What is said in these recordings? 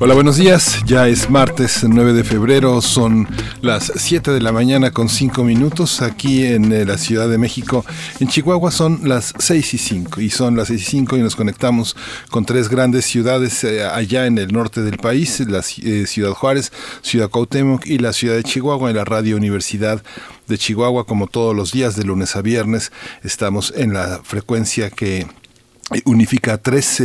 Hola, buenos días. Ya es martes 9 de febrero, son las 7 de la mañana con 5 minutos aquí en eh, la Ciudad de México. En Chihuahua son las 6 y 5 y son las 6 y 5 y nos conectamos con tres grandes ciudades eh, allá en el norte del país, la eh, Ciudad Juárez, Ciudad Cuauhtémoc y la Ciudad de Chihuahua en la Radio Universidad de Chihuahua como todos los días de lunes a viernes estamos en la frecuencia que unifica tres,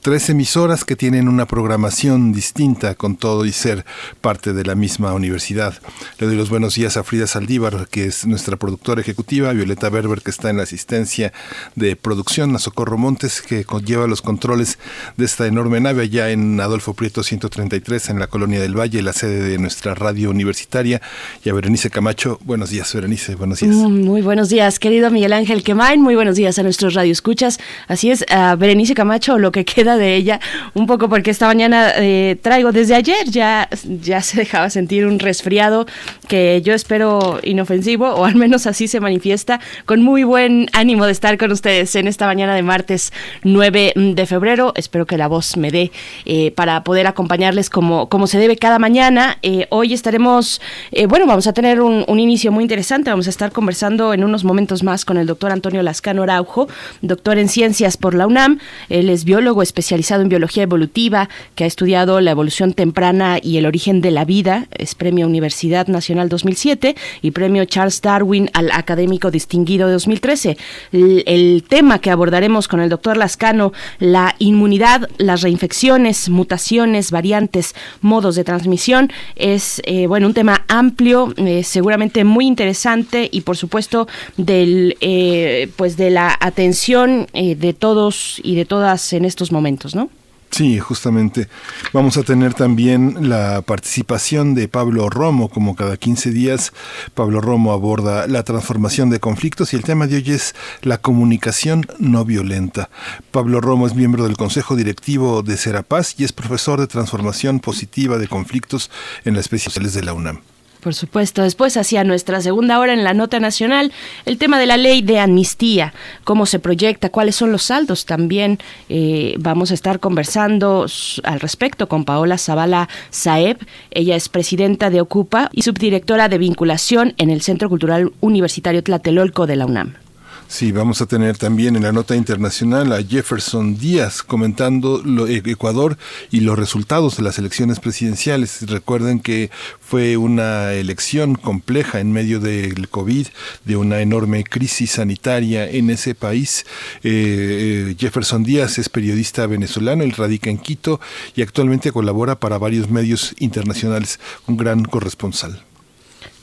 tres emisoras que tienen una programación distinta con todo y ser parte de la misma universidad. Le doy los buenos días a Frida Saldívar, que es nuestra productora ejecutiva, Violeta Berber, que está en la asistencia de producción, a Socorro Montes, que lleva los controles de esta enorme nave allá en Adolfo Prieto 133, en la Colonia del Valle, la sede de nuestra radio universitaria, y a Berenice Camacho. Buenos días, Berenice, buenos días. Mm, muy buenos días, querido Miguel Ángel Quemain, muy buenos días a nuestros radioescuchas. Así es, a Berenice Camacho, lo que queda de ella, un poco porque esta mañana eh, traigo desde ayer, ya, ya se dejaba sentir un resfriado que yo espero inofensivo, o al menos así se manifiesta, con muy buen ánimo de estar con ustedes en esta mañana de martes 9 de febrero. Espero que la voz me dé eh, para poder acompañarles como, como se debe cada mañana. Eh, hoy estaremos, bueno, vamos a tener un, un inicio muy interesante, vamos a estar conversando en unos momentos más con el doctor Antonio Lascano Araujo, doctor en ciencias por la UNAM. Él es biólogo especializado en biología evolutiva, que ha estudiado la evolución temprana y el origen de la vida. Es Premio Universidad Nacional 2007 y Premio Charles Darwin al Académico Distinguido de 2013. El, tema que abordaremos con el doctor Lascano, la inmunidad, las reinfecciones, mutaciones, variantes, modos de transmisión, es eh, bueno un tema amplio, eh, seguramente muy interesante y por supuesto del eh, pues de la atención de todo y de todas en estos momentos, ¿no? Sí, justamente. Vamos a tener también la participación de Pablo Romo, como cada 15 días. Pablo Romo aborda la transformación de conflictos y el tema de hoy es la comunicación no violenta. Pablo Romo es miembro del Consejo Directivo de Serapaz y es profesor de transformación positiva de conflictos en las especies de la UNAM. Por supuesto. Después, hacia nuestra segunda hora en la nota nacional, el tema de la ley de amnistía, cómo se proyecta, cuáles son los saldos. También eh, vamos a estar conversando al respecto con Paola Zavala Saeb. Ella es presidenta de Ocupa y subdirectora de vinculación en el Centro Cultural Universitario Tlatelolco de la UNAM. Sí, vamos a tener también en la nota internacional a Jefferson Díaz comentando lo, e, Ecuador y los resultados de las elecciones presidenciales. Recuerden que fue una elección compleja en medio del COVID, de una enorme crisis sanitaria en ese país. Eh, eh, Jefferson Díaz es periodista venezolano, él radica en Quito y actualmente colabora para varios medios internacionales, un gran corresponsal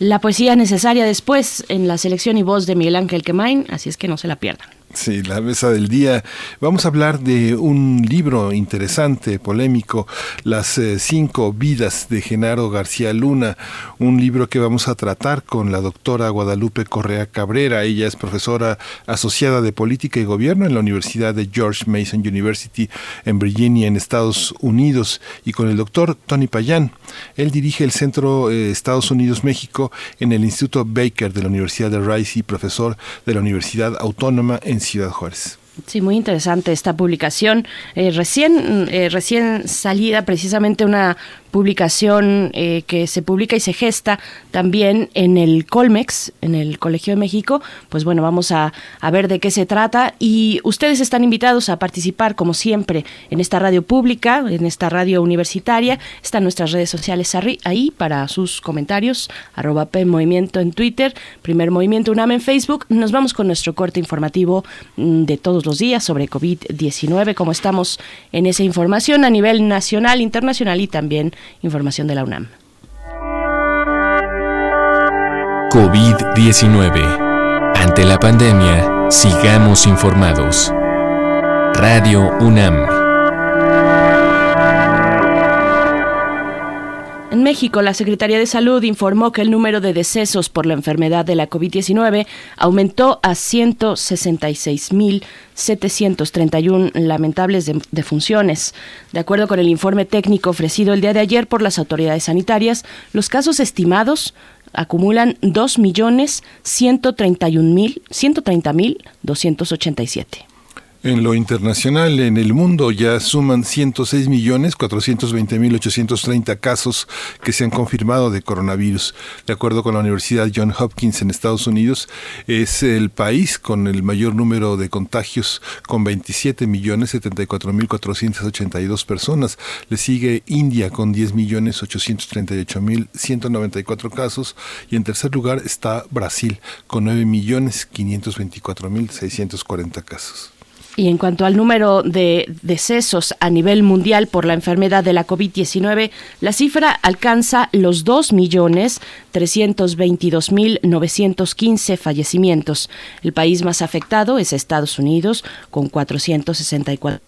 la poesía necesaria después en la selección y voz de Miguel Ángel Quemain, así es que no se la pierdan. Sí, la mesa del día. Vamos a hablar de un libro interesante, polémico, Las eh, cinco vidas de Genaro García Luna, un libro que vamos a tratar con la doctora Guadalupe Correa Cabrera. Ella es profesora asociada de Política y Gobierno en la Universidad de George Mason University en Virginia, en Estados Unidos, y con el doctor Tony Payán. Él dirige el Centro eh, Estados Unidos-México en el Instituto Baker de la Universidad de Rice y profesor de la Universidad Autónoma en Ciudad Juárez. Sí, muy interesante esta publicación. Eh, recién, eh, recién salida precisamente una publicación eh, que se publica y se gesta también en el Colmex, en el Colegio de México. Pues bueno, vamos a, ver de qué se trata y ustedes están invitados a participar, como siempre, en esta radio pública, en esta radio universitaria. Están nuestras redes sociales ahí para sus comentarios, arroba P Movimiento en Twitter, Primer Movimiento UNAM en Facebook. Nos vamos con nuestro corte informativo mm, de todos los días sobre COVID-19, como estamos en esa información a nivel nacional, internacional y también Información de la UNAM. COVID-19. Ante la pandemia, sigamos informados. Radio UNAM. En México, la Secretaría de Salud informó que el número de decesos por la enfermedad de la COVID-19 aumentó a 166.731 lamentables defunciones. De acuerdo con el informe técnico ofrecido el día de ayer por las autoridades sanitarias, los casos estimados acumulan 2.130.287. En lo internacional, en el mundo ya suman 106 millones 420 mil 830 casos que se han confirmado de coronavirus. De acuerdo con la Universidad John Hopkins en Estados Unidos, es el país con el mayor número de contagios, con 27 millones 74 mil 482 personas. Le sigue India con 10 millones 838 mil 194 casos y en tercer lugar está Brasil con 9 millones 524 mil 640 casos. Y en cuanto al número de decesos a nivel mundial por la enfermedad de la COVID-19, la cifra alcanza los 2.322.915 fallecimientos. El país más afectado es Estados Unidos, con 464.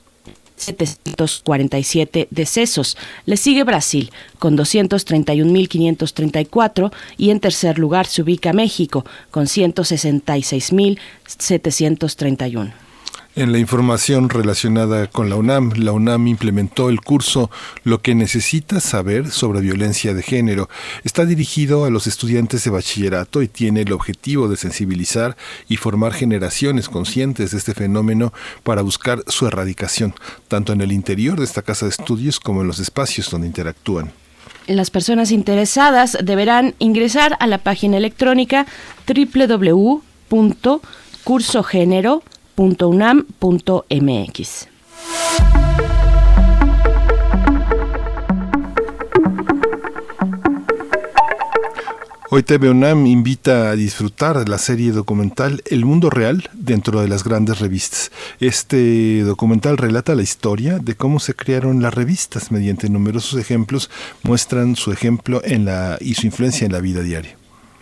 747 decesos. Le sigue Brasil con 231.534 y en tercer lugar se ubica México con 166.731. En la información relacionada con la UNAM, la UNAM implementó el curso Lo que necesitas saber sobre violencia de género. Está dirigido a los estudiantes de bachillerato y tiene el objetivo de sensibilizar y formar generaciones conscientes de este fenómeno para buscar su erradicación, tanto en el interior de esta casa de estudios como en los espacios donde interactúan. Las personas interesadas deberán ingresar a la página electrónica www.cursogénero.com unam.mx. Hoy TV UNAM invita a disfrutar la serie documental El Mundo Real dentro de las grandes revistas. Este documental relata la historia de cómo se crearon las revistas mediante numerosos ejemplos, muestran su ejemplo en la, y su influencia en la vida diaria.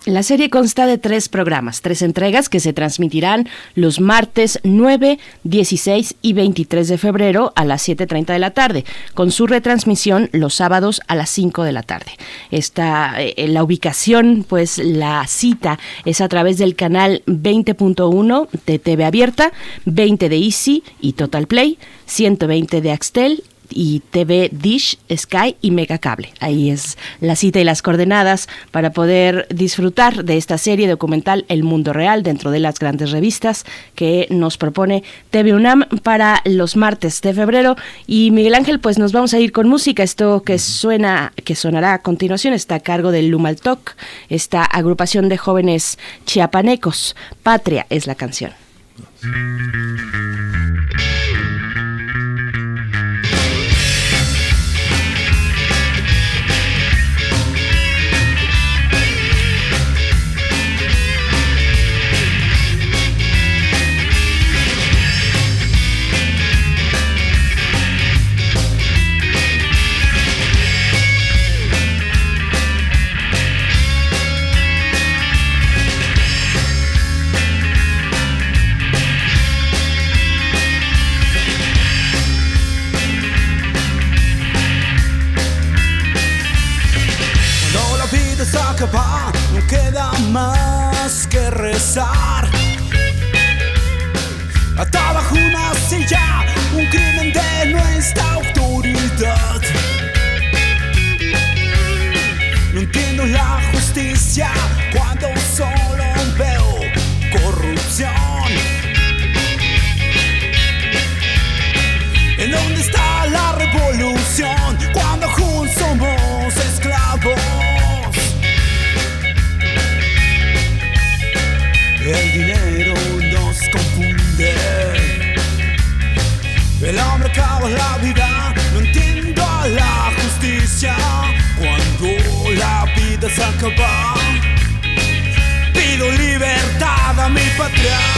La serie consta de tres programas, tres entregas que se transmitirán los martes 9, 16 y 23 de febrero a las 7.30 de la tarde, con su retransmisión los sábados a las 5 de la tarde. Esta, eh, la ubicación, pues la cita es a través del canal 20.1 de TV Abierta, 20 de Easy y Total Play, 120 de Axtel y TV Dish, Sky y Megacable. Ahí es la cita y las coordenadas para poder disfrutar de esta serie documental El Mundo Real dentro de las grandes revistas que nos propone TV UNAM para los martes de febrero. Y Miguel Ángel, pues nos vamos a ir con música. Esto que suena, que sonará a continuación está a cargo del Lumaltoc, esta agrupación de jóvenes chiapanecos. Patria es la canción. Hasta bajo una silla, un crimen de nuestra autoridad. No entiendo la justicia pido libertad a mi patria.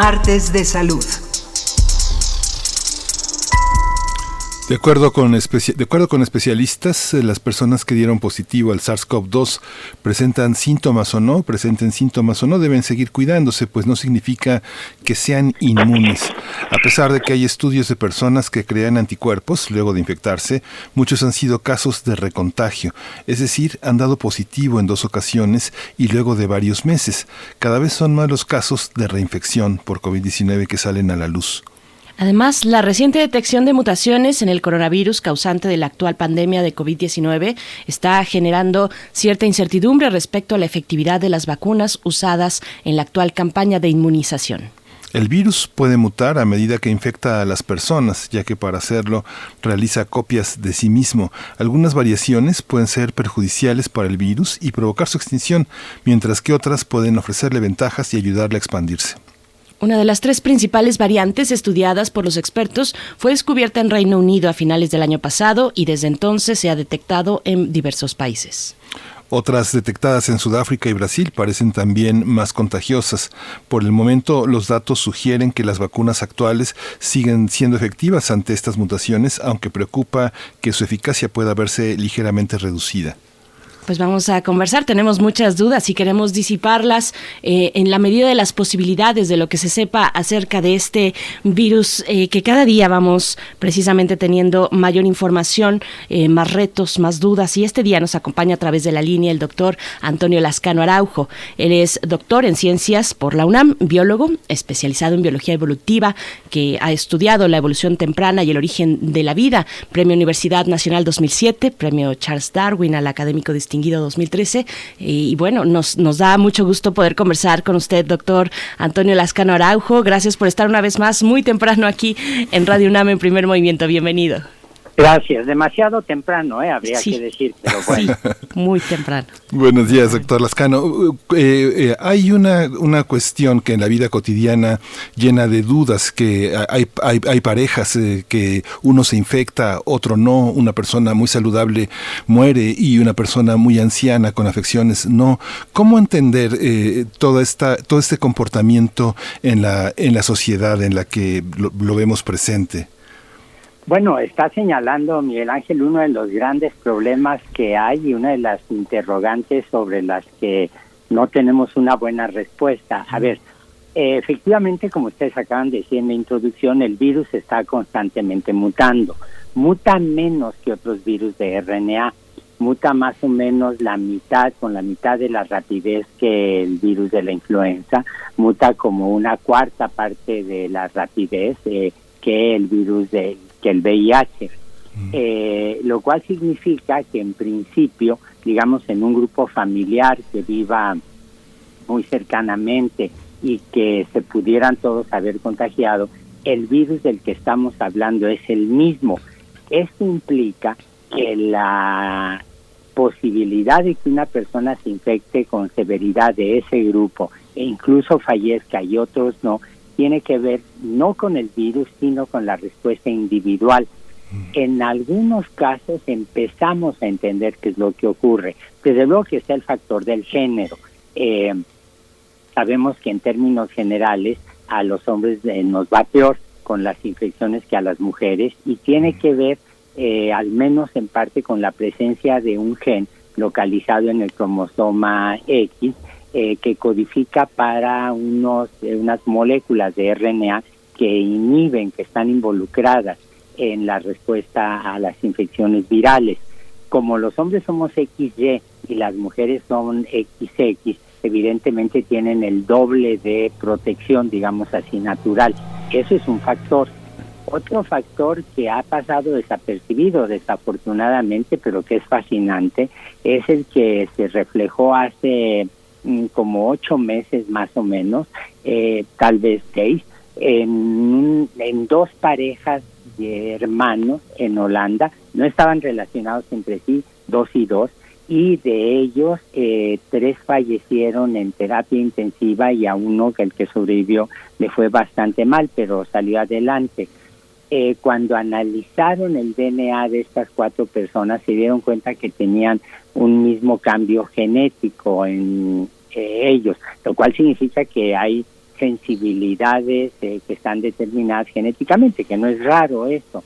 Martes de Salud. De acuerdo, con de acuerdo con especialistas, eh, las personas que dieron positivo al SARS-CoV-2 presentan síntomas o no, presenten síntomas o no, deben seguir cuidándose, pues no significa que sean inmunes. A pesar de que hay estudios de personas que crean anticuerpos luego de infectarse, muchos han sido casos de recontagio, es decir, han dado positivo en dos ocasiones y luego de varios meses. Cada vez son más los casos de reinfección por COVID-19 que salen a la luz. Además, la reciente detección de mutaciones en el coronavirus causante de la actual pandemia de COVID-19 está generando cierta incertidumbre respecto a la efectividad de las vacunas usadas en la actual campaña de inmunización. El virus puede mutar a medida que infecta a las personas, ya que para hacerlo realiza copias de sí mismo. Algunas variaciones pueden ser perjudiciales para el virus y provocar su extinción, mientras que otras pueden ofrecerle ventajas y ayudarle a expandirse. Una de las tres principales variantes estudiadas por los expertos fue descubierta en Reino Unido a finales del año pasado y desde entonces se ha detectado en diversos países. Otras detectadas en Sudáfrica y Brasil parecen también más contagiosas. Por el momento, los datos sugieren que las vacunas actuales siguen siendo efectivas ante estas mutaciones, aunque preocupa que su eficacia pueda verse ligeramente reducida pues vamos a conversar. Tenemos muchas dudas y queremos disiparlas eh, en la medida de las posibilidades de lo que se sepa acerca de este virus eh, que cada día vamos precisamente teniendo mayor información, eh, más retos, más dudas. Y este día nos acompaña a través de la línea el doctor Antonio Lascano Araujo. Él es doctor en ciencias por la UNAM, biólogo especializado en biología evolutiva, que ha estudiado la evolución temprana y el origen de la vida. Premio Universidad Nacional 2007, Premio Charles Darwin al académico distinguido 2013. Y, bueno, nos, nos da mucho gusto poder conversar con usted, doctor Antonio Lascano Araujo. Gracias por estar una vez más muy temprano aquí en Radio UNAM en primer movimiento. Bienvenido. Gracias, demasiado temprano, ¿eh? habría que decir, pero bueno. muy temprano. Buenos días, doctor Lascano. Eh, eh, hay una, una cuestión que en la vida cotidiana llena de dudas, que hay, hay, hay parejas eh, que uno se infecta, otro no, una persona muy saludable muere y una persona muy anciana con afecciones no. ¿Cómo entender toda esta, todo este comportamiento en la, en la sociedad en la que lo vemos presente? Bueno, está señalando Miguel Ángel uno de los grandes problemas que hay y una de las interrogantes sobre las que no tenemos una buena respuesta. A ver, efectivamente, como ustedes acaban de decir en la introducción, el virus está constantemente mutando. Muta menos que otros virus de RNA. Muta más o menos la mitad, con la mitad de la rapidez que el virus de la influenza. Muta como una cuarta parte de la rapidez eh, que el virus de que el VIH, mm. eh, lo cual significa que en principio, digamos, en un grupo familiar que viva muy cercanamente y que se pudieran todos haber contagiado, el virus del que estamos hablando es el mismo. Esto implica que la posibilidad de que una persona se infecte con severidad de ese grupo e incluso fallezca y otros no, tiene que ver no con el virus, sino con la respuesta individual. Mm. En algunos casos empezamos a entender qué es lo que ocurre. Desde luego que está el factor del género. Eh, sabemos que en términos generales a los hombres eh, nos va peor con las infecciones que a las mujeres y tiene que ver eh, al menos en parte con la presencia de un gen localizado en el cromosoma X eh, que codifica para unos, eh, unas moléculas de RNA que inhiben, que están involucradas en la respuesta a las infecciones virales. Como los hombres somos XY y las mujeres son XX, evidentemente tienen el doble de protección, digamos así, natural. Eso es un factor. Otro factor que ha pasado desapercibido desafortunadamente, pero que es fascinante, es el que se reflejó hace como ocho meses más o menos, eh, tal vez seis, en, en dos parejas de hermanos en Holanda, no estaban relacionados entre sí, dos y dos, y de ellos eh, tres fallecieron en terapia intensiva y a uno que el que sobrevivió le fue bastante mal, pero salió adelante. eh, cuando analizaron el DNA de estas cuatro personas se dieron cuenta que tenían un mismo cambio genético en ellos, lo cual significa que hay sensibilidades eh, que están determinadas genéticamente, que no es raro eso.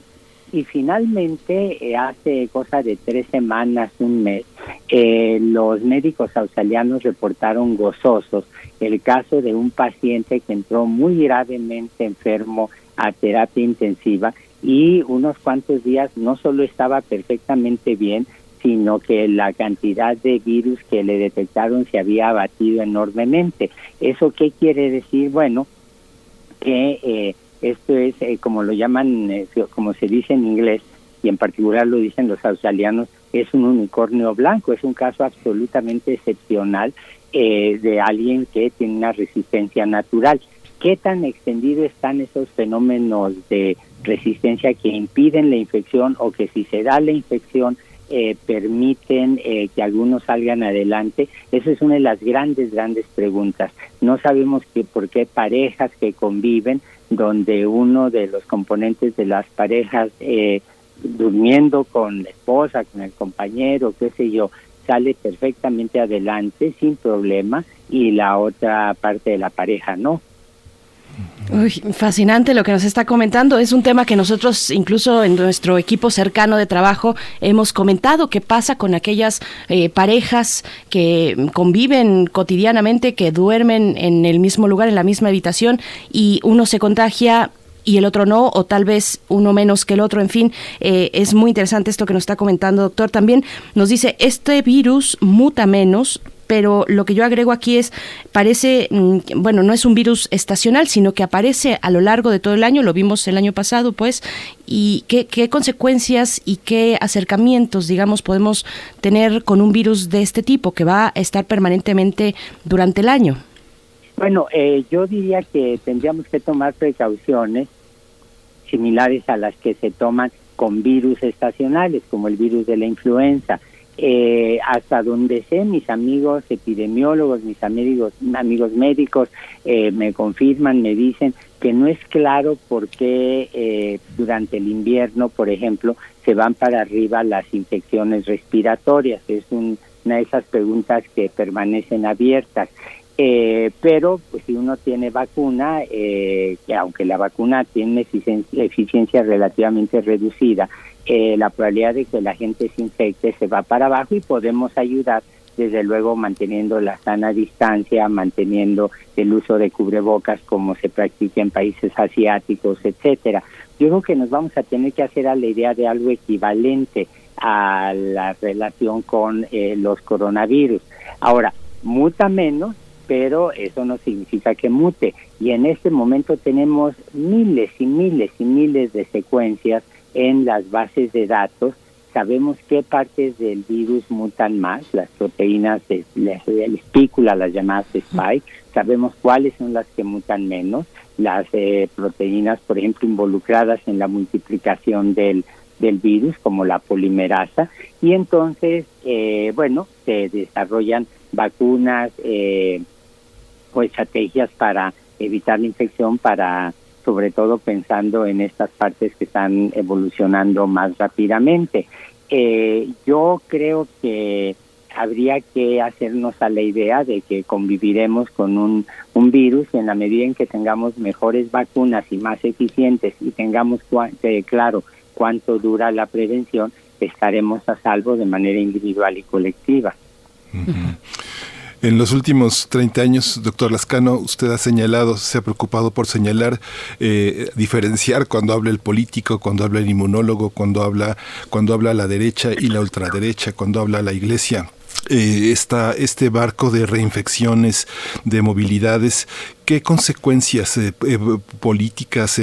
Y finalmente, eh, hace cosa de tres semanas, un mes, eh, los médicos australianos reportaron gozosos el caso de un paciente que entró muy gravemente enfermo a terapia intensiva y unos cuantos días no solo estaba perfectamente bien, sino que la cantidad de virus que le detectaron se había abatido enormemente. ¿Eso qué quiere decir? Bueno, que eh, esto es, eh, como lo llaman, eh, como se dice en inglés, y en particular lo dicen los australianos, es un unicornio blanco, es un caso absolutamente excepcional de alguien que tiene una resistencia natural. ¿Qué tan extendidos están esos fenómenos de resistencia que impiden la infección o que si se da la infección eh, permiten eh, que algunos salgan adelante? Esa es una de las grandes, grandes preguntas. No sabemos que, por qué parejas que conviven, donde uno de los componentes de las parejas eh, durmiendo con la esposa, con el compañero, qué sé yo, sale perfectamente adelante sin problema y la otra parte de la pareja no. Fascinante lo que nos está comentando. Es un tema que nosotros, incluso en nuestro equipo cercano de trabajo, hemos comentado. ¿Qué pasa con aquellas eh, parejas que conviven cotidianamente, que duermen en el mismo lugar, en la misma habitación, y uno se contagia y el otro no, o tal vez uno menos que el otro, en fin, eh, es muy interesante esto que nos está comentando, doctor. También nos dice, este virus muta menos, pero lo que yo agrego aquí es, parece, mm, bueno, no es un virus estacional, sino que aparece a lo largo de todo el año, lo vimos el año pasado, pues, y qué, qué consecuencias y qué acercamientos, digamos, podemos tener con un virus de este tipo que va a estar permanentemente durante el año. Bueno, eh, yo diría que tendríamos que tomar precauciones similares a las que se toman con virus estacionales, como el virus de la influenza eh, hasta donde sé, mis amigos epidemiólogos, mis amigos, amigos médicos eh, me confirman, me dicen que no es claro por qué eh, durante el invierno, por ejemplo, se van para arriba las infecciones respiratorias. Es una de esas preguntas que permanecen abiertas. Eh, pero pues si uno tiene vacuna, eh, que aunque la vacuna tiene eficiencia, eficiencia relativamente reducida, eh, la probabilidad de que la gente se infecte se va para abajo y podemos ayudar desde luego manteniendo la sana distancia, manteniendo el uso de cubrebocas como se practica en países asiáticos, etcétera. Yo creo que nos vamos a tener que hacer a la idea de algo equivalente a la relación con eh, los coronavirus. Ahora, muta menos, pero eso no significa que mute. Y en este momento tenemos miles y miles y miles de secuencias en las bases de datos. Sabemos qué partes del virus mutan más, las proteínas de, la espícula, las llamadas spike. Sabemos cuáles son las que mutan menos, las eh, proteínas, por ejemplo, involucradas en la multiplicación del, del virus, como la polimerasa. Y entonces, eh, bueno, se desarrollan vacunas eh, o estrategias para evitar la infección, para sobre todo pensando en estas partes que están evolucionando más rápidamente. Eh, yo creo que habría que hacernos a la idea de que conviviremos con un, un virus y en la medida en que tengamos mejores vacunas y más eficientes y tengamos eh, claro cuánto dura la prevención, estaremos a salvo de manera individual y colectiva. En los últimos 30 años, doctor Lascano, usted ha señalado, se ha preocupado por señalar, eh, diferenciar cuando habla el político, cuando habla el inmunólogo, cuando habla, cuando habla la derecha y la ultraderecha, cuando habla la iglesia eh, este barco de reinfecciones, de movilidades, ¿qué consecuencias eh, eh, políticas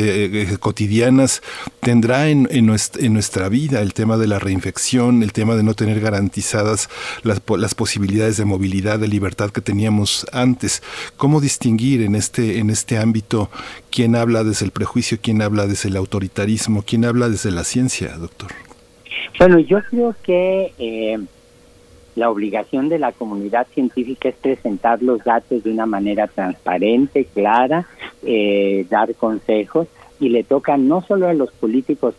cotidianas tendrá en, nuestra, vida el tema de la reinfección, el tema de no tener garantizadas las, las, posibilidades de movilidad, de libertad que teníamos antes? ¿Cómo distinguir en este, en este ámbito quién habla desde el prejuicio, quién habla desde el autoritarismo, quién habla desde la ciencia, doctor? Bueno, yo creo que la obligación de la comunidad científica es presentar los datos de una manera transparente, clara, eh, dar consejos, y le toca no solo a los políticos,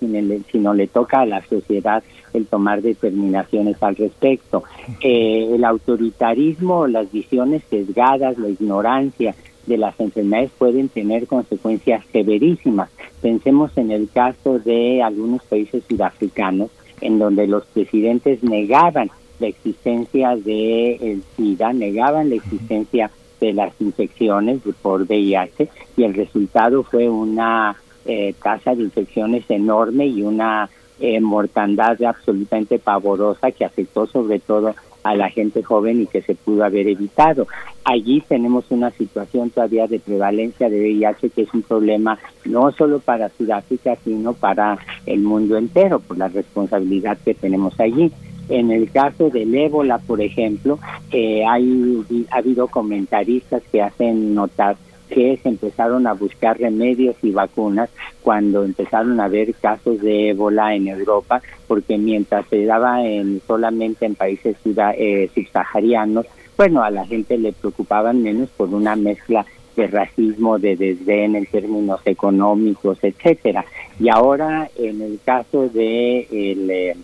sino le toca a la sociedad el tomar determinaciones al respecto. Eh, el autoritarismo, las visiones sesgadas, la ignorancia de las enfermedades pueden tener consecuencias severísimas. Pensemos en el caso de algunos países sudafricanos, en donde los presidentes negaban la existencia de el SIDA, negaban la existencia de las infecciones por VIH y el resultado fue una eh, tasa de infecciones enorme y una eh, mortandad absolutamente pavorosa que afectó sobre todo a la gente joven y que se pudo haber evitado. Allí tenemos una situación todavía de prevalencia de VIH que es un problema no solo para Sudáfrica, sino para el mundo entero por la responsabilidad que tenemos allí. En el caso del ébola, por ejemplo, eh, hay, ha habido comentaristas que hacen notar que se empezaron a buscar remedios y vacunas cuando empezaron a haber casos de ébola en Europa, porque mientras se daba en, solamente en países eh, subsaharianos, bueno, a la gente le preocupaban menos por una mezcla de racismo, de desdén en términos económicos, etcétera. Y ahora, en el caso de el, eh,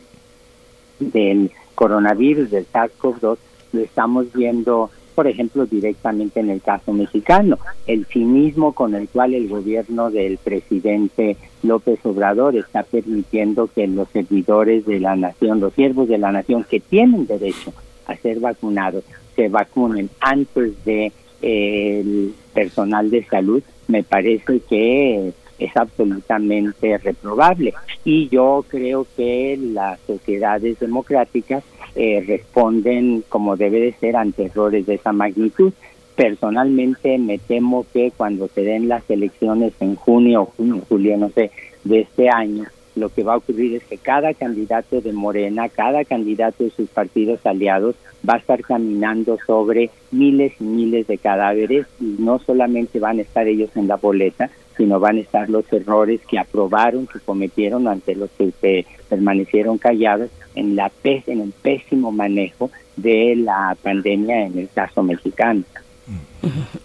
del coronavirus, del SARS-CoV-2, lo estamos viendo por ejemplo, directamente en el caso mexicano. El cinismo con el cual el gobierno del presidente López Obrador está permitiendo que los servidores de la nación, los siervos de la nación que tienen derecho a ser vacunados, se vacunen antes de eh, el personal de salud, me parece que es absolutamente reprobable. Y yo creo que las sociedades democráticas eh, responden como debe de ser ante errores de esa magnitud. Personalmente me temo que cuando se den las elecciones en junio, junio, julio, no sé, de este año, lo que va a ocurrir es que cada candidato de Morena, cada candidato de sus partidos aliados va a estar caminando sobre miles y miles de cadáveres y no solamente van a estar ellos en la boleta, sino van a estar los errores que aprobaron, que cometieron ante los que se permanecieron callados en la en el pésimo manejo de la pandemia en el caso mexicano.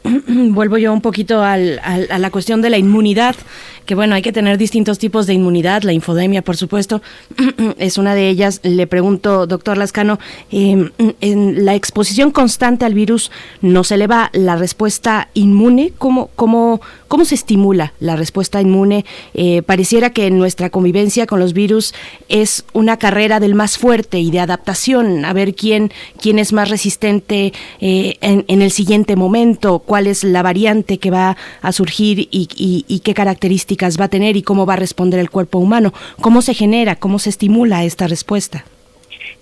Vuelvo yo un poquito al, a la cuestión de la inmunidad, que bueno, hay que tener distintos tipos de inmunidad, la infodemia, por supuesto, es una de ellas. Le pregunto, doctor Lascano, em, en la exposición constante al virus, ¿no se eleva la respuesta inmune? ¿Cómo, cómo, cómo se estimula la respuesta inmune? Eh, pareciera que nuestra convivencia con los virus es una carrera del más fuerte y de adaptación, a ver quién, quién es más resistente eh, en el siguiente momento, cuál es la variante que va a surgir y, qué características va a tener y cómo va a responder el cuerpo humano. ¿Cómo se genera, cómo se estimula esta respuesta?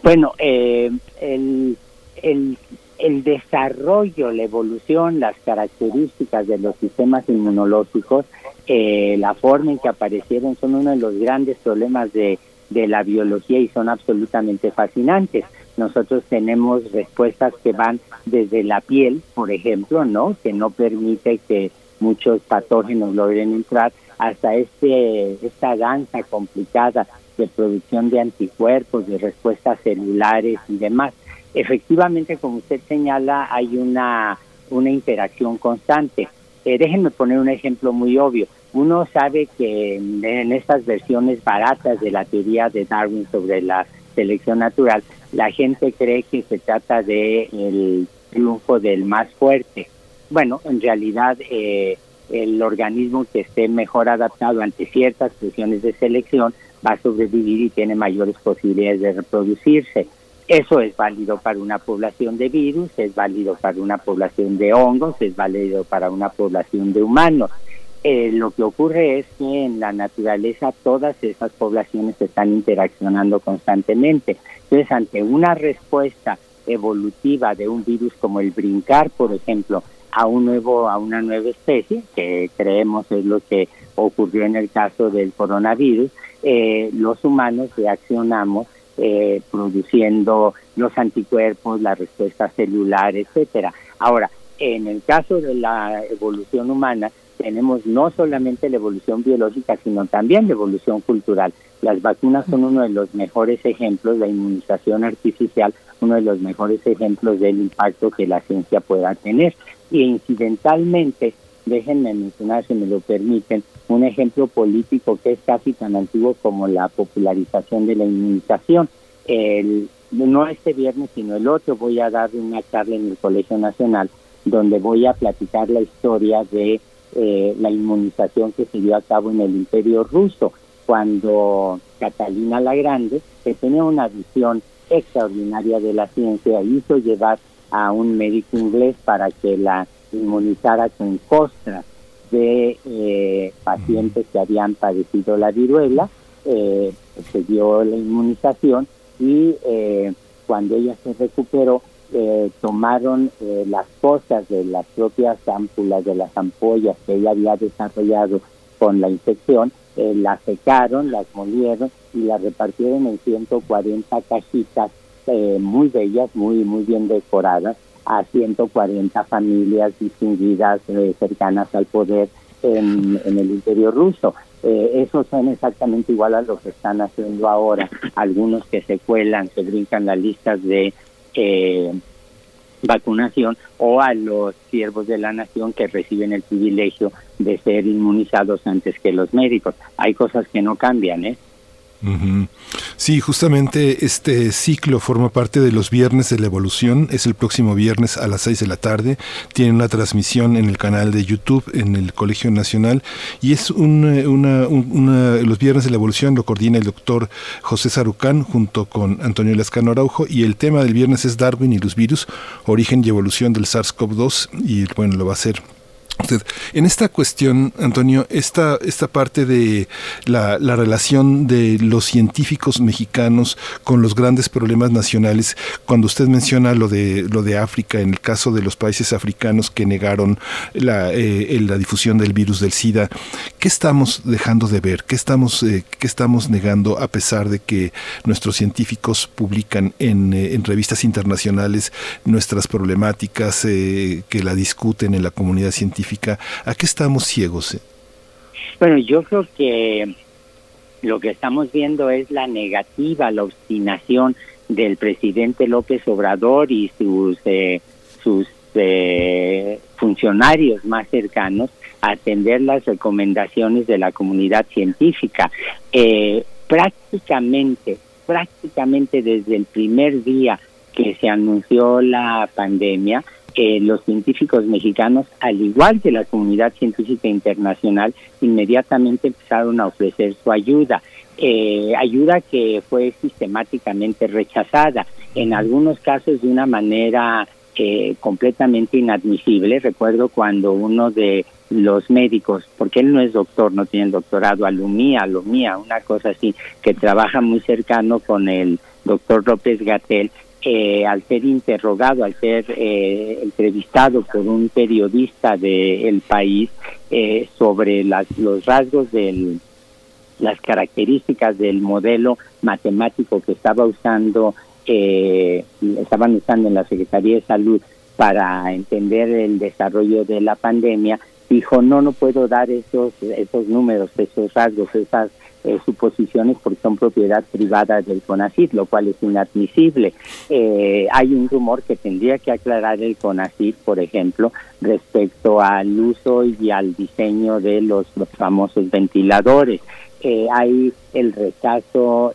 Bueno, eh, el, el, desarrollo, la evolución, las características de los sistemas inmunológicos, eh, la forma en que aparecieron son uno de los grandes problemas de la biología y son absolutamente fascinantes. Nosotros tenemos respuestas que van desde la piel, por ejemplo, ¿no? Que no permite que muchos patógenos logren entrar hasta este esta danza complicada de producción de anticuerpos, de respuestas celulares y demás. Efectivamente, como usted señala, hay una una interacción constante. Eh, déjenme poner un ejemplo muy obvio. Uno sabe que en estas versiones baratas de la teoría de Darwin sobre la selección natural, la gente cree que se trata de el triunfo del más fuerte. Bueno, en realidad eh, el organismo que esté mejor adaptado ante ciertas presiones de selección va a sobrevivir y tiene mayores posibilidades de reproducirse. Eso es válido para una población de virus, es válido para una población de hongos, es válido para una población de humanos. Eh, lo que ocurre es que en la naturaleza todas esas poblaciones están interaccionando constantemente. Entonces, ante una respuesta evolutiva de un virus como el brincar, por ejemplo, a un nuevo a una nueva especie, que creemos es lo que ocurrió en el caso del coronavirus, eh, los humanos reaccionamos eh, produciendo los anticuerpos, la respuesta celular, etcétera. Ahora, en el caso de la evolución humana, tenemos no solamente la evolución biológica, sino también la evolución cultural. Las vacunas son uno de los mejores ejemplos, la inmunización artificial, uno de los mejores ejemplos del impacto que la ciencia pueda tener. Y incidentalmente, déjenme mencionar, si me lo permiten, un ejemplo político que es casi tan antiguo como la popularización de la inmunización. El, no este viernes, sino el otro, voy a dar una charla en el Colegio Nacional donde voy a platicar la historia de eh, la inmunización que se dio a cabo en el Imperio Ruso, cuando Catalina la Grande, que tenía una visión extraordinaria de la ciencia, hizo llevar a un médico inglés para que la inmunizara con costras de eh, pacientes que habían padecido la viruela, eh, se dio la inmunización y eh, cuando ella se recuperó, eh, tomaron eh, las cosas de las propias ámpulas, de las ampollas que ella había desarrollado con la infección, las secaron, las molieron y las repartieron en 140 cajitas muy bellas, muy, muy bien decoradas, a 140 familias distinguidas cercanas al poder en, el interior ruso. Eh, esos son exactamente igual a los que están haciendo ahora. Algunos que se cuelan, se brincan las listas de eh, vacunación o a los siervos de la nación que reciben el privilegio de ser inmunizados antes que los médicos. Hay cosas que no cambian, ¿eh? Sí, justamente este ciclo forma parte de los viernes de la evolución. Es el próximo viernes a las 6 de la tarde. Tiene una transmisión en el canal de YouTube en el Colegio Nacional y es una, los viernes de la evolución lo coordina el doctor José Sarucán junto con Antonio Lascano Araujo y el tema del viernes es Darwin y los virus, origen y evolución del SARS-CoV-2 y bueno, lo va a hacer en esta cuestión, Antonio, esta, esta parte de la, relación de los científicos mexicanos con los grandes problemas nacionales, cuando usted menciona lo de, lo de África, en el caso de los países africanos que negaron la, eh, la difusión del virus del SIDA, ¿qué estamos dejando de ver? ¿Qué estamos, eh, qué estamos negando a pesar de que nuestros científicos publican en, eh, en revistas internacionales nuestras problemáticas, que la discuten en la comunidad científica? ¿A qué estamos ciegos? Eh? Bueno, yo creo que lo que estamos viendo es la negativa, la obstinación del presidente López Obrador y sus eh, sus eh, funcionarios más cercanos a atender las recomendaciones de la comunidad científica. prácticamente, prácticamente desde el primer día que se anunció la pandemia, los científicos mexicanos, al igual que la comunidad científica internacional, inmediatamente empezaron a ofrecer su ayuda. Eh, ayuda que fue sistemáticamente rechazada, en algunos casos de una manera eh, completamente inadmisible. Recuerdo cuando uno de los médicos, porque él no es doctor, no tiene doctorado, Alumía, Alumía, una cosa así, que trabaja muy cercano con el doctor López Gatel, eh, al ser interrogado, al ser eh, entrevistado por un periodista del país eh, sobre las, los rasgos del las características del modelo matemático que estaba usando estaban usando en la Secretaría de Salud para entender el desarrollo de la pandemia dijo no no puedo dar esos esos números esos rasgos esas eh, suposiciones porque son propiedad privada del CONACYT, lo cual es inadmisible. Eh, hay un rumor que tendría que aclarar el CONACYT, por ejemplo, respecto al uso y al diseño de los, famosos ventiladores. Eh, hay el rechazo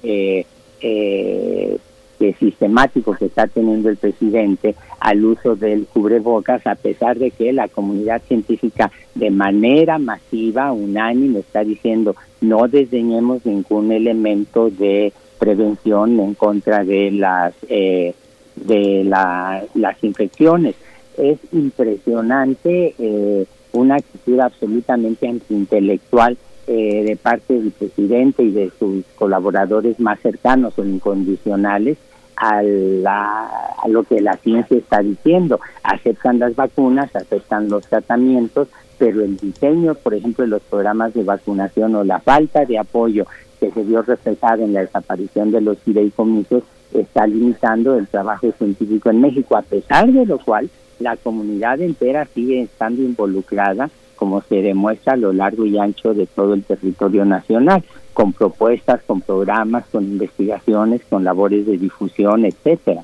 eh, sistemático que está teniendo el presidente al uso del cubrebocas, a pesar de que la comunidad científica de manera masiva, unánime, está diciendo no desdeñemos ningún elemento de prevención en contra de las eh, de las infecciones. Es impresionante eh, una actitud absolutamente antiintelectual eh, de parte del presidente y de sus colaboradores más cercanos o incondicionales a, a lo que la ciencia está diciendo. Aceptan las vacunas, aceptan los tratamientos, pero el diseño, por ejemplo, de los programas de vacunación o la falta de apoyo que se vio reflejada en la desaparición de los fideicomisos está limitando el trabajo científico en México, a pesar de lo cual la comunidad entera sigue estando involucrada, como se demuestra a lo largo y ancho de todo el territorio nacional, con propuestas, con programas, con investigaciones, con labores de difusión, etcétera.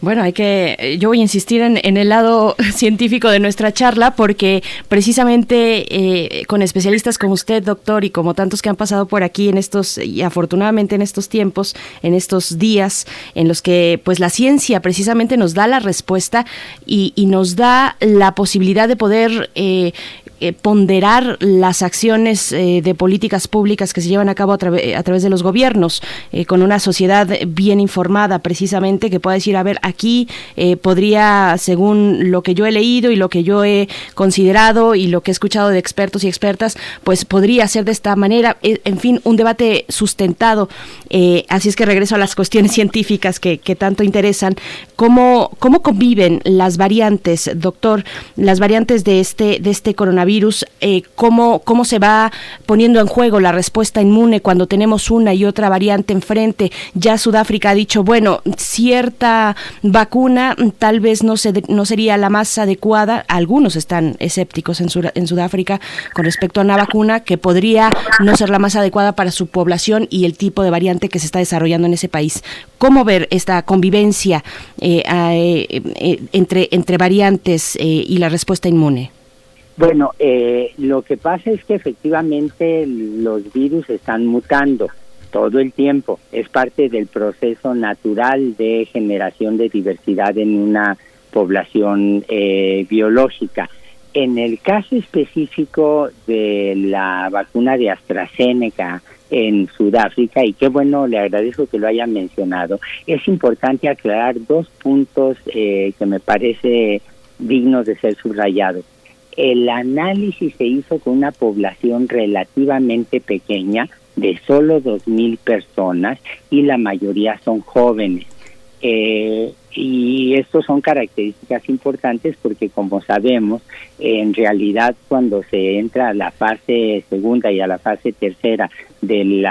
Bueno, hay que, eh, yo voy a insistir en, el lado científico de nuestra charla porque precisamente eh, con especialistas como usted, doctor, y como tantos que han pasado por aquí en estos, y afortunadamente en estos tiempos, en estos días en los que pues la ciencia precisamente nos da la respuesta y, nos da la posibilidad de poder eh, eh, ponderar las acciones eh, de políticas públicas que se llevan a cabo a, través de los gobiernos, eh, con una sociedad bien informada precisamente que pueda decir, a ver, aquí podría, según lo que yo he leído y lo que yo he considerado y lo que he escuchado de expertos y expertas, pues podría ser de esta manera, en fin, un debate sustentado. así es que regreso a las cuestiones científicas que, que tanto interesan. ¿Cómo, ¿Cómo conviven las variantes, doctor, las variantes de este, de este coronavirus? Virus, eh, cómo, cómo se va poniendo en juego la respuesta inmune cuando tenemos una y otra variante enfrente. Ya Sudáfrica ha dicho, bueno, cierta vacuna tal vez no, se, no sería la más adecuada. Algunos están escépticos en, Sudáfrica con respecto a una vacuna que podría no ser la más adecuada para su población y el tipo de variante que se está desarrollando en ese país. ¿Cómo ver esta convivencia eh, eh, entre, entre variantes y la respuesta inmune? Bueno, eh, lo que pasa es que efectivamente los virus están mutando todo el tiempo. Es parte del proceso natural de generación de diversidad en una población eh, biológica. En el caso específico de la vacuna de AstraZeneca en Sudáfrica, y qué bueno, le agradezco que lo haya mencionado, es importante aclarar dos puntos eh, que me parece dignos de ser subrayados. El análisis se hizo con una población relativamente pequeña, de solo 2.000 personas, y la mayoría son jóvenes. Eh, y estos son características importantes porque como sabemos, en realidad cuando se entra a la fase segunda y a la fase tercera del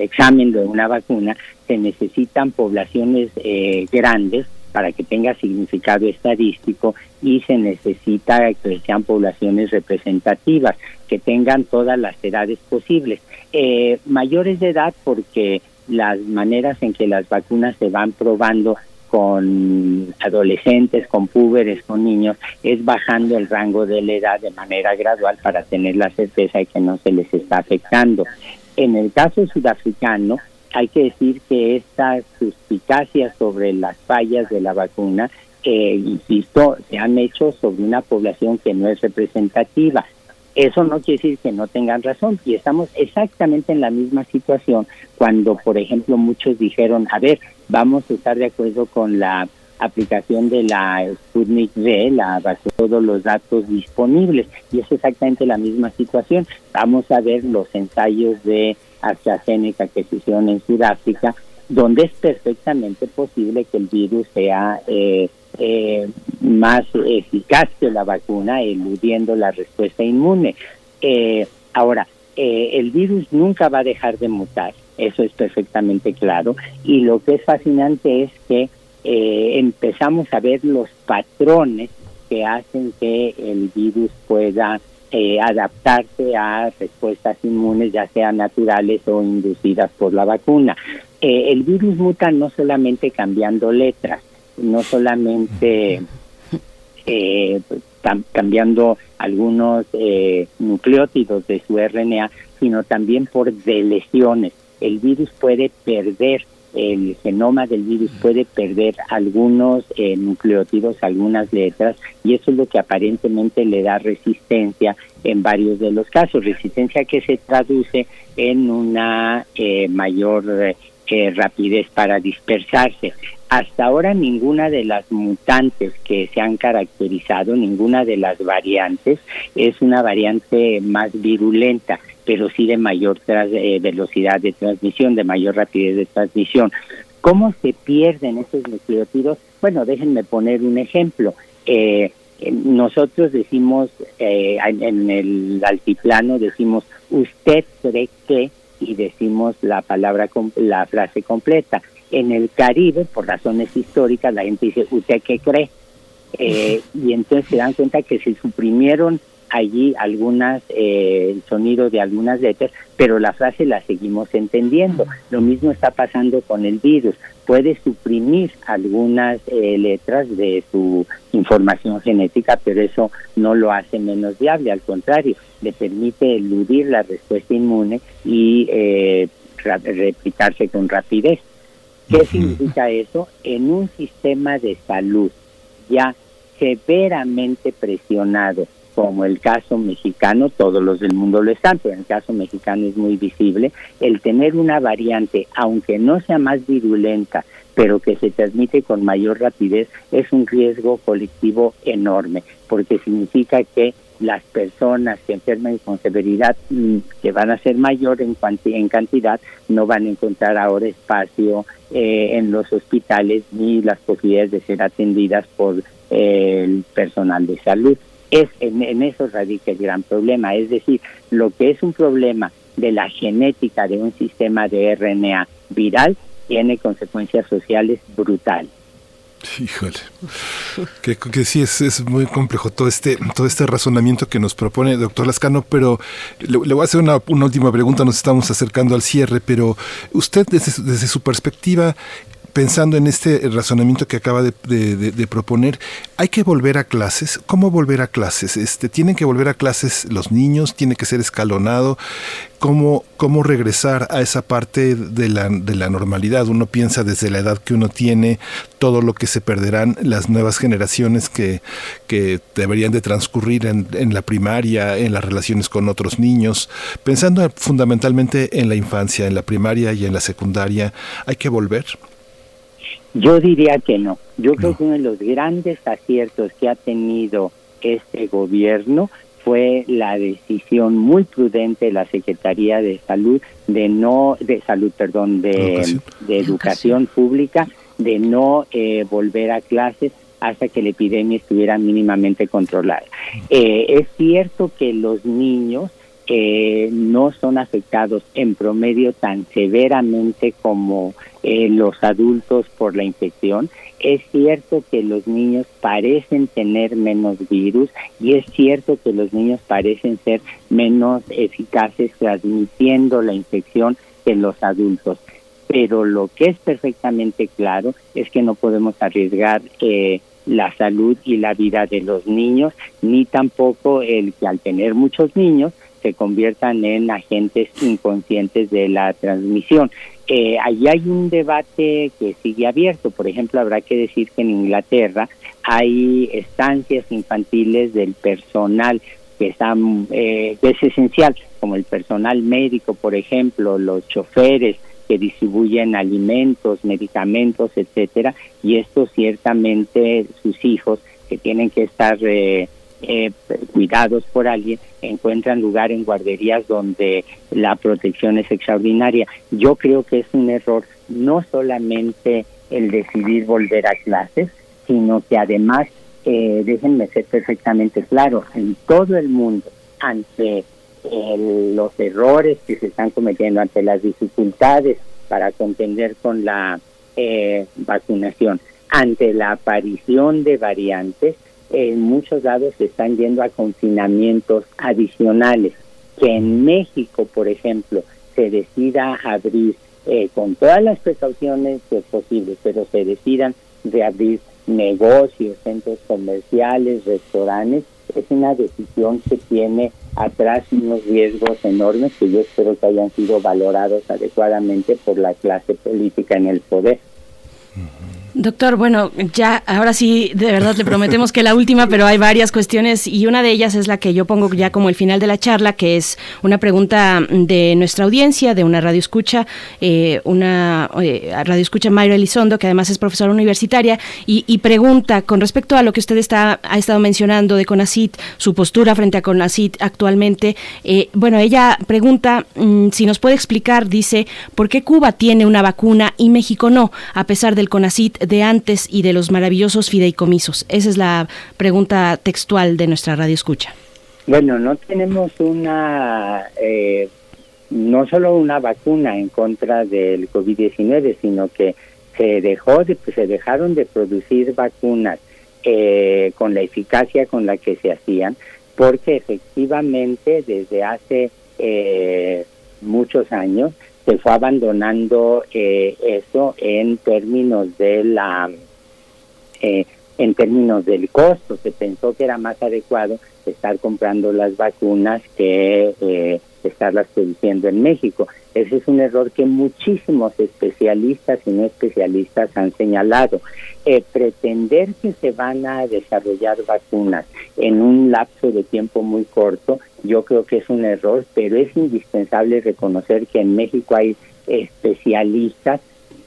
examen de una vacuna, se necesitan poblaciones eh, grandes para que tenga significado estadístico y se necesita que sean poblaciones representativas, que tengan todas las edades posibles. Eh, mayores de edad porque las maneras en que las vacunas se van probando con adolescentes, con púberes, con niños, es bajando el rango de la edad de manera gradual para tener la certeza de que no se les está afectando. En el caso sudafricano, hay que decir que estas suspicacias sobre las fallas de la vacuna, eh, insisto, se han hecho sobre una población que no es representativa. Eso no quiere decir que no tengan razón y estamos exactamente en la misma situación cuando, por ejemplo, muchos dijeron, a ver, vamos a estar de acuerdo con la aplicación de la Sputnik V, la base todos los datos disponibles y es exactamente la misma situación. Vamos a ver los ensayos de AstraZeneca que se hicieron en Sudáfrica, donde es perfectamente posible que el virus sea eh, eh, más eficaz que la vacuna, eludiendo la respuesta inmune. Eh, ahora, el virus nunca va a dejar de mutar, eso es perfectamente claro, y lo que es fascinante es que empezamos a ver los patrones que hacen que el virus pueda eh, adaptarse a respuestas inmunes, ya sean naturales o inducidas por la vacuna. Eh, el virus muta no solamente cambiando letras, no solamente eh, cambiando algunos nucleótidos de su RNA, sino también por deleciones. El virus puede perder el genoma del virus puede perder algunos eh, nucleótidos, algunas letras, y eso es lo que aparentemente le da resistencia en varios de los casos, resistencia que se traduce en una eh, mayor eh, rapidez para dispersarse. Hasta ahora ninguna de las mutantes que se han caracterizado, ninguna de las variantes es una variante más virulenta pero sí de mayor eh, velocidad de transmisión, de mayor rapidez de transmisión. ¿Cómo se pierden esos nucleótidos? Bueno, déjenme poner un ejemplo. Eh, nosotros decimos eh, en el altiplano decimos usted cree que y decimos la palabra la frase completa. En el Caribe, por razones históricas, la gente dice usted qué cree y entonces se dan cuenta que se suprimieron allí algunas, eh, el sonido de algunas letras, pero la frase la seguimos entendiendo. Lo mismo está pasando con el virus. puede suprimir algunas eh, letras de su información genética, pero eso no lo hace menos viable, al contrario, le permite eludir la respuesta inmune y eh, replicarse con rapidez. ¿Qué significa eso? En un sistema de salud ya severamente presionado, como el caso mexicano, todos los del mundo lo están, pero en el caso mexicano es muy visible, el tener una variante, aunque no sea más virulenta, pero que se transmite con mayor rapidez, es un riesgo colectivo enorme, porque significa que las personas que enferman con severidad, mm, que van a ser mayor en, en cantidad, no van a encontrar ahora espacio eh, en los hospitales ni las posibilidades de ser atendidas por eh, el personal de salud. Es en, en eso radica el gran problema, es decir, lo que es un problema de la genética de un sistema de RNA viral tiene consecuencias sociales brutales. Híjole, que, que sí es, es, muy complejo todo este, todo este razonamiento que nos propone doctor Lascano, pero le, voy a hacer una, una, última pregunta, nos estamos acercando al cierre, pero usted desde, desde su perspectiva, pensando en este razonamiento que acaba de, proponer, ¿hay que volver a clases? ¿Cómo volver a clases? Este, ¿Tienen que volver a clases los niños? ¿Tiene que ser escalonado? ¿Cómo, regresar a esa parte de la, normalidad? Uno piensa desde la edad que uno tiene, todo lo que se perderán las nuevas generaciones que, que deberían de transcurrir en, en la primaria, en las relaciones con otros niños, pensando fundamentalmente en la infancia, en la primaria y en la secundaria, ¿hay que volver? Yo diría que no. Yo creo que uno de los grandes aciertos que ha tenido este gobierno fue la decisión muy prudente de la Secretaría de Salud de no de salud, perdón, de educación, de educación pública de no eh, volver a clases hasta que la epidemia estuviera mínimamente controlada. Eh, es cierto que los niños eh, no son afectados en promedio tan severamente como eh, los adultos por la infección. Es cierto que los niños parecen tener menos virus y es cierto que los niños parecen ser menos eficaces transmitiendo la infección que los adultos. Pero lo que es perfectamente claro es que no podemos arriesgar eh, la salud y la vida de los niños, ni tampoco el que al tener muchos niños se conviertan en agentes inconscientes de la transmisión. Eh, allí hay un debate que sigue abierto. Por ejemplo, habrá que decir que en Inglaterra hay estancias infantiles del personal que, están, eh, es esencial, como el personal médico, por ejemplo, los choferes que distribuyen alimentos, medicamentos, etcétera, y esto ciertamente sus hijos que tienen que estar eh, eh, cuidados por alguien encuentran lugar en guarderías donde la protección es extraordinaria. Yo creo que es un error no solamente el decidir volver a clases, sino que además, eh, déjenme ser perfectamente claro, en todo el mundo, ante los errores que se están cometiendo, ante las dificultades para contender con la eh, vacunación, ante la aparición de variantes, en muchos lados se están yendo a confinamientos adicionales. Que en México, por ejemplo, se decida abrir eh, con todas las precauciones posibles, pero se decidan de abrir negocios, centros comerciales, restaurantes, es una decisión que tiene atrás unos riesgos enormes que yo espero que hayan sido valorados adecuadamente por la clase política en el poder. Doctor, bueno, ya ahora sí, de verdad le prometemos que la última, pero hay varias cuestiones y una de ellas es la que yo pongo ya como el final de la charla, que es una pregunta de nuestra audiencia, de una radio escucha, eh, una eh, radio escucha Mayra Elizondo, que además es profesora universitaria, y, pregunta con respecto a lo que usted está, ha estado mencionando de CONACIT, su postura frente a CONACIT actualmente. Eh, bueno, ella pregunta mm, si nos puede explicar, dice, ¿por qué Cuba tiene una vacuna y México no, a pesar del CONACIT de antes y de los maravillosos fideicomisos? Esa es la pregunta textual de nuestra radio escucha. Bueno, no tenemos una, eh, no solo una vacuna en contra del COVID-19, sino que se dejó de, se dejaron de producir vacunas eh, con la eficacia con la que se hacían, porque efectivamente desde hace eh, muchos años se fue abandonando eh, eso en términos de la eh, en términos del costo. Se pensó que era más adecuado estar comprando las vacunas que eh, estarlas produciendo en México. Ese es un error que muchísimos especialistas y no especialistas han señalado. Eh, pretender que se van a desarrollar vacunas en un lapso de tiempo muy corto, yo creo que es un error, pero es indispensable reconocer que en México hay especialistas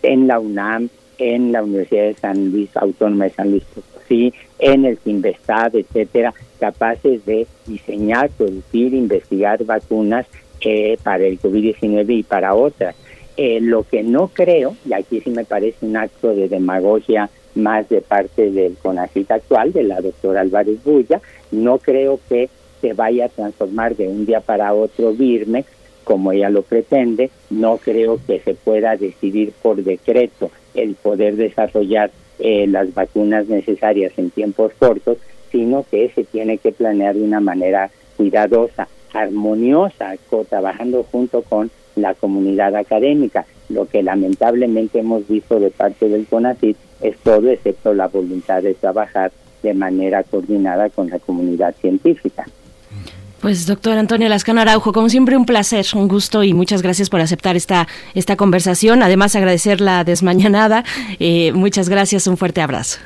en la UNAM, en la Universidad de San Luis Autónoma de San Luis Potosí, en el Sinvestad, etcétera, capaces de diseñar, producir, investigar vacunas eh, para el COVID-19 y para otras. Eh, lo que no creo, y aquí sí me parece un acto de demagogia más de parte del CONACIT actual, de la doctora Álvarez Bulla, no creo que se vaya a transformar de un día para otro Birmex como ella lo pretende, no creo que se pueda decidir por decreto el poder desarrollar eh, las vacunas necesarias en tiempos cortos, sino que se tiene que planear de una manera cuidadosa, armoniosa, trabajando junto con la comunidad académica. Lo que lamentablemente hemos visto de parte del CONACYT es todo excepto la voluntad de trabajar de manera coordinada con la comunidad científica. Pues doctor Antonio Lascano Araujo, como siempre un placer, un gusto y muchas gracias por aceptar esta, esta conversación. Además agradecer la desmañanada. Eh, muchas gracias, un fuerte abrazo.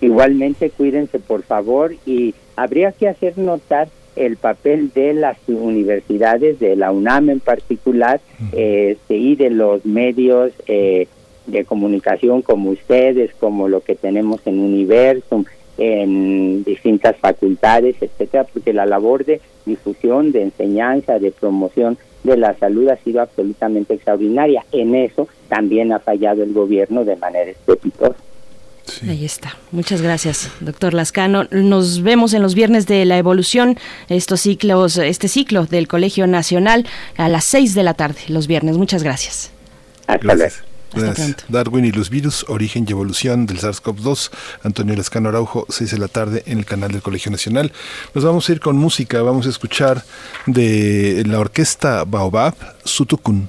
Igualmente cuídense por favor y habría que hacer notar el papel de las universidades, de la UNAM en particular, este, y de los medios eh, de comunicación como ustedes, como lo que tenemos en Universum, en distintas facultades, etcétera, porque la labor de difusión, de enseñanza, de promoción de la salud ha sido absolutamente extraordinaria. En eso también ha fallado el gobierno de manera estrepitosa. Ahí está. Muchas gracias, doctor Lascano. Nos vemos en los viernes de la evolución, estos ciclos, este ciclo del Colegio Nacional a las seis de la tarde, los viernes. Muchas gracias. Hasta luego. Darwin y los virus, origen y evolución del SARS-CoV-2. Antonio Lascano Araujo, 6 de la tarde en el canal del Colegio Nacional. Nos vamos a ir con música, vamos a escuchar de la orquesta Baobab, Sutukun.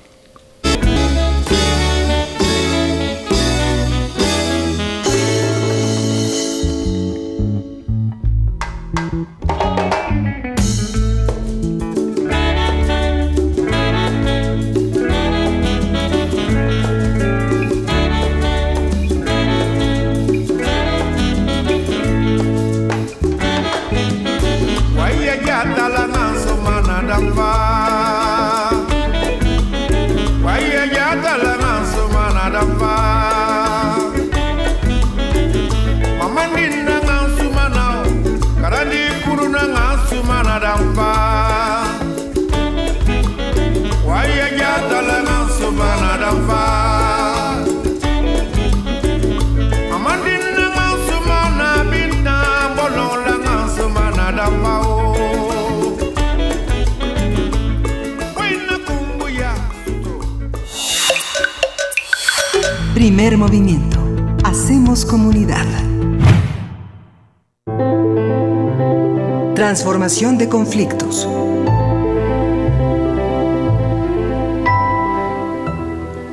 De conflictos.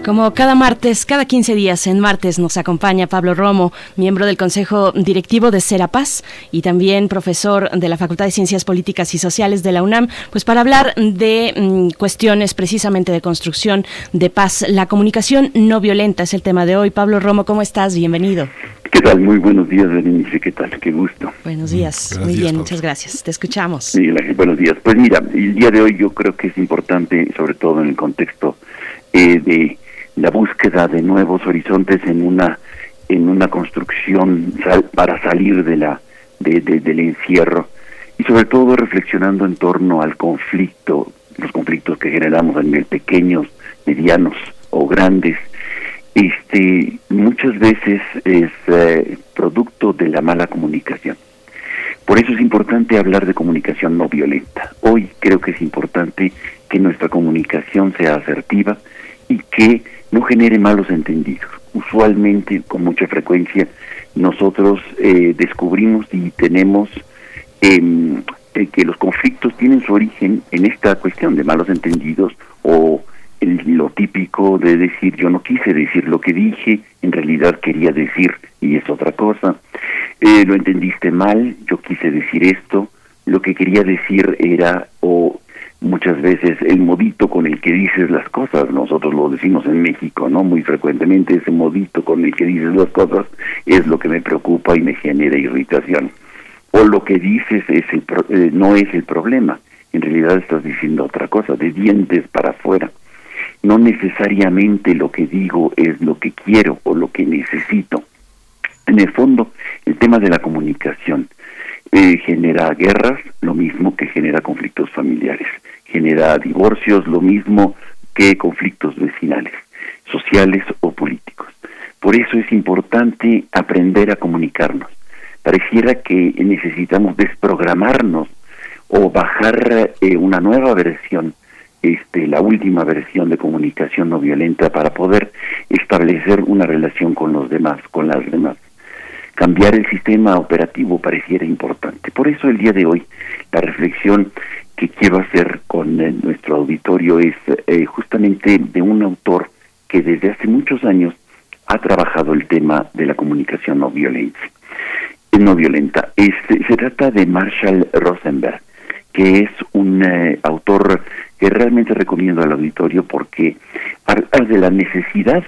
Como cada martes, cada 15 días en martes nos acompaña Pablo Romo, miembro del Consejo Directivo de Serapaz y también profesor de la Facultad de Ciencias Políticas y Sociales de la UNAM, pues para hablar de mm, cuestiones precisamente de construcción de paz. La comunicación no violenta es el tema de hoy. Pablo Romo, ¿cómo estás? Bienvenido. Muy buenos días, Berenice. ¿Qué tal? Qué gusto. Buenos días. Muy bien, muchas gracias. Te escuchamos. buenos días. Pues mira, el día de hoy yo creo que es importante, sobre todo en el contexto eh, de la búsqueda de nuevos horizontes en una en una construcción para salir de la de, del encierro y sobre todo reflexionando en torno al conflicto los conflictos que generamos a nivel pequeños medianos o grandes este muchas veces es eh, producto de la mala comunicación por eso es importante hablar de comunicación no violenta hoy creo que es importante que nuestra comunicación sea asertiva y que no genere malos entendidos. Usualmente, con mucha frecuencia, nosotros eh, descubrimos y tenemos em, eh, que los conflictos tienen su origen en esta cuestión de malos entendidos o el, lo típico de decir yo no quise decir lo que dije, en realidad quería decir y es otra cosa. Eh, lo entendiste mal, yo quise decir esto, lo que quería decir era o muchas veces el modito con el que dices las cosas, nosotros lo decimos en México, ¿no? Muy frecuentemente ese modito con el que dices las cosas es lo que me preocupa y me genera irritación. O lo que dices es el eh, no es el problema, en realidad estás diciendo otra cosa, de dientes para afuera. No necesariamente lo que digo es lo que quiero o lo que necesito. En el fondo, el tema de la comunicación eh, genera guerras, lo mismo que genera conflictos familiares genera divorcios, lo mismo que conflictos vecinales, sociales o políticos. Por eso es importante aprender a comunicarnos. Pareciera que necesitamos desprogramarnos o bajar eh, una nueva versión, este, la última versión de comunicación no violenta para poder establecer una relación con los demás, con las demás. Cambiar el sistema operativo pareciera importante. Por eso el día de hoy la reflexión que quiero hacer con eh, nuestro auditorio es eh, justamente de un autor que desde hace muchos años ha trabajado el tema de la comunicación no violenta. Eh, no violenta. se trata de Marshall Rosenberg, que es un autor que realmente recomiendo al auditorio porque habla de la necesidad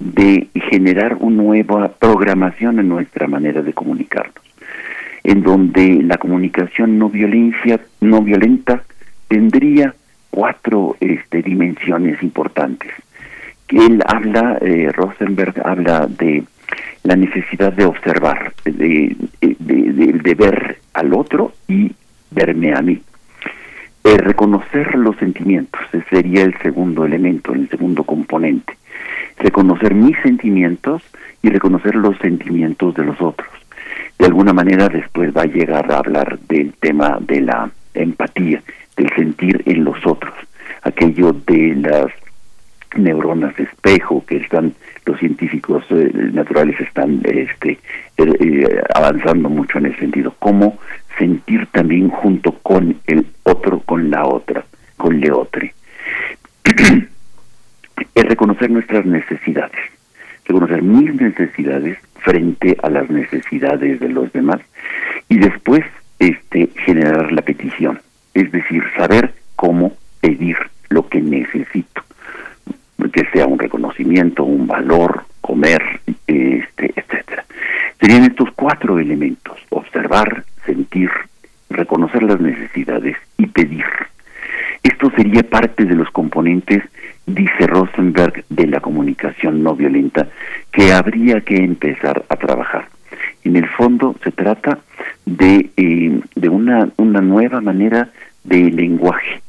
de generar una nueva programación en nuestra manera de comunicarnos en donde la comunicación no violencia no violenta tendría cuatro este, dimensiones importantes. Él habla, eh, Rosenberg habla de la necesidad de observar, de, de, ver al otro y verme a mí. Eh, reconocer los sentimientos, ese sería el segundo elemento, el segundo componente. Reconocer mis sentimientos y reconocer los sentimientos de los otros. De alguna manera después va a llegar a hablar del tema de la empatía, del sentir en los otros, aquello de las neuronas espejo que están los científicos eh, naturales están este eh, avanzando mucho en ese sentido. Cómo sentir también junto con el otro con la otra con le otro es reconocer nuestras necesidades reconocer mis necesidades frente a las necesidades de los demás y después este generar la petición, es decir, saber cómo pedir lo que necesito, que sea un reconocimiento, un valor, comer, este, etcétera. Serían estos cuatro elementos: observar, sentir, reconocer las necesidades y pedir. Esto sería parte de los componentes, dice Rosenberg, de la comunicación no violenta que habría que empezar a trabajar. En el fondo se trata de, eh, de una, una nueva manera de lenguaje,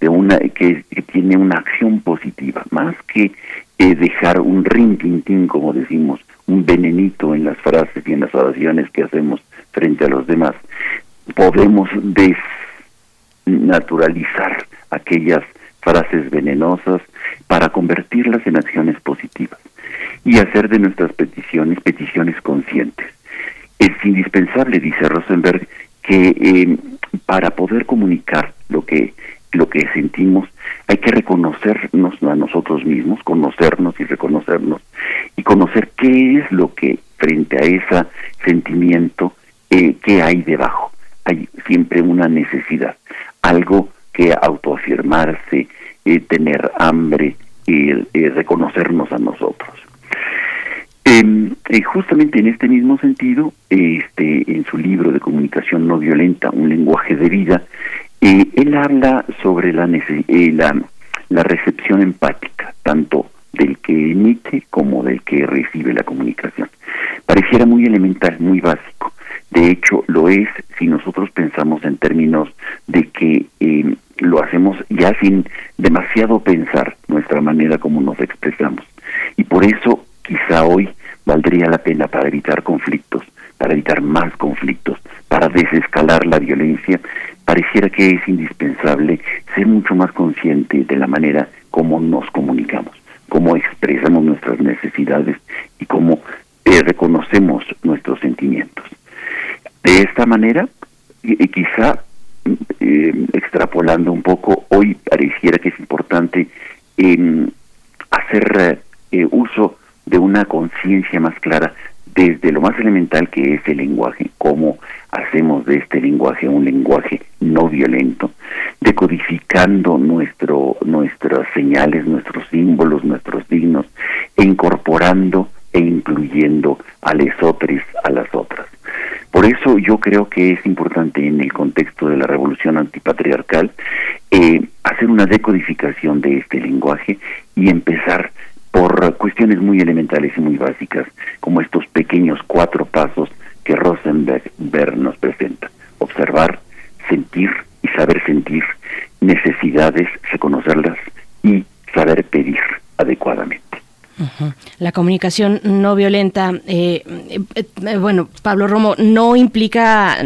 de una que, tiene una acción positiva, más que eh, dejar un rintintín, como decimos, un venenito en las frases y en las oraciones que hacemos frente a los demás. Podemos desnaturalizar aquellas frases venenosas para convertirlas en acciones positivas y hacer de nuestras peticiones peticiones conscientes. Es indispensable, dice Rosenberg, que eh, para poder comunicar lo que lo que sentimos hay que reconocernos a nosotros mismos, conocernos y reconocernos y conocer qué es lo que frente a ese sentimiento eh, que hay debajo. Hay siempre una necesidad, algo que autoafirmarse, eh, tener hambre y reconocernos a nosotros. Eh, justamente en este mismo sentido, este, en su libro de comunicación no violenta, un lenguaje de vida, eh, él habla sobre eh, la, la recepción empática, tanto del que emite como del que recibe la comunicación. Pareciera muy elemental, muy básico. De hecho, lo es si nosotros pensamos en términos de que em, lo hacemos ya sin demasiado pensar nuestra manera como nos expresamos. Y por eso quizá hoy valdría la pena para evitar conflictos, para evitar más conflictos, para desescalar la violencia, pareciera que es indispensable ser mucho más consciente de la manera como nos comunicamos, cómo expresamos nuestras necesidades y cómo eh, reconocemos nuestros sentimientos. De esta manera, y, quizá eh, extrapolando un poco, hoy pareciera que es importante hacer eh, uso de una conciencia más clara desde lo más elemental que es el lenguaje, cómo hacemos de este lenguaje un lenguaje no violento, decodificando nuestro, nuestras señales, nuestros símbolos, nuestros signos, e incorporando e incluyendo a otros, a las otras. Por eso yo creo que es importante en el contexto de la revolución antipatriarcal eh, hacer una decodificación de este lenguaje y empezar por cuestiones muy elementales y muy básicas, como estos pequeños cuatro pasos que Rosenberg nos presenta. Observar, sentir y saber sentir, necesidades, reconocerlas y saber pedir adecuadamente. La comunicación no violenta, eh, eh, eh, bueno, Pablo Romo, no implica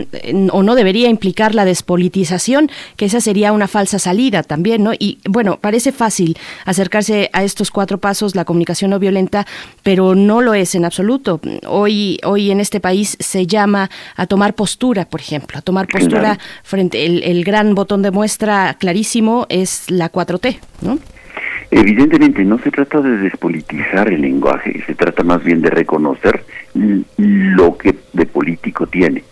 o no debería implicar la despolitización, que esa sería una falsa salida también, ¿no? Y bueno, parece fácil acercarse a estos cuatro pasos, la comunicación no violenta, pero no lo es en absoluto. Hoy, hoy en este país se llama a tomar postura, por ejemplo, a tomar postura frente, el, el gran botón de muestra clarísimo es la 4T, ¿no? Evidentemente no se trata de despolitizar el lenguaje, se trata más bien de reconocer lo que de político tiene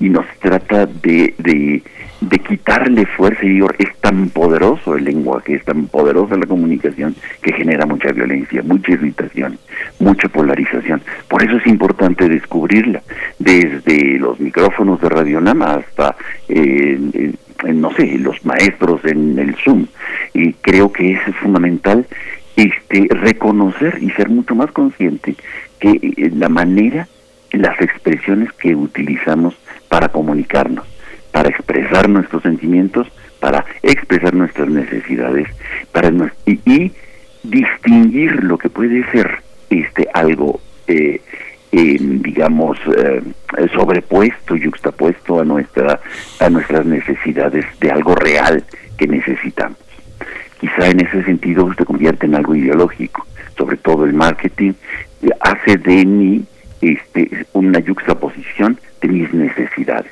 y nos trata de, de, de quitarle fuerza y es tan poderoso el lenguaje, es tan poderosa la comunicación que genera mucha violencia, mucha irritación, mucha polarización. Por eso es importante descubrirla, desde los micrófonos de Radionama hasta eh, no sé, los maestros en el Zoom. Y creo que es fundamental este reconocer y ser mucho más consciente que eh, la manera, las expresiones que utilizamos para comunicarnos, para expresar nuestros sentimientos, para expresar nuestras necesidades, para y, y distinguir lo que puede ser este algo eh, digamos, eh, sobrepuesto, yuxtapuesto a, nuestra, a nuestras necesidades de algo real que necesitamos. Quizá en ese sentido se convierte en algo ideológico, sobre todo el marketing hace de mí este, una yuxtaposición de mis necesidades.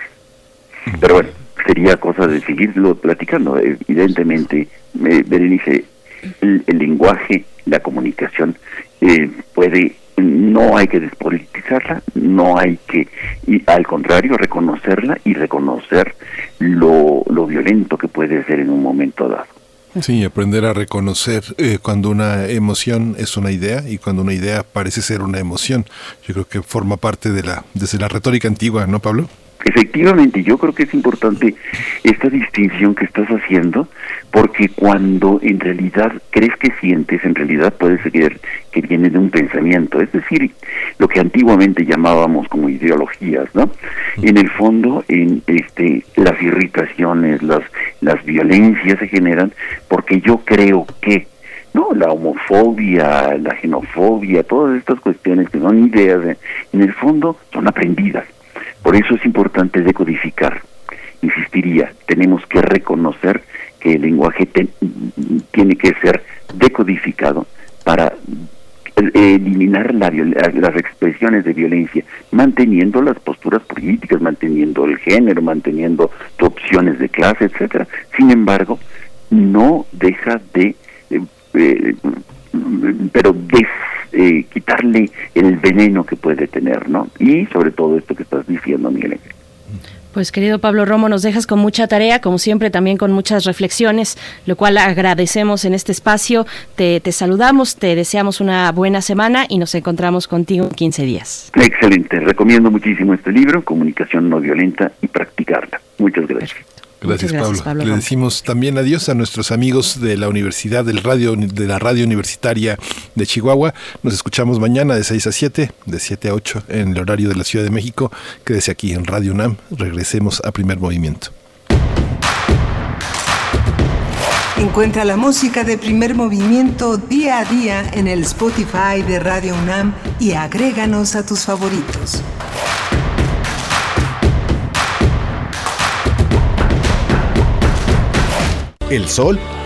Pero bueno, sería cosa de seguirlo platicando. Evidentemente, Berenice, el, el lenguaje, la comunicación eh, puede no hay que despolitizarla, no hay que, y al contrario, reconocerla y reconocer lo, lo violento que puede ser en un momento dado. Sí, aprender a reconocer eh, cuando una emoción es una idea y cuando una idea parece ser una emoción. Yo creo que forma parte de la, desde la retórica antigua, ¿no, Pablo? Efectivamente, yo creo que es importante esta distinción que estás haciendo, porque cuando en realidad crees que sientes, en realidad puede ser que viene de un pensamiento, es decir, lo que antiguamente llamábamos como ideologías, ¿no? En el fondo, en este, las irritaciones, las, las violencias se generan porque yo creo que no, la homofobia, la xenofobia, todas estas cuestiones que son ideas, en el fondo son aprendidas por eso es importante decodificar. Insistiría, tenemos que reconocer que el lenguaje tiene que ser decodificado para eliminar las expresiones de violencia, manteniendo las posturas políticas, manteniendo el género, manteniendo opciones de clase, etcétera. Sin embargo, no deja de, eh, eh, pero de eh, quitarle el veneno que puede tener, ¿no? Y sobre todo esto que estás diciendo, Miguel. Pues querido Pablo Romo, nos dejas con mucha tarea, como siempre también con muchas reflexiones, lo cual agradecemos en este espacio. Te, te saludamos, te deseamos una buena semana y nos encontramos contigo en 15 días. Excelente, recomiendo muchísimo este libro, Comunicación no violenta y practicarla. Muchas gracias. Gracias, Pablo. Le decimos también adiós a nuestros amigos de la Universidad del Radio, de la Radio Universitaria de Chihuahua. Nos escuchamos mañana de 6 a 7, de 7 a 8 en el horario de la Ciudad de México. Quédese aquí en Radio UNAM. Regresemos a primer movimiento. Encuentra la música de primer movimiento día a día en el Spotify de Radio UNAM y agréganos a tus favoritos. El sol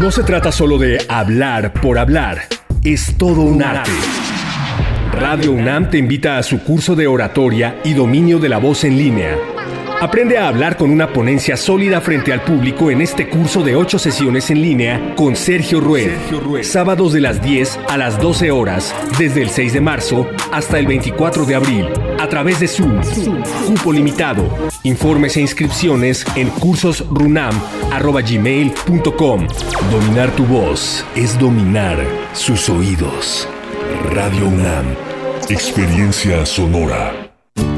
No se trata solo de hablar por hablar, es todo un arte. Radio UNAM te invita a su curso de oratoria y dominio de la voz en línea. Aprende a hablar con una ponencia sólida frente al público en este curso de 8 sesiones en línea con Sergio Rued. Sábados de las 10 a las 12 horas, desde el 6 de marzo hasta el 24 de abril, a través de Zoom. Cupo limitado. Informes e inscripciones en cursosrunam.gmail.com. Dominar tu voz es dominar sus oídos. Radio UNAM. Experiencia sonora.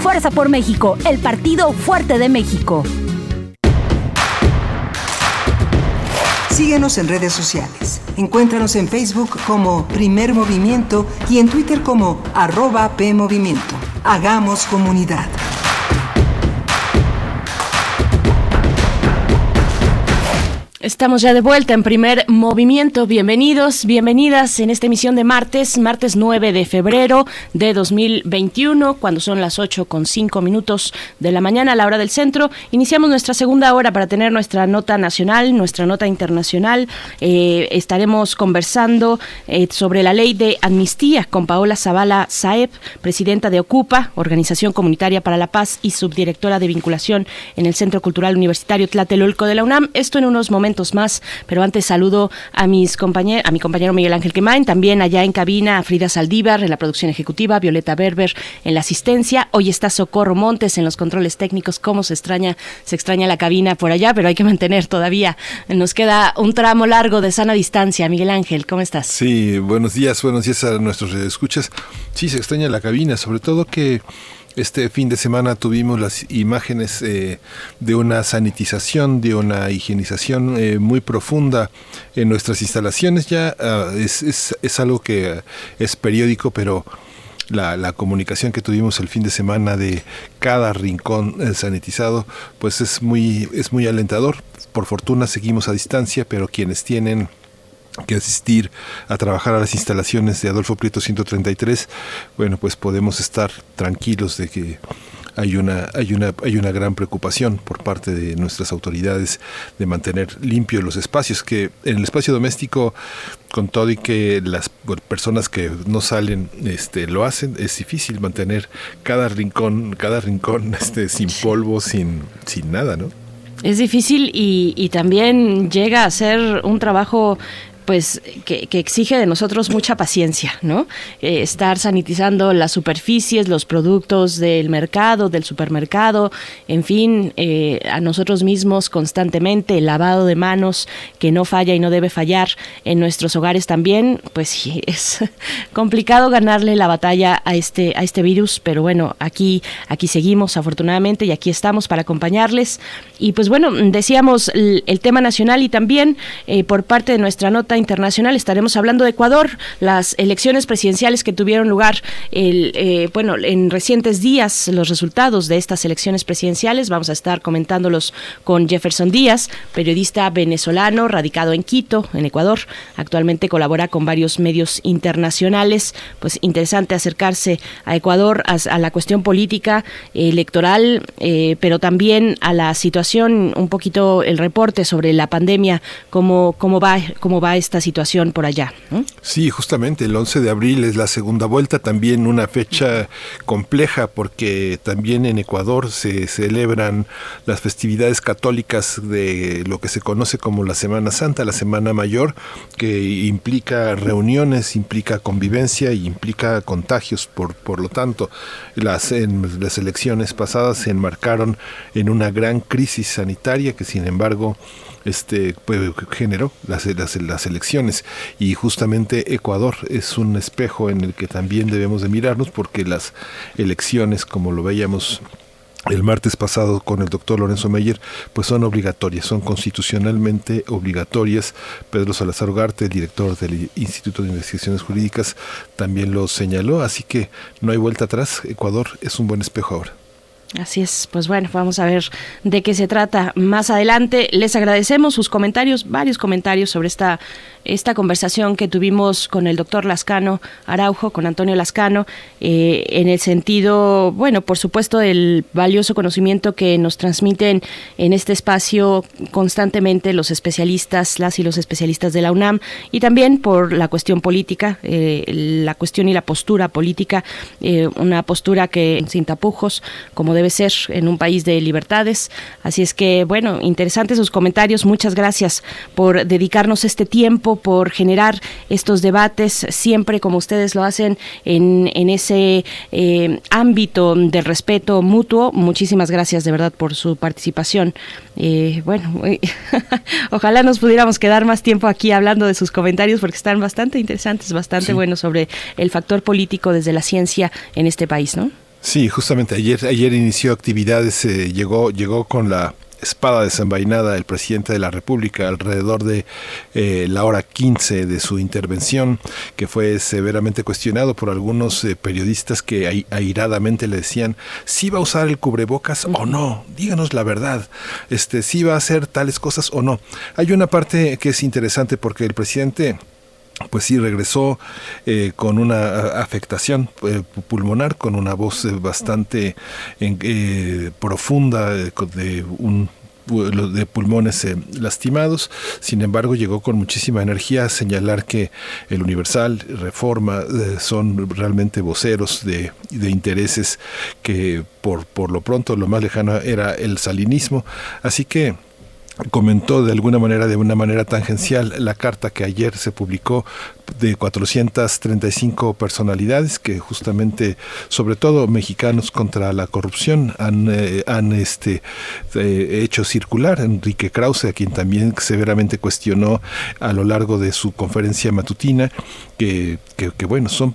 Fuerza por México, el partido fuerte de México. Síguenos en redes sociales. Encuéntranos en Facebook como Primer Movimiento y en Twitter como arroba PMovimiento. Hagamos comunidad. Estamos ya de vuelta en primer movimiento. Bienvenidos, bienvenidas en esta emisión de martes, martes 9 de febrero de 2021, cuando son las 8 con 5 minutos de la mañana a la hora del centro. Iniciamos nuestra segunda hora para tener nuestra nota nacional, nuestra nota internacional. Eh, estaremos conversando eh, sobre la ley de amnistía con Paola Zavala Saeb, presidenta de Ocupa, Organización Comunitaria para la Paz y subdirectora de vinculación en el Centro Cultural Universitario Tlatelolco de la UNAM. Esto en unos momentos más, pero antes saludo a mis compañeros, a mi compañero Miguel Ángel Quemain, también allá en cabina a Frida Saldívar en la producción ejecutiva, Violeta Berber en la asistencia, hoy está Socorro Montes en los controles técnicos, cómo se extraña, se extraña la cabina por allá, pero hay que mantener todavía, nos queda un tramo largo de sana distancia. Miguel Ángel, ¿cómo estás? Sí, buenos días, buenos días a nuestros escuchas. Sí, se extraña la cabina, sobre todo que Este fin de semana tuvimos las imágenes eh, de una sanitización, de una higienización eh, muy profunda en nuestras instalaciones. Ya ah, es, es, es, algo que es periódico, pero la, la, comunicación que tuvimos el fin de semana de cada rincón eh, sanitizado, pues es muy, es muy alentador. Por fortuna seguimos a distancia, pero quienes tienen que asistir a trabajar a las instalaciones de Adolfo Prieto 133, bueno, pues podemos estar tranquilos de que hay una, hay una, hay una gran preocupación por parte de nuestras autoridades de mantener limpios los espacios, que en el espacio doméstico, con todo y que las personas que no salen este, lo hacen, es difícil mantener cada rincón, cada rincón este, sin polvo, sin, sin nada, ¿no? Es difícil y, y, también llega a ser un trabajo pues que, exige de nosotros mucha paciencia, ¿no? Eh, estar sanitizando las superficies, los productos del mercado, del supermercado, en fin, eh, a nosotros mismos constantemente, el lavado de manos que no falla y no debe fallar en nuestros hogares también, pues sí, es complicado ganarle la batalla a este, a este virus, pero bueno, aquí, aquí seguimos afortunadamente y aquí estamos para acompañarles. Y pues bueno, decíamos el, tema nacional y también eh, por parte de nuestra nota internacional estaremos hablando de Ecuador, las elecciones presidenciales que tuvieron lugar el, eh, bueno, en recientes días, los resultados de estas elecciones presidenciales. Vamos a estar comentándolos con Jefferson Díaz, periodista venezolano radicado en Quito, en Ecuador. Actualmente colabora con varios medios internacionales. Pues interesante acercarse a Ecuador, a, la cuestión política, electoral, eh, pero también a la situación, un poquito el reporte sobre la pandemia, cómo, cómo va, cómo va esta situación por allá. Sí, justamente el 11 de abril es la segunda vuelta, también una fecha compleja porque también en Ecuador se celebran las festividades católicas de lo que se conoce como la Semana Santa, la Semana Mayor, que implica reuniones, implica convivencia y implica contagios. Por, por lo tanto, las, en, las elecciones pasadas se enmarcaron en una gran crisis sanitaria que sin embargo este pues, generó las, las, las, elecciones y justamente Ecuador es un espejo en el que también debemos de mirarnos porque las elecciones como lo veíamos el martes pasado con el doctor Lorenzo Meyer, pues son obligatorias, son constitucionalmente obligatorias. Pedro Salazar Ugarte, director del Instituto de Investigaciones Jurídicas, también lo señaló, así que no hay vuelta atrás. Ecuador es un buen espejo ahora. Así es, pues bueno, vamos a ver de qué se trata más adelante. Les agradecemos sus comentarios, varios comentarios sobre esta esta conversación que tuvimos con el doctor Lascano Araujo, con Antonio Lascano, eh, en el sentido, bueno, por supuesto, el valioso conocimiento que nos transmiten en este espacio constantemente los especialistas, las y los especialistas de la UNAM, y también por la cuestión política, eh, la cuestión y la postura política, eh, una postura que sin tapujos, como debe ser en un país de libertades. Así es que, bueno, interesantes sus comentarios. Muchas gracias por dedicarnos este tiempo por generar estos debates, siempre como ustedes lo hacen en, en ese eh, ámbito de respeto mutuo. Muchísimas gracias de verdad por su participación. Eh, bueno, ojalá nos pudiéramos quedar más tiempo aquí hablando de sus comentarios porque están bastante interesantes, bastante buenos sobre el factor político desde la ciencia en este país, ¿no? Sí, justamente ayer ayer inició actividades, eh, llegó llegó con la espada desenvainada el presidente de la República alrededor de eh, la hora 15 de su intervención, que fue severamente cuestionado por algunos eh, periodistas que airadamente le decían si va a usar el cubrebocas o no, díganos la verdad, este, si va a hacer tales cosas o no. Hay una parte que es interesante porque el presidente pues sí regresó eh, con una afectación eh, pulmonar, con una voz eh, bastante profunda de un de pulmones lastimados. Sin embargo, llegó con muchísima energía a señalar que el Universal, Reforma, son realmente voceros de, de intereses que por, por lo pronto lo más lejano era el salinismo. Así que comentó de alguna manera, de una manera tangencial, la carta que ayer se publicó de 435 personalidades que justamente, sobre todo mexicanos contra la corrupción, han, eh, han este, eh, hecho circular. Enrique Krause, a quien también severamente cuestionó a lo largo de su conferencia matutina, que, que, que bueno, son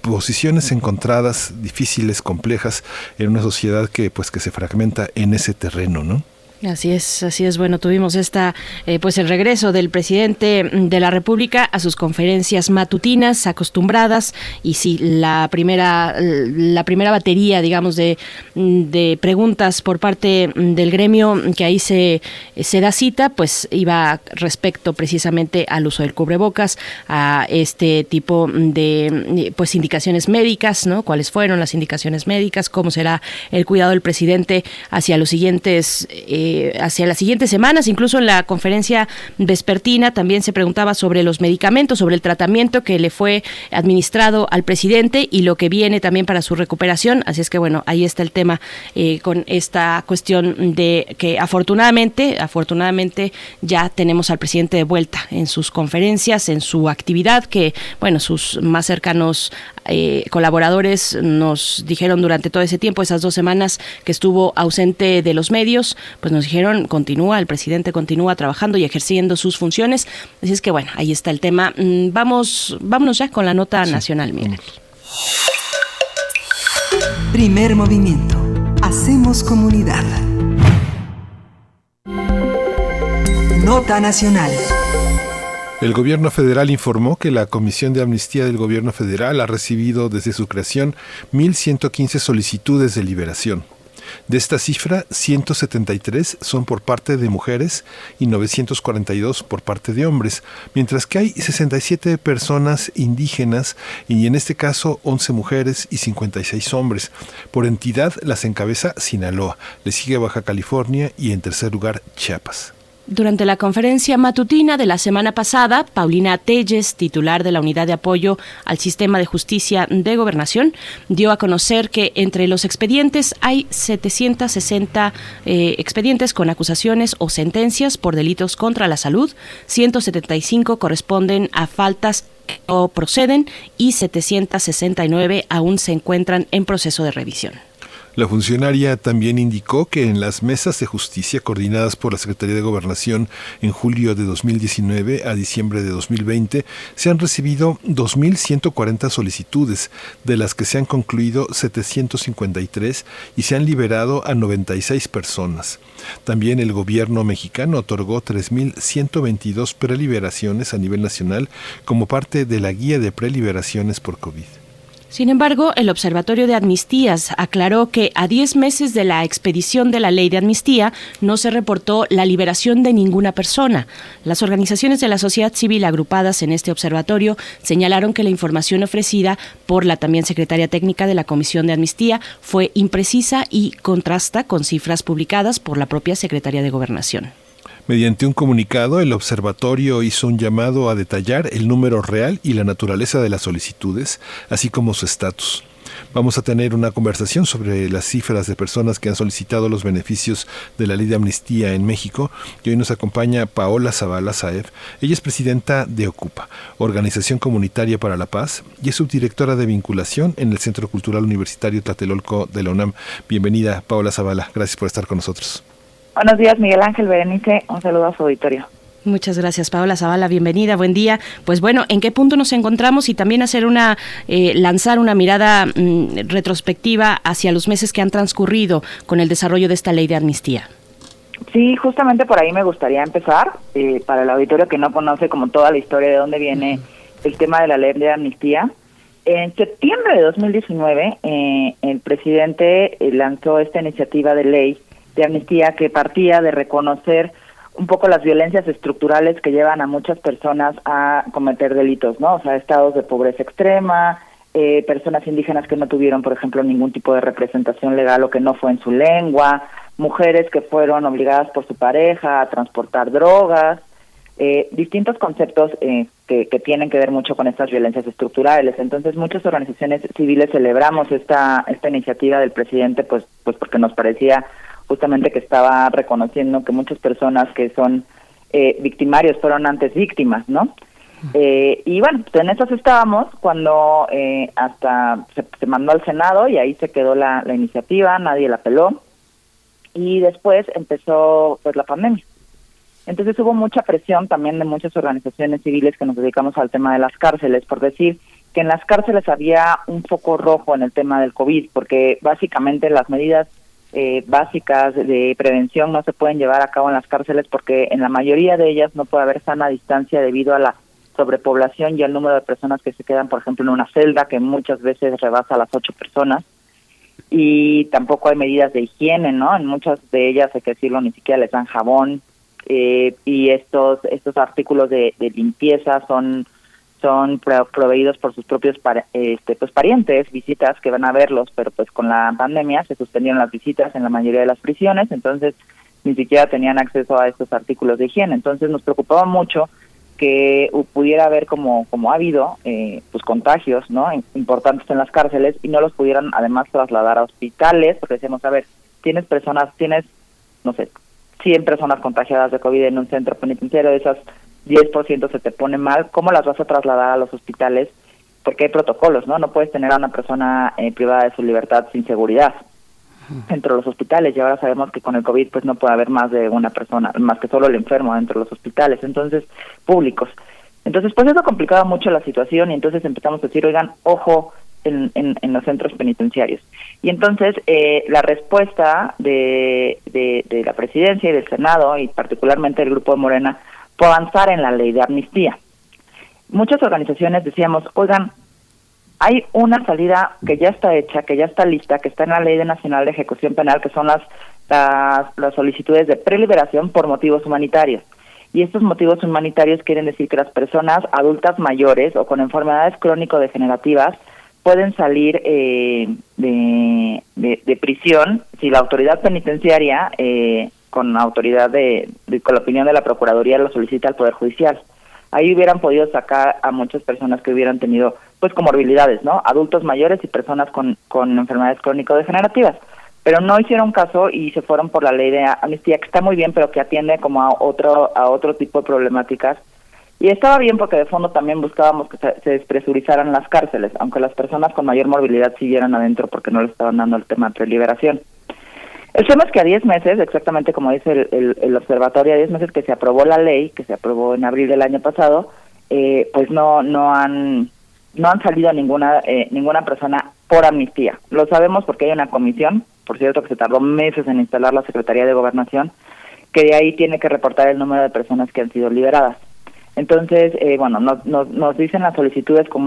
posiciones encontradas, difíciles, complejas, en una sociedad que pues que se fragmenta en ese terreno, ¿no? Así es, así es. Bueno, tuvimos esta, eh, pues el regreso del presidente de la República a sus conferencias matutinas acostumbradas y sí, la primera, la primera batería, digamos, de, de preguntas por parte del gremio que ahí se, se da cita, pues iba respecto precisamente al uso del cubrebocas, a este tipo de, pues indicaciones médicas, ¿no? ¿Cuáles fueron las indicaciones médicas? ¿Cómo será el cuidado del presidente hacia los siguientes eh, eh, hacia las siguientes semanas. Incluso en la conferencia vespertina también se preguntaba sobre los medicamentos, sobre el tratamiento que le fue administrado al presidente y lo que viene también para su recuperación. Así es que bueno, ahí está el tema eh, con esta cuestión de que afortunadamente, afortunadamente ya tenemos al presidente de vuelta en sus conferencias, en su actividad, que bueno, sus más cercanos eh, colaboradores nos dijeron durante todo ese tiempo, esas dos semanas que estuvo ausente de los medios, pues nos dijeron, continúa, el presidente continúa trabajando y ejerciendo sus funciones. Así es que bueno, ahí está el tema. Mm, vamos, vámonos ya con la nota nacional, Miguel. Primer movimiento. Hacemos comunidad. Nota nacional. El gobierno federal informó que la Comisión de Amnistía del gobierno federal ha recibido desde su creación 1.115 solicitudes de liberación. De esta cifra, 173 son por parte de mujeres y 942 por parte de hombres, mientras que hay 67 personas indígenas y en este caso 11 mujeres y 56 hombres. Por entidad las encabeza Sinaloa, le sigue Baja California y en tercer lugar Chiapas. Durante la conferencia matutina de la semana pasada, Paulina Telles, titular de la Unidad de Apoyo al Sistema de Justicia de Gobernación, dio a conocer que entre los expedientes hay 760 eh, expedientes con acusaciones o sentencias por delitos contra la salud, 175 corresponden a faltas no proceden y 769 aún se encuentran en proceso de revisión. La funcionaria también indicó que en las mesas de justicia coordinadas por la Secretaría de Gobernación en julio de 2019 a diciembre de 2020 se han recibido 2.140 solicitudes, de las que se han concluido 753 y se han liberado a 96 personas. También el gobierno mexicano otorgó 3.122 preliberaciones a nivel nacional como parte de la guía de preliberaciones por COVID. Sin embargo, el Observatorio de Amnistías aclaró que a 10 meses de la expedición de la ley de amnistía no se reportó la liberación de ninguna persona. Las organizaciones de la sociedad civil agrupadas en este observatorio señalaron que la información ofrecida por la también secretaria técnica de la Comisión de Amnistía fue imprecisa y contrasta con cifras publicadas por la propia Secretaría de Gobernación. Mediante un comunicado, el observatorio hizo un llamado a detallar el número real y la naturaleza de las solicitudes, así como su estatus. Vamos a tener una conversación sobre las cifras de personas que han solicitado los beneficios de la ley de amnistía en México y hoy nos acompaña Paola Zavala Saev. Ella es presidenta de Ocupa, Organización Comunitaria para la Paz, y es subdirectora de vinculación en el Centro Cultural Universitario Tlatelolco de la UNAM. Bienvenida, Paola Zavala. Gracias por estar con nosotros. Buenos días, Miguel Ángel Berenice. Un saludo a su auditorio. Muchas gracias, Paola Zavala. Bienvenida, buen día. Pues bueno, ¿en qué punto nos encontramos y también hacer una, eh, lanzar una mirada mm, retrospectiva hacia los meses que han transcurrido con el desarrollo de esta ley de amnistía? Sí, justamente por ahí me gustaría empezar. Eh, para el auditorio que no conoce como toda la historia de dónde viene el tema de la ley de amnistía. En septiembre de 2019, eh, el presidente lanzó esta iniciativa de ley de amnistía que partía de reconocer un poco las violencias estructurales que llevan a muchas personas a cometer delitos, ¿no? O sea, estados de pobreza extrema, eh, personas indígenas que no tuvieron, por ejemplo, ningún tipo de representación legal o que no fue en su lengua, mujeres que fueron obligadas por su pareja a transportar drogas, eh, distintos conceptos eh, que, que, tienen que ver mucho con estas violencias estructurales. Entonces, muchas organizaciones civiles celebramos esta esta iniciativa del presidente, pues pues porque nos parecía justamente que estaba reconociendo que muchas personas que son eh, victimarios fueron antes víctimas, ¿no? Eh, y bueno, pues en eso estábamos cuando eh, hasta se, mandó al Senado y ahí se quedó la, la iniciativa, nadie la peló y después empezó pues la pandemia. Entonces hubo mucha presión también de muchas organizaciones civiles que nos dedicamos al tema de las cárceles por decir que en las cárceles había un foco rojo en el tema del COVID, porque básicamente las medidas eh, básicas de prevención no se pueden llevar a cabo en las cárceles porque en la mayoría de ellas no puede haber sana distancia debido a la sobrepoblación y al número de personas que se quedan, por ejemplo, en una celda que muchas veces rebasa las ocho personas y tampoco hay medidas de higiene, ¿no? En muchas de ellas, hay que decirlo, ni siquiera les dan jabón eh, y estos estos artículos de, limpieza son son proveídos por sus propios este, pues parientes, visitas que van a verlos, pero pues con la pandemia se suspendieron las visitas en la mayoría de las prisiones, entonces ni siquiera tenían acceso a estos artículos de higiene. Entonces nos preocupaba mucho que pudiera haber como como ha habido eh, pues contagios no importantes en las cárceles y no los pudieran además trasladar a hospitales porque decíamos a ver tienes personas tienes no sé 100 personas contagiadas de covid en un centro penitenciario de esas 10% se te pone mal cómo las vas a trasladar a los hospitales porque hay protocolos no no puedes tener a una persona eh, privada de su libertad sin seguridad dentro de los hospitales y ahora sabemos que con el COVID pues no puede haber más de una persona, más que solo el enfermo dentro de los hospitales, entonces públicos. Entonces pues eso complicaba mucho la situación y entonces empezamos a decir, oigan, ojo en, en, los centros penitenciarios. Y entonces eh, la respuesta de, de, de la presidencia y del Senado y particularmente del Grupo de Morena fue avanzar en la ley de amnistía. Muchas organizaciones decíamos, oigan, hay una salida que ya está hecha, que ya está lista, que está en la Ley Nacional de Ejecución Penal, que son las, las, solicitudes de preliberación por motivos humanitarios. Y estos motivos humanitarios quieren decir que las personas adultas mayores o con enfermedades crónico-degenerativas pueden salir eh, de, de, prisión si la autoridad penitenciaria, eh, con autoridad de, con la opinión de la Procuraduría, lo solicita al Poder Judicial. Ahí hubieran podido sacar a muchas personas que hubieran tenido pues comorbilidades, ¿no? Adultos mayores y personas con, con enfermedades crónico-degenerativas. Pero no hicieron caso y se fueron por la ley de amnistía, que está muy bien, pero que atiende como a otro, a otro tipo de problemáticas. Y estaba bien porque de fondo también buscábamos que se, despresurizaran las cárceles, aunque las personas con mayor morbilidad siguieran adentro porque no le estaban dando el tema de preliberación. El tema es que a 10 meses, exactamente como dice el, observatorio, a 10 meses que se aprobó la ley, que se aprobó en abril del año pasado, eh, pues no, no han no han salido ninguna eh, ninguna persona por amnistía. Lo sabemos porque hay una comisión, por cierto que se tardó meses en instalar la Secretaría de Gobernación, que de ahí tiene que reportar el número de personas que han sido liberadas. Entonces, eh, bueno, nos, nos, dicen las solicitudes con,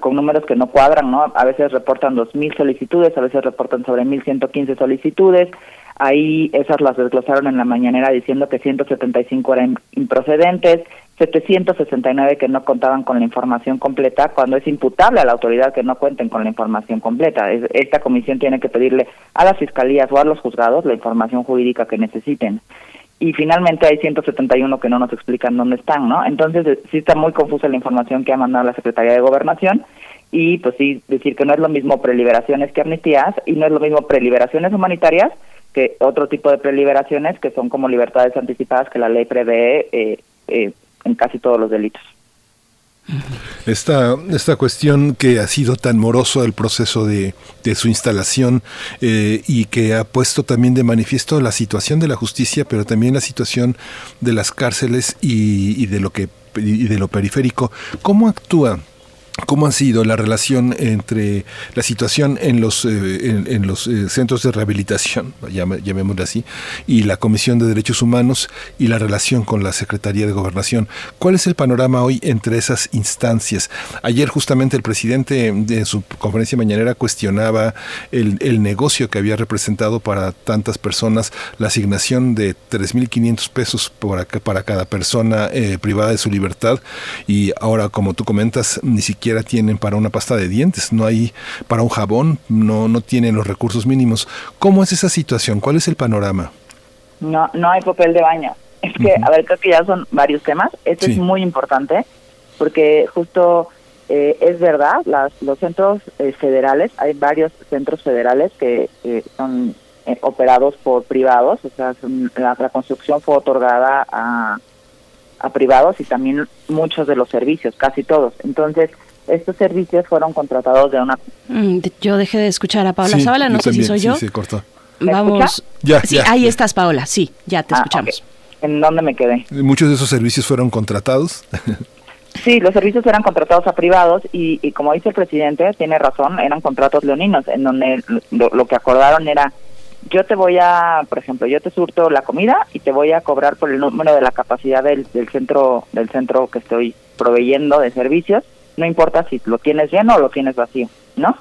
con números que no cuadran, ¿no? A veces reportan 2.000 solicitudes, a veces reportan sobre 1.115 solicitudes. Ahí esas las desglosaron en la mañanera diciendo que 175 eran improcedentes, 769 que no contaban con la información completa, cuando es imputable a la autoridad que no cuenten con la información completa. Esta comisión tiene que pedirle a las fiscalías o a los juzgados la información jurídica que necesiten. Y finalmente hay 171 que no nos explican dónde están, ¿no? Entonces eh, sí está muy confusa la información que ha mandado la Secretaría de Gobernación y pues sí decir que no es lo mismo preliberaciones que amnistías y no es lo mismo preliberaciones humanitarias que otro tipo de preliberaciones que son como libertades anticipadas que la ley prevé eh, eh, en casi todos los delitos. Esta, esta cuestión que ha sido tan moroso el proceso de, su instalación eh, y que ha puesto también de manifiesto la situación de la justicia, pero también la situación de las cárceles y, y de lo que y de lo periférico. ¿Cómo actúa ¿Cómo ha sido la relación entre la situación en los, eh, en, los eh, centros de rehabilitación, llamémoslo así, y la Comisión de Derechos Humanos y la relación con la Secretaría de Gobernación? ¿Cuál es el panorama hoy entre esas instancias? Ayer justamente el presidente en su conferencia mañanera cuestionaba el, el negocio que había representado para tantas personas la asignación de 3.500 pesos para, para cada persona eh, privada de su libertad y ahora, como tú comentas, ni siquiera tienen para una pasta de dientes, no hay para un jabón, no, no tienen los recursos mínimos. ¿Cómo es esa situación? ¿Cuál es el panorama? No, no hay papel de baño. Es que, a ver, creo que ya son varios temas. Esto es muy importante porque justo eh, es verdad, las, los centros eh, federales, hay varios centros federales que son eh, operados por privados, o sea, la, construcción fue otorgada a, a privados y también muchos de los servicios, casi todos. Entonces, estos servicios fueron contratados de una... Mm, yo dejé de escuchar a Paola sí, no sé si soy yo. Sí, se cortó. Vamos. Ya, sí, ahí estás, Paola. Sí, ya te ah, escuchamos. ¿En dónde me quedé? Muchos de esos servicios fueron contratados. Sí, los servicios eran contratados a privados y, y como dice el presidente, tiene razón, eran contratos leoninos, en donde lo, lo que acordaron era yo te voy a, por ejemplo, yo te surto la comida y te voy a cobrar por el número de la capacidad del, del centro del centro que estoy proveyendo de servicios, no importa si lo tienes lleno o lo tienes vacío, ¿no?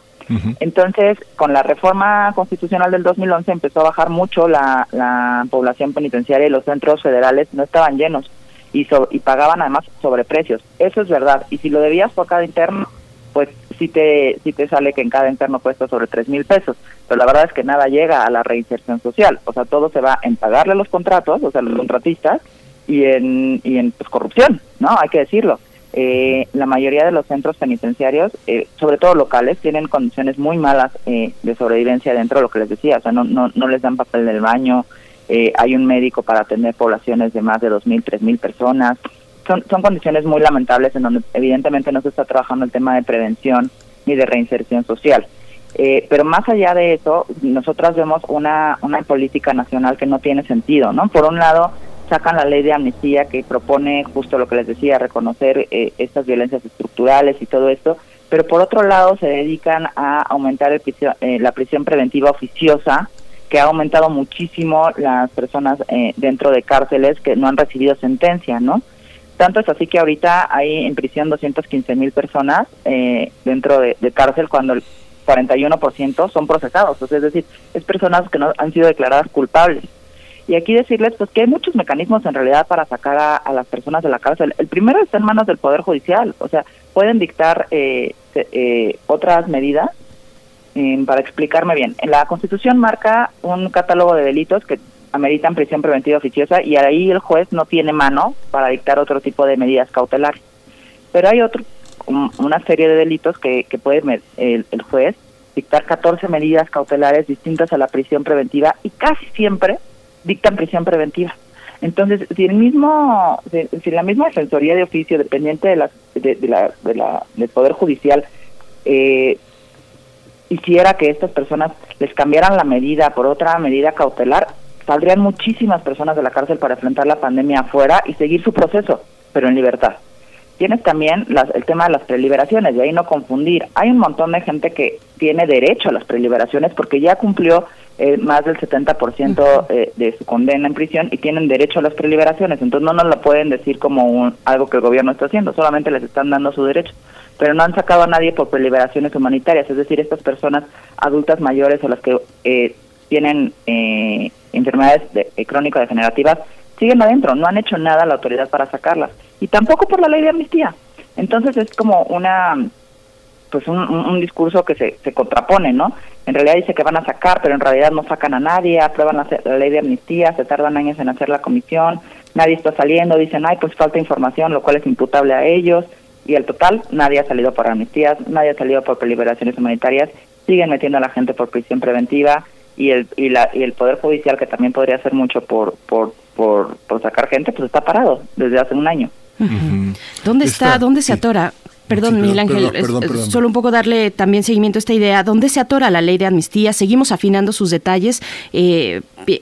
Entonces, con la reforma constitucional del 2011 empezó a bajar mucho la, la población penitenciaria y los centros federales no estaban llenos y, so- y pagaban además sobreprecios. Eso es verdad. Y si lo debías por cada interno, pues sí te, sí te sale que en cada interno cuesta sobre tres mil pesos. Pero la verdad es que nada llega a la reinserción social. O sea, todo se va en pagarle los contratos, o sea, los contratistas, y en, y en pues, corrupción, ¿no? Hay que decirlo. Eh, la mayoría de los centros penitenciarios, eh, sobre todo locales, tienen condiciones muy malas eh, de sobrevivencia dentro de lo que les decía. O sea, no, no, no les dan papel del baño, eh, hay un médico para atender poblaciones de más de 2.000, 3.000 personas. Son, son condiciones muy lamentables en donde evidentemente no se está trabajando el tema de prevención ni de reinserción social. Eh, pero más allá de eso, nosotras vemos una, una política nacional que no tiene sentido, ¿no? Por un lado, sacan la ley de amnistía que propone justo lo que les decía, reconocer eh, estas violencias estructurales y todo esto, pero por otro lado se dedican a aumentar el prisión- eh, la prisión preventiva oficiosa, que ha aumentado muchísimo las personas eh, dentro de cárceles que no han recibido sentencia, ¿no? Tanto es así que ahorita hay en prisión 215 mil personas eh, dentro de, de cárcel cuando el 41% son procesados, o sea, es decir, es personas que no han sido declaradas culpables. Y aquí decirles pues que hay muchos mecanismos en realidad para sacar a, las personas de la cárcel. El primero está en manos del Poder Judicial, o sea, pueden dictar eh, eh, otras medidas eh, para explicarme bien. En la Constitución marca un catálogo de delitos que ameritan prisión preventiva oficiosa y ahí el juez no tiene mano para dictar otro tipo de medidas cautelares. Pero hay otro, un- una serie de delitos que, que puede el, el juez dictar 14 medidas cautelares distintas a la prisión preventiva y casi siempre dictan prisión preventiva. Entonces, si el mismo, si, la misma defensoría de oficio dependiente de la- del poder judicial eh, hiciera que estas personas les cambiaran la medida por otra medida cautelar, saldrían muchísimas personas de la cárcel para enfrentar la pandemia afuera y seguir su proceso, pero en libertad. Tienes también las- el tema de las preliberaciones, de ahí no confundir. Hay un montón de gente que tiene derecho a las preliberaciones porque ya cumplió eh, más del 70% eh, de su condena en prisión y tienen derecho a las preliberaciones. Entonces no nos lo pueden decir como un- algo que el gobierno está haciendo, solamente les están dando su derecho. Pero no han sacado a nadie por preliberaciones humanitarias, es decir, estas personas adultas mayores o las que eh, tienen eh, enfermedades de- eh, crónico-degenerativas siguen adentro, no han hecho nada la autoridad para sacarlas. Y tampoco por la ley de amnistía. Entonces es como una pues un, discurso que se, se contrapone, ¿no? En realidad dice que van a sacar, pero en realidad no sacan a nadie, aprueban la ley de amnistía, se tardan años en hacer la comisión, nadie está saliendo, dicen, ay, pues falta información, lo cual es imputable a ellos, y al total nadie ha salido por amnistías, nadie ha salido por liberaciones humanitarias, siguen metiendo a la gente por prisión preventiva, y el, y, la, y el Poder Judicial, que también podría hacer mucho por, por, por, por sacar gente, pues está parado desde hace un año. ¿Dónde está? Está- ¿Dónde se atora? Perdón, Sí, Miguel Ángel, perdón, perdón, es- perdón. solo un poco darle también seguimiento a esta idea. ¿Dónde se atora la ley de amnistía? Seguimos afinando sus detalles. Eh,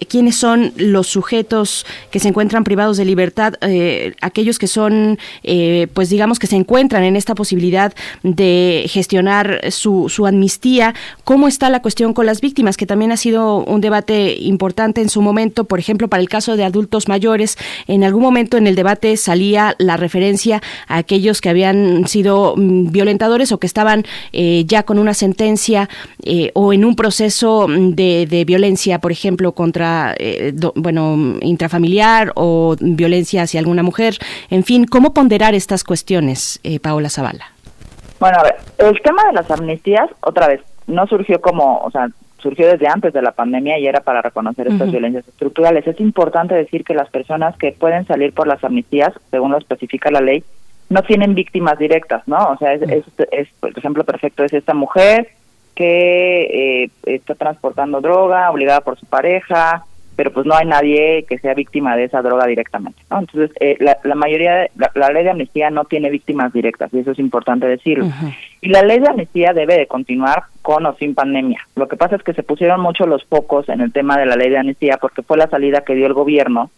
¿Quiénes son los sujetos que se encuentran privados de libertad? Eh, aquellos que son, eh, pues digamos que se encuentran en esta posibilidad de gestionar su, su amnistía. ¿Cómo está la cuestión con las víctimas? Que también ha sido un debate importante en su momento. Por ejemplo, para el caso de adultos mayores, en algún momento en el debate salía la referencia a aquellos que habían sido mm, violentadores o que estaban eh, ya con una sentencia eh, o en un proceso mm, de, de violencia, por ejemplo, contra, eh, do- bueno, intrafamiliar o violencia hacia alguna mujer. En fin, ¿cómo ponderar estas cuestiones, eh, Paola Zavala? Bueno, a ver, el tema de las amnistías, otra vez, no surgió como, o sea, surgió desde antes de la pandemia y era para reconocer estas violencias estructurales. Es importante decir que las personas que pueden salir por las amnistías, según lo especifica la ley, no tienen víctimas directas, ¿no? O sea, es, es, es, por ejemplo perfecto es esta mujer que eh, está transportando droga obligada por su pareja, pero pues no hay nadie que sea víctima de esa droga directamente, ¿no? Entonces, eh, la, la mayoría, de- la, la ley de amnistía no tiene víctimas directas y eso es importante decirlo. Y la ley de amnistía debe de continuar con o sin pandemia. Lo que pasa es que se pusieron mucho los focos en el tema de la ley de amnistía porque fue la salida que dio el gobierno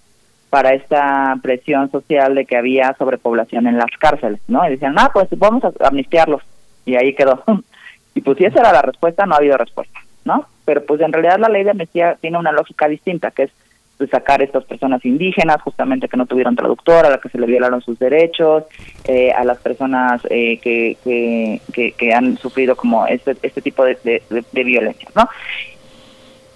para esta presión social de que había sobrepoblación en las cárceles, ¿no? Y decían, ah, pues vamos a amnistiarlos. Y ahí quedó. y pues si esa era la respuesta, no ha habido respuesta, ¿no? Pero pues en realidad la ley de amnistía tiene una lógica distinta, que es pues, sacar a estas personas indígenas, justamente que no tuvieron traductor, a las que se le violaron sus derechos, eh, a las personas eh, que, que, que, han sufrido como este, este tipo de, de, violencia, ¿no?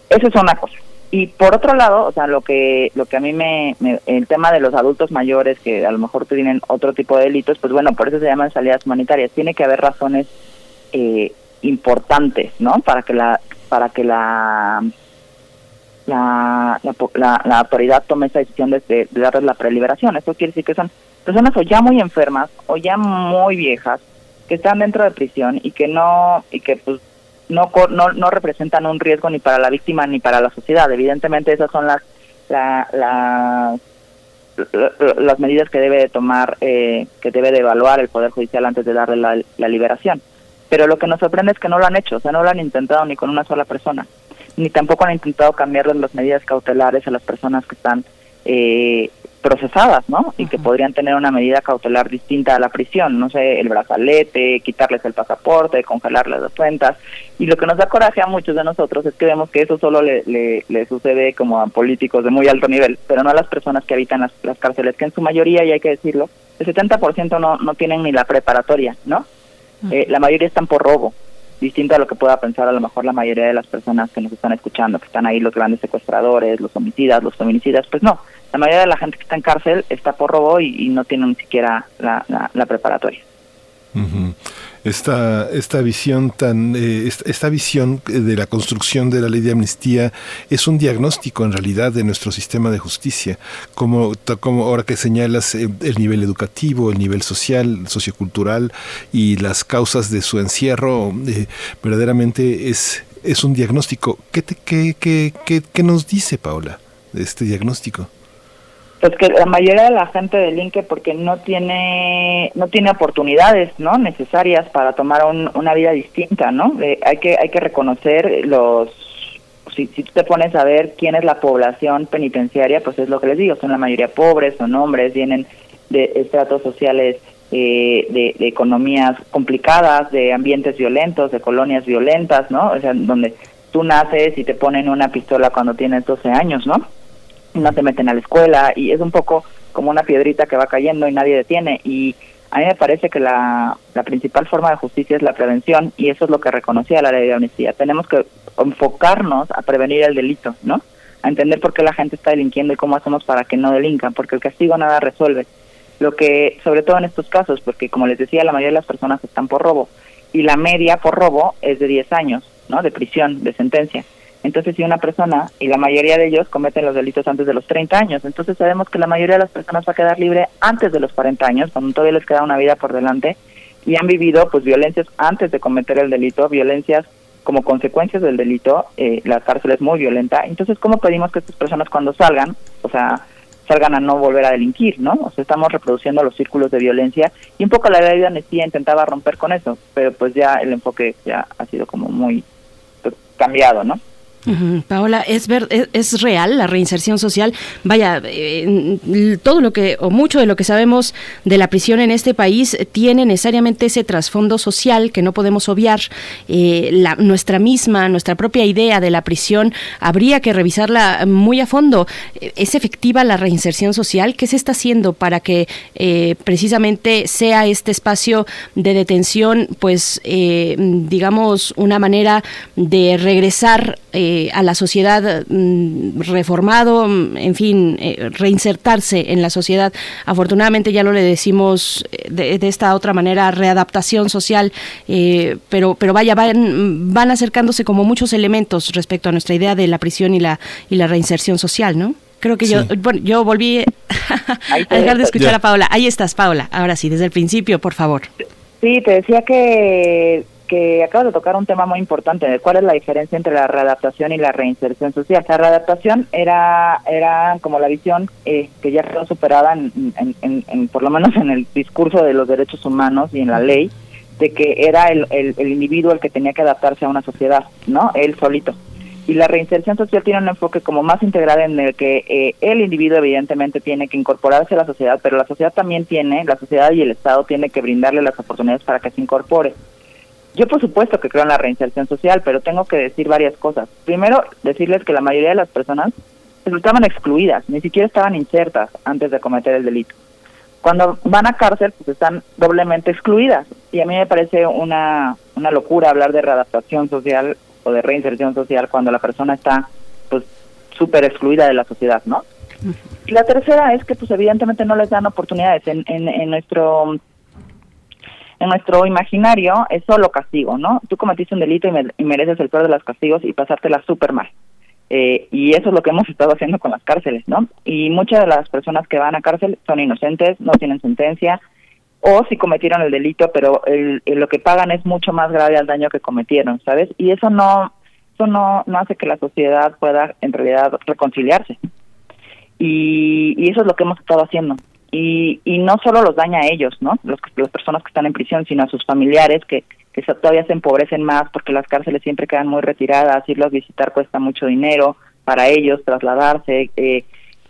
Esa es una cosa. Y por otro lado, o sea, lo que lo que a mí me, el tema de los adultos mayores que a lo mejor tienen otro tipo de delitos, pues bueno, por eso se llaman salidas humanitarias. Tiene que haber razones eh, importantes, ¿no? Para que la para que la la, la, autoridad tome esa decisión de, de, darles la preliberación. Esto quiere decir que son personas o ya muy enfermas o ya muy viejas que están dentro de prisión y que no y que pues no, no, no representan un riesgo ni para la víctima ni para la sociedad. Evidentemente esas son las la, las medidas que debe de tomar, eh, que debe de evaluar el Poder Judicial antes de darle la, la liberación. Pero lo que nos sorprende es que no lo han hecho, o sea, no lo han intentado ni con una sola persona, ni tampoco han intentado cambiarles las medidas cautelares a las personas que están eh, procesadas, ¿no? Y que podrían tener una medida cautelar distinta a la prisión, no sé, el brazalete, quitarles el pasaporte, congelarles las cuentas. Y lo que nos da coraje a muchos de nosotros es que vemos que eso solo le, le, sucede como a políticos de muy alto nivel, pero no a las personas que habitan las, las cárceles, que en su mayoría, y hay que decirlo, el 70% no, no tienen ni la preparatoria, ¿no? Eh, la mayoría están por robo, distinto a lo que pueda pensar a lo mejor la mayoría de las personas que nos están escuchando, que están ahí los grandes secuestradores, los homicidas, los feminicidas, pues no, la mayoría de la gente que está en cárcel está por robo y, no tiene ni siquiera la, preparatoria. Esta, esta visión tan eh, esta, visión de la construcción de la ley de amnistía es un diagnóstico en realidad de nuestro sistema de justicia. Como como ahora que señalas eh, el nivel educativo el nivel social sociocultural y las causas de su encierro eh, verdaderamente es es un diagnóstico. Qué, te, qué, qué, qué, qué nos dice Paula este diagnóstico pues que la mayoría de la gente delinque porque no tiene no tiene oportunidades no necesarias para tomar una vida distinta no hay que hay que reconocer los si, si tú te pones a ver quién es la población penitenciaria pues es lo que les digo son la mayoría pobres son hombres vienen de estratos sociales eh, de, de, economías complicadas de ambientes violentos de colonias violentas no o sea donde tú naces y te ponen una pistola cuando tienes 12 años no no te meten a la escuela y es un poco como una piedrita que va cayendo y nadie detiene y a mí me parece que la, la principal forma de justicia es la prevención y eso es lo que reconocía la ley de amnistía. Tenemos que enfocarnos a prevenir el delito, ¿no? A entender por qué la gente está delinquiendo y cómo hacemos para que no delincan, porque el castigo nada resuelve. Lo que, sobre todo en estos casos, porque como les decía, la mayoría de las personas están por robo y la media por robo es de 10 años, ¿no? De prisión, de sentencia. Entonces, si una persona, y la mayoría de ellos cometen los delitos antes de los 30 años, entonces sabemos que la mayoría de las personas va a quedar libre antes de los 40 años, cuando todavía les queda una vida por delante, y han vivido pues violencias antes de cometer el delito, violencias como consecuencias del delito, eh, la cárcel es muy violenta. Entonces, ¿cómo pedimos que estas personas cuando salgan, o sea, salgan a no volver a delinquir, ¿no? O sea, estamos reproduciendo los círculos de violencia y un poco la ley de amnistía intentaba romper con eso, pero pues ya el enfoque ya ha sido como muy pues, cambiado, ¿no? Paola, ¿es, ver, es, real la reinserción social? Vaya, eh, todo lo que, o mucho de lo que sabemos de la prisión en este país tiene necesariamente ese trasfondo social que no podemos obviar. Eh, la, nuestra misma, nuestra propia idea de la prisión, habría que revisarla muy a fondo. ¿Es efectiva la reinserción social? ¿Qué se está haciendo para que eh, precisamente sea este espacio de detención, pues, digamos, una manera de regresar? Eh, a la sociedad mm, reformado, mm, en fin, eh, reinsertarse en la sociedad. Afortunadamente ya lo le decimos eh, de, esta otra manera, readaptación social, pero, pero vaya, van, van acercándose como muchos elementos respecto a nuestra idea de la prisión y la, y la reinserción social, ¿no? Creo que yo, bueno, yo volví a dejar de escuchar a Paola. Ahí estás, Paola. Ahora sí, desde el principio, por favor. Sí, te decía que que acabas de tocar un tema muy importante, de cuál es la diferencia entre la readaptación y la reinserción social. La readaptación era, era como la visión eh, que ya quedó superada, en, por lo menos en el discurso de los derechos humanos y en la ley, de que era el, el, individuo el que tenía que adaptarse a una sociedad, ¿no? Él solito. Y la reinserción social tiene un enfoque como más integral en el que eh, el individuo evidentemente tiene que incorporarse a la sociedad, pero la sociedad también tiene, la sociedad y el Estado tiene que brindarle las oportunidades para que se incorpore. Yo por supuesto que creo en la reinserción social, pero tengo que decir varias cosas. Primero, decirles que la mayoría de las personas estaban excluidas, ni siquiera estaban insertas antes de cometer el delito. Cuando van a cárcel, pues están doblemente excluidas. Y a mí me parece una, una locura hablar de readaptación social o de reinserción social cuando la persona está pues súper excluida de la sociedad, ¿no? Y la tercera es que pues evidentemente no les dan oportunidades. En, en, en nuestro en nuestro imaginario es solo castigo, ¿no? Tú cometiste un delito y, mereces el peor de los castigos y pasártela súper mal. Eh, y eso es lo que hemos estado haciendo con las cárceles, ¿no? Y muchas de las personas que van a cárcel son inocentes, no tienen sentencia, o si cometieron el delito, pero el, lo que pagan es mucho más grave al daño que cometieron, ¿sabes? Y eso no, eso no, no hace que la sociedad pueda en realidad reconciliarse. Y, y eso es lo que hemos estado haciendo y, y no solo los daña a ellos, ¿no? Los, las personas que están en prisión, sino a sus familiares que, que todavía se empobrecen más porque las cárceles siempre quedan muy retiradas, irlos a visitar cuesta mucho dinero para ellos, trasladarse, eh,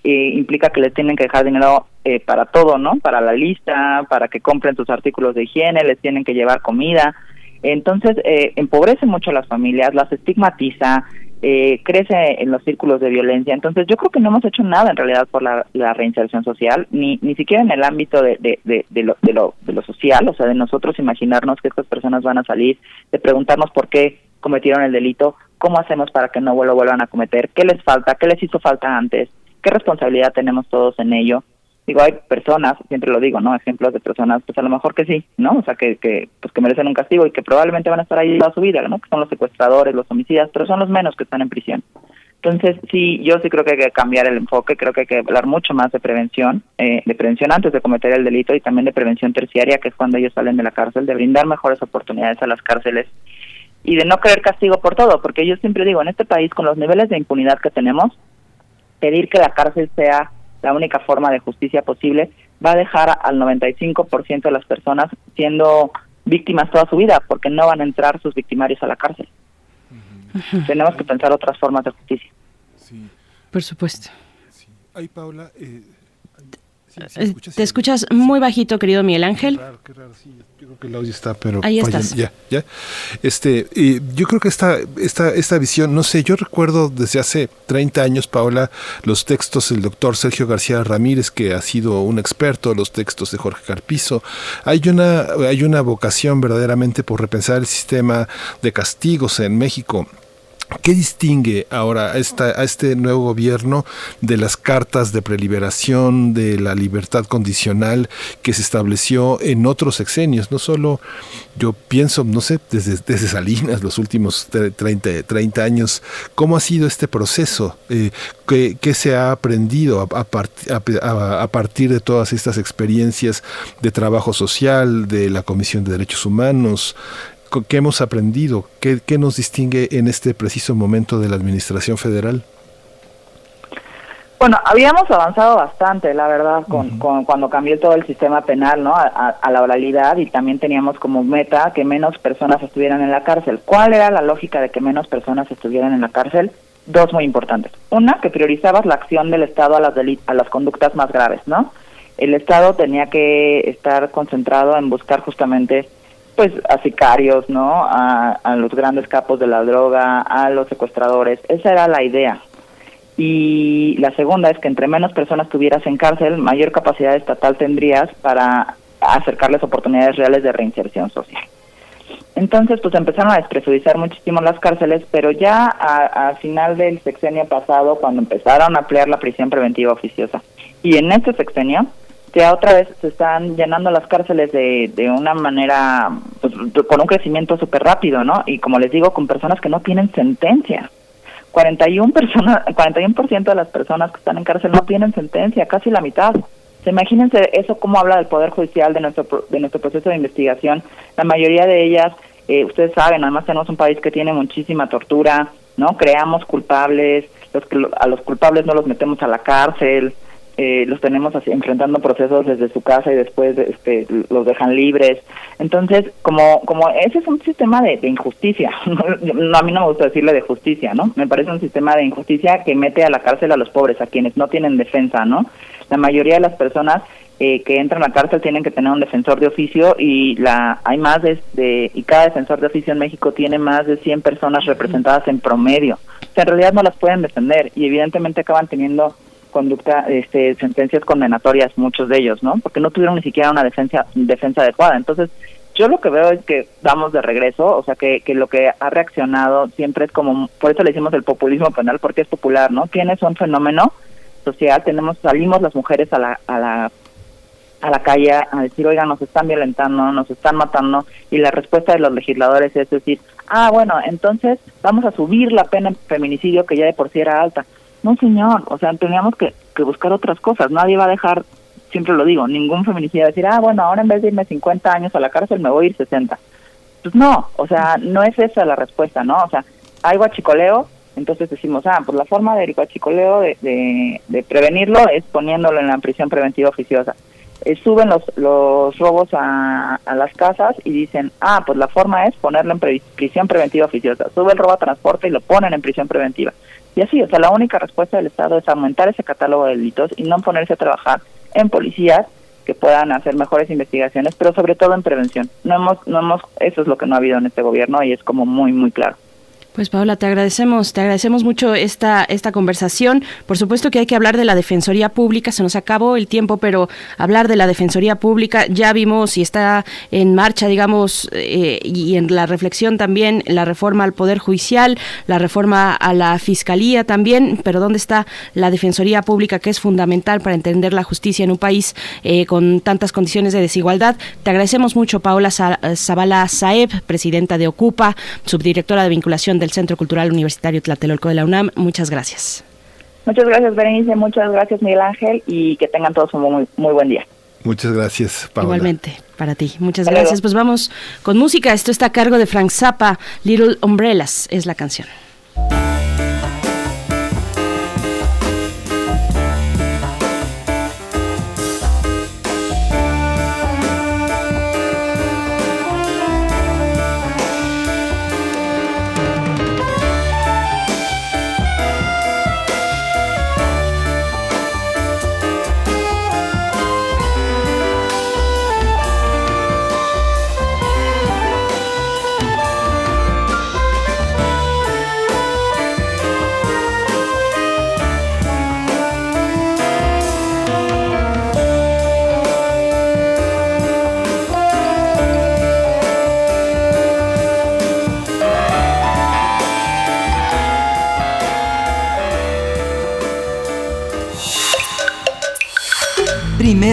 eh, implica que les tienen que dejar dinero eh, para todo, ¿no? Para la lista, para que compren sus artículos de higiene, les tienen que llevar comida. Entonces, eh, empobrece mucho a las familias, las estigmatiza, eh, crece en los círculos de violencia. Entonces yo creo que no hemos hecho nada en realidad por la, reinserción social, ni, ni siquiera en el ámbito de, de, de, lo, de, lo, de lo social, o sea, de nosotros imaginarnos que estas personas van a salir, de preguntarnos por qué cometieron el delito, cómo hacemos para que no lo vuelvan a cometer, qué les falta, qué les hizo falta antes, qué responsabilidad tenemos todos en ello digo, hay personas, siempre lo digo, ¿no? Ejemplos de personas, pues a lo mejor que sí, ¿no? O sea, que, que, pues que merecen un castigo y que probablemente van a estar ahí toda su vida, ¿no? Que son los secuestradores, los homicidas, pero son los menos que están en prisión. Entonces, sí, yo sí creo que hay que cambiar el enfoque, creo que hay que hablar mucho más de prevención, eh, de prevención antes de cometer el delito y también de prevención terciaria, que es cuando ellos salen de la cárcel, de brindar mejores oportunidades a las cárceles y de no querer castigo por todo, porque yo siempre digo, en este país, con los niveles de impunidad que tenemos, pedir que la cárcel sea la única forma de justicia posible, va a dejar al 95% de las personas siendo víctimas toda su vida, porque no van a entrar sus victimarios a la cárcel. Tenemos que pensar otras formas de justicia. Por supuesto. Ay, Paula, eh, te escuchas muy bajito, querido Miguel Ángel. Qué raro, qué raro, sí. Yo creo que el audio está, pero ahí estás. Ya, ya. Este, yo creo que esta, esta, esta visión, no sé, yo recuerdo desde hace 30 años, Paola, los textos del doctor Sergio García Ramírez, que ha sido un experto, los textos de Jorge Carpizo. Hay una, hay una vocación verdaderamente por repensar el sistema de castigos en México. ¿Qué distingue ahora a, esta, a este nuevo gobierno de las cartas de preliberación, de la libertad condicional que se estableció en otros sexenios? No solo, yo pienso, no sé, desde, desde Salinas, los últimos 30, 30 años, ¿cómo ha sido este proceso? Eh, ¿qué, ¿qué, se ha aprendido a, partir de todas estas experiencias de trabajo social, de la Comisión de Derechos Humanos? ¿Qué hemos aprendido? ¿Qué, ¿Qué, nos distingue en este preciso momento de la Administración Federal? Bueno, habíamos avanzado bastante, la verdad, con, con cuando cambió todo el sistema penal, ¿no? A, la oralidad y también teníamos como meta que menos personas estuvieran en la cárcel. ¿Cuál era la lógica de que menos personas estuvieran en la cárcel? Dos muy importantes. Una, que priorizabas la acción del Estado a las, a las conductas más graves, ¿no? El Estado tenía que estar concentrado en buscar justamente pues a sicarios, ¿no? A, los grandes capos de la droga, a los secuestradores. Esa era la idea. Y la segunda es que entre menos personas tuvieras en cárcel, mayor capacidad estatal tendrías para acercarles oportunidades reales de reinserción social. Entonces, pues empezaron a despresurizar muchísimo las cárceles, pero ya a, a, final del sexenio pasado, cuando empezaron a ampliar la prisión preventiva oficiosa, y en este sexenio, ya otra vez se están llenando las cárceles de, de una manera, pues, con un crecimiento súper rápido, ¿no? Y como les digo, con personas que no tienen sentencia. 41%, personas, 41 de las personas que están en cárcel no tienen sentencia, casi la mitad. Se imagínense eso cómo habla del Poder Judicial de nuestro, de nuestro proceso de investigación. La mayoría de ellas, eh, ustedes saben, además tenemos un país que tiene muchísima tortura, ¿no? Creamos culpables, los que, a los culpables no los metemos a la cárcel, eh, los tenemos así, enfrentando procesos desde su casa y después este, los dejan libres. Entonces, como como ese es un sistema de, injusticia, no, a mí no me gusta decirle de justicia, ¿no? Me parece un sistema de injusticia que mete a la cárcel a los pobres, a quienes no tienen defensa, ¿no? La mayoría de las personas eh, que entran a la cárcel tienen que tener un defensor de oficio y la hay más de, y cada defensor de oficio en México tiene más de 100 personas representadas en promedio. O sea, en realidad no las pueden defender y evidentemente acaban teniendo conducta, este, sentencias condenatorias, muchos de ellos, ¿no? Porque no tuvieron ni siquiera una defensa, defensa adecuada. Entonces, yo lo que veo es que vamos de regreso, o sea, que, que lo que ha reaccionado siempre es como, por eso le decimos el populismo penal, porque es popular, ¿no? Tienes un fenómeno social, tenemos, salimos las mujeres a la, a la a la calle a decir, oiga, nos están violentando, nos están matando, y la respuesta de los legisladores es decir, ah, bueno, entonces vamos a subir la pena en feminicidio que ya de por sí era alta. No, señor, o sea, teníamos que, que buscar otras cosas, nadie va a dejar, siempre lo digo, ningún feminicidio decir, ah, bueno, ahora en vez de irme 50 años a la cárcel me voy a ir 60. Pues no, o sea, no es esa la respuesta, ¿no? O sea, hay guachicoleo, entonces decimos, ah, pues la forma del guachicoleo de, de, de prevenirlo es poniéndolo en la prisión preventiva oficiosa eh, suben los, los robos a, a, las casas y dicen, ah, pues la forma es ponerlo en prisión preventiva oficiosa. Sube el robo a transporte y lo ponen en prisión preventiva. Y así, o sea, la única respuesta del Estado es aumentar ese catálogo de delitos y no ponerse a trabajar en policías que puedan hacer mejores investigaciones, pero sobre todo en prevención. No hemos, no hemos, eso es lo que no ha habido en este gobierno y es como muy, muy claro. Pues Paola, te agradecemos, te agradecemos mucho esta, esta conversación. Por supuesto que hay que hablar de la Defensoría Pública, se nos acabó el tiempo, pero hablar de la Defensoría Pública, ya vimos y está en marcha, digamos, eh, y en la reflexión también, la reforma al Poder Judicial, la reforma a la Fiscalía también, pero ¿dónde está la Defensoría Pública que es fundamental para entender la justicia en un país eh, con tantas condiciones de desigualdad? Te agradecemos mucho, Paola Zavala Saeb, presidenta de Ocupa, subdirectora de vinculación del Centro Cultural Universitario Tlatelolco de la UNAM. Muchas gracias. Muchas gracias, Berenice. Muchas gracias, Miguel Ángel. Y que tengan todos un muy, muy buen día. Muchas gracias, Paola. Igualmente, para ti. Muchas gracias. Pues vamos con música. Esto está a cargo de Frank Zappa. Little Umbrellas es la canción.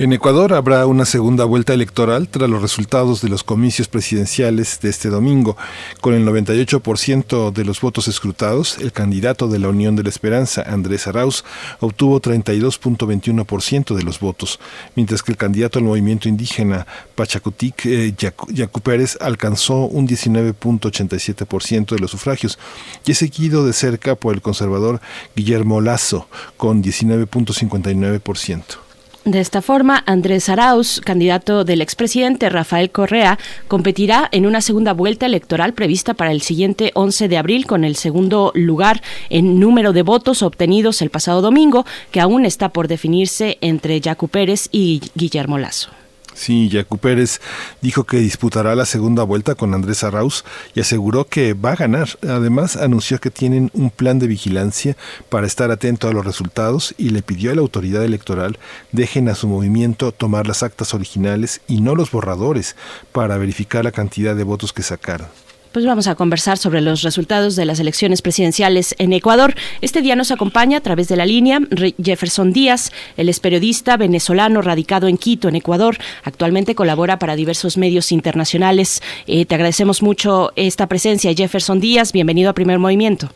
En Ecuador habrá una segunda vuelta electoral tras los resultados de los comicios presidenciales de este domingo. Con el 98% de los votos escrutados, el candidato de la Unión de la Esperanza, Andrés Arauz, obtuvo 32.21% de los votos, mientras que el candidato al movimiento indígena Pachacutic, eh, Yacu Pérez, alcanzó un 19.87% de los sufragios y es seguido de cerca por el conservador Guillermo Lazo, con 19.59%. De esta forma, Andrés Arauz, candidato del expresidente Rafael Correa, competirá en una segunda vuelta electoral prevista para el siguiente 11 de abril con el segundo lugar en número de votos obtenidos el pasado domingo, que aún está por definirse entre Yacu Pérez y Guillermo Lazo. Sí, Yacu Pérez dijo que disputará la segunda vuelta con Andrés Arauz y aseguró que va a ganar. Además, anunció que tienen un plan de vigilancia para estar atento a los resultados y le pidió a la autoridad electoral dejen a su movimiento tomar las actas originales y no los borradores para verificar la cantidad de votos que sacaron. Pues vamos a conversar sobre los resultados de las elecciones presidenciales en Ecuador. Este día nos acompaña a través de la línea Jefferson Díaz, él es periodista venezolano radicado en Quito, en Ecuador. Actualmente colabora para diversos medios internacionales. Eh, te agradecemos mucho esta presencia, Jefferson Díaz. Bienvenido a Primer Movimiento.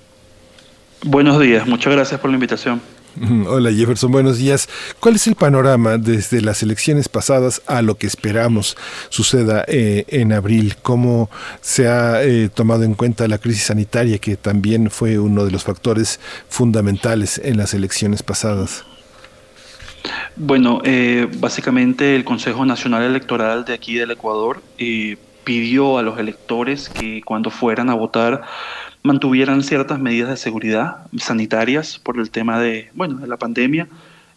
Buenos días, muchas gracias por la invitación. Hola Jefferson, buenos días. ¿Cuál es el panorama desde las elecciones pasadas a lo que esperamos suceda eh, en abril? ¿Cómo se ha eh, tomado en cuenta la crisis sanitaria que también fue uno de los factores fundamentales en las elecciones pasadas? Bueno, eh, básicamente el Consejo Nacional Electoral de aquí del Ecuador pidió a los electores que cuando fueran a votar mantuvieran ciertas medidas de seguridad sanitarias por el tema de, bueno, de la pandemia.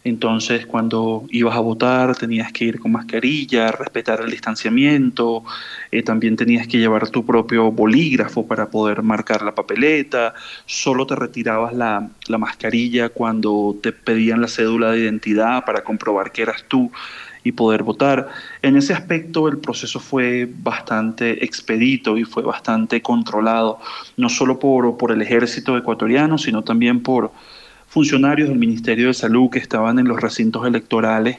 Entonces, cuando ibas a votar, tenías que ir con mascarilla, respetar el distanciamiento, eh, también tenías que llevar tu propio bolígrafo para poder marcar la papeleta, solo te retirabas la, la mascarilla cuando te pedían la cédula de identidad para comprobar que eras tú y poder votar. En ese aspecto el proceso fue bastante expedito y fue bastante controlado, no solo por, por el ejército ecuatoriano, sino también por funcionarios del Ministerio de Salud que estaban en los recintos electorales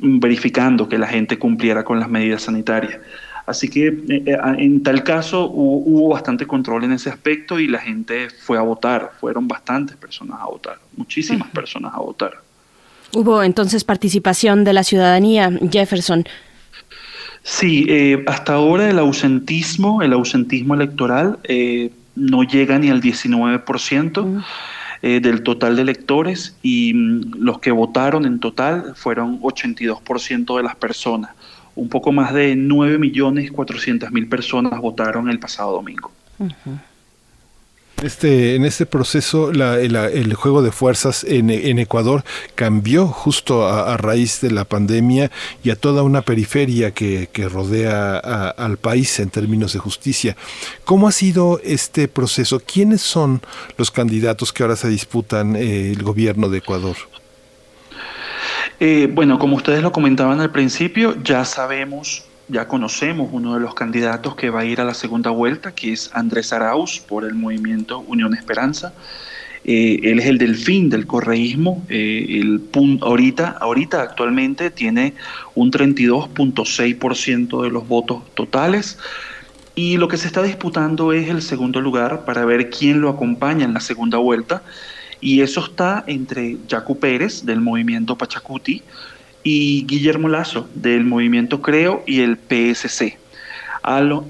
mm, verificando que la gente cumpliera con las medidas sanitarias. Así que eh, eh, en tal caso hubo, bastante control en ese aspecto y la gente fue a votar, fueron bastantes personas a votar, muchísimas personas a votar. Hubo entonces participación de la ciudadanía, Jefferson. Sí, eh, hasta ahora el ausentismo, el ausentismo electoral eh, no llega ni al 19% mm. eh, del total de electores y mm, los que votaron en total fueron 82% de las personas. Un poco más de 9.400.000 personas votaron el pasado domingo. Este, en este proceso el juego de fuerzas en, Ecuador cambió justo a, raíz de la pandemia y a toda una periferia que, rodea al país en términos de justicia. ¿Cómo ha sido este proceso? ¿Quiénes son los candidatos que ahora se disputan eh, el gobierno de Ecuador? Eh, bueno, como ustedes lo comentaban al principio, ya sabemos ya conocemos uno de los candidatos que va a ir a la segunda vuelta, que es Andrés Arauz por el movimiento Unión Esperanza. Eh, él es el delfín del correísmo. Eh, ahorita, actualmente tiene un 32.6% de los votos totales. Y lo que se está disputando es el segundo lugar para ver quién lo acompaña en la segunda vuelta. Y eso está entre Yacu Pérez del movimiento Pachacuti, y Guillermo Lazo del movimiento Creo y el PSC.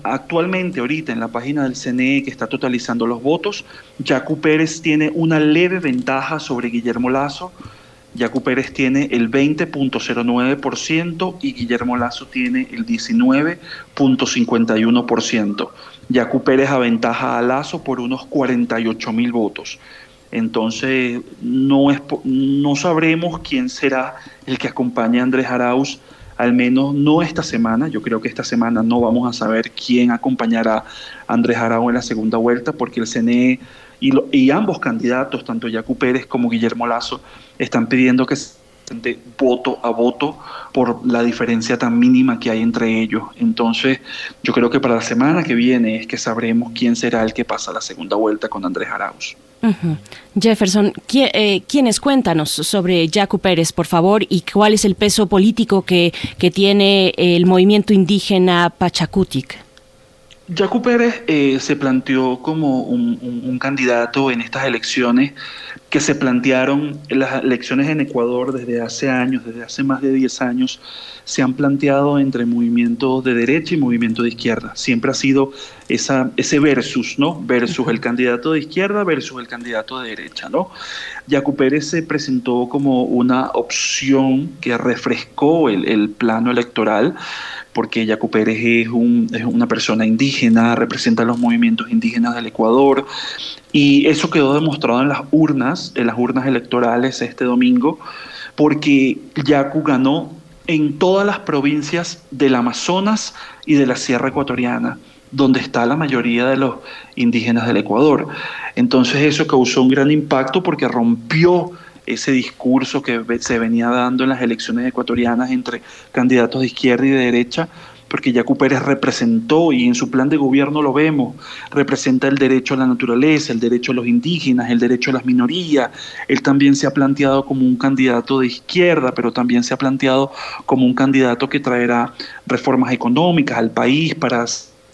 Actualmente, ahorita en la página del CNE que está totalizando los votos, Yacu Pérez tiene una leve ventaja sobre Guillermo Lazo. Yacu Pérez tiene el 20.09% y Guillermo Lazo tiene el 19.51%. Yacu Pérez aventaja a Lazo por unos 48 mil votos. Entonces, no, es, no sabremos quién será el que acompañe a Andrés Arauz, al menos no esta semana. Yo creo que esta semana no vamos a saber quién acompañará a Andrés Arauz en la segunda vuelta, porque el CNE y, y ambos candidatos, tanto Yacu Pérez como Guillermo Lazo, están pidiendo que de voto a voto por la diferencia tan mínima que hay entre ellos. Entonces, yo creo que para la semana que viene es que sabremos quién será el que pasa la segunda vuelta con Andrés Arauz. Jefferson, eh, ¿quiénes cuéntanos sobre Jaco Pérez, por favor, y cuál es el peso político que, que tiene el movimiento indígena Pachacutic? Jaco Pérez eh, se planteó como un, candidato en estas elecciones que se plantearon, en las elecciones en Ecuador desde hace años, desde hace más de 10 años, se han planteado entre movimiento de derecha y movimiento de izquierda. Siempre ha sido esa, ese versus, ¿no? Versus el candidato de izquierda versus el candidato de derecha, ¿no? Yacu Pérez se presentó como una opción que refrescó el, el plano electoral porque Yacu Pérez es, una persona indígena, representa los movimientos indígenas del Ecuador, y eso quedó demostrado en las urnas, en las urnas electorales este domingo, porque Yacu ganó en todas las provincias del Amazonas y de la Sierra Ecuatoriana, donde está la mayoría de los indígenas del Ecuador. Entonces eso causó un gran impacto porque rompió ese discurso que se venía dando en las elecciones ecuatorianas entre candidatos de izquierda y de derecha, porque Yacu Pérez representó, y en su plan de gobierno lo vemos, representa el derecho a la naturaleza, el derecho a los indígenas, el derecho a las minorías. Él también se ha planteado como un candidato de izquierda, pero también se ha planteado como un candidato que traerá reformas económicas al país para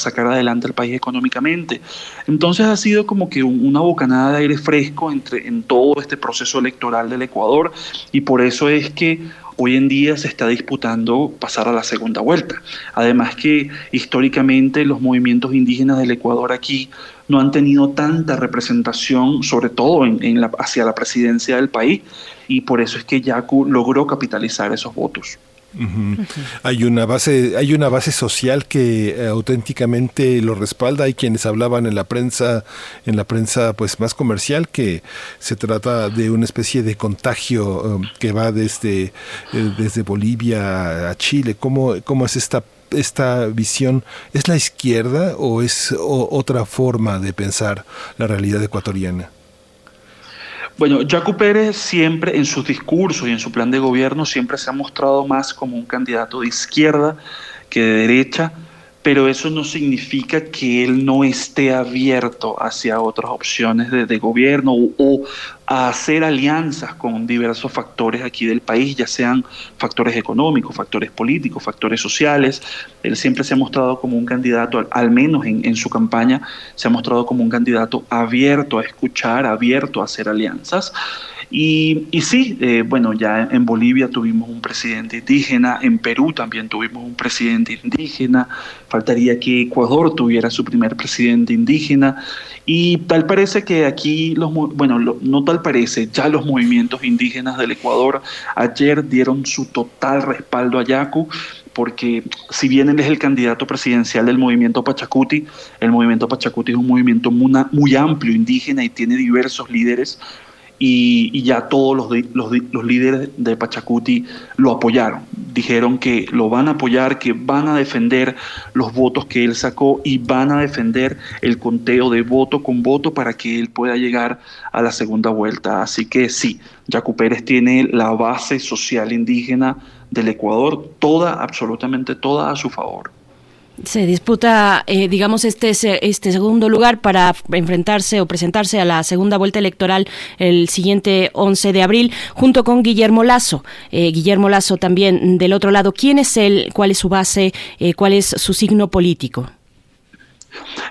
sacar adelante al país económicamente. Entonces ha sido como que una bocanada de aire fresco entre, en todo este proceso electoral del Ecuador y por eso es que hoy en día se está disputando pasar a la segunda vuelta. Además que históricamente los movimientos indígenas del Ecuador aquí no han tenido tanta representación, sobre todo en, hacia la presidencia del país, y por eso es que Yacu logró capitalizar esos votos. Hay una base, hay una base social que eh, auténticamente lo respalda. Hay quienes hablaban en la prensa, en la prensa pues más comercial, que se trata de una especie de contagio um, que va desde, eh, desde Bolivia a Chile. ¿Cómo, cómo es esta esta visión es la izquierda o es otra forma de pensar la realidad ecuatoriana? Bueno, Jaco Pérez siempre en sus discursos y en su plan de gobierno siempre se ha mostrado más como un candidato de izquierda que de derecha, pero eso no significa que él no esté abierto hacia otras opciones de, gobierno o, a hacer alianzas con diversos factores aquí del país, ya sean factores económicos, factores políticos, factores sociales. Él siempre se ha mostrado como un candidato, al, menos en, en, su campaña, se ha mostrado como un candidato abierto a escuchar, abierto a hacer alianzas. Y, y sí, eh, bueno, ya en Bolivia tuvimos un presidente indígena, en Perú también tuvimos un presidente indígena, faltaría que Ecuador tuviera su primer presidente indígena. Y tal parece que aquí, los, bueno, no tal parece, ya los movimientos indígenas del Ecuador ayer dieron su total respaldo a Yacu porque si bien él es el candidato presidencial del movimiento Pachacuti, el movimiento Pachacuti es un movimiento muy amplio indígena y tiene diversos líderes, y, ya todos los, los, los, líderes de Pachacuti lo apoyaron. Dijeron que lo van a apoyar, que van a defender los votos que él sacó y van a defender el conteo de voto con voto para que él pueda llegar a la segunda vuelta. Así que sí, Yacu Pérez tiene la base social indígena del Ecuador, toda, absolutamente toda a su favor. Se disputa, eh, digamos, este, este segundo lugar para enfrentarse o presentarse a la segunda vuelta electoral el siguiente 11 de abril, junto con Guillermo Lazo. Eh, Guillermo Lazo también del otro lado. ¿Quién es él? ¿Cuál es su base? Eh, ¿Cuál es su signo político?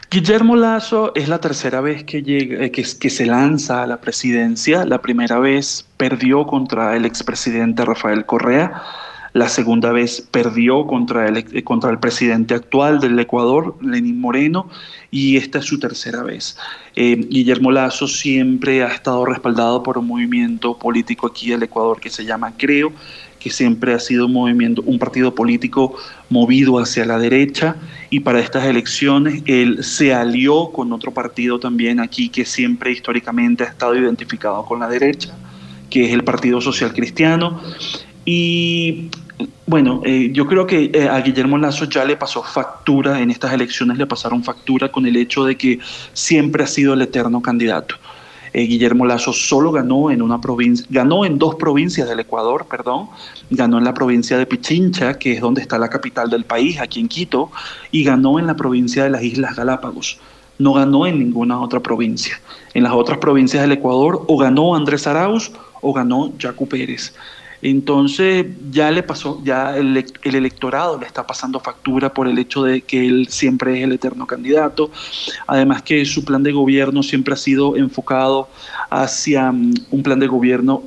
Guillermo Lazo es la tercera vez que, llega, que, que, se lanza a la presidencia. La primera vez perdió contra el expresidente Rafael Correa. La segunda vez perdió contra el, eh, contra el presidente actual del Ecuador, Lenín Moreno, y esta es su tercera vez. Eh, Guillermo Lazo siempre ha estado respaldado por un movimiento político aquí del Ecuador que se llama Creo, que siempre ha sido un movimiento, un partido político movido hacia la derecha y para estas elecciones él se alió con otro partido también aquí que siempre históricamente ha estado identificado con la derecha, que es el Partido Social Cristiano y bueno, eh, yo creo que eh, a Guillermo Lazo ya le pasó factura, en estas elecciones le pasaron factura con el hecho de que siempre ha sido el eterno candidato. Eh, Guillermo Lazo solo ganó en una provincia, ganó en dos provincias del Ecuador, perdón, ganó en la provincia de Pichincha, que es donde está la capital del país, aquí en Quito, y ganó en la provincia de las Islas Galápagos. No ganó en ninguna otra provincia. En las otras provincias del Ecuador o ganó Andrés Arauz o ganó Jacu Pérez. Entonces ya le pasó, ya el, electorado le está pasando factura por el hecho de que él siempre es el eterno candidato. Además que su plan de gobierno siempre ha sido enfocado hacia mm, un plan de gobierno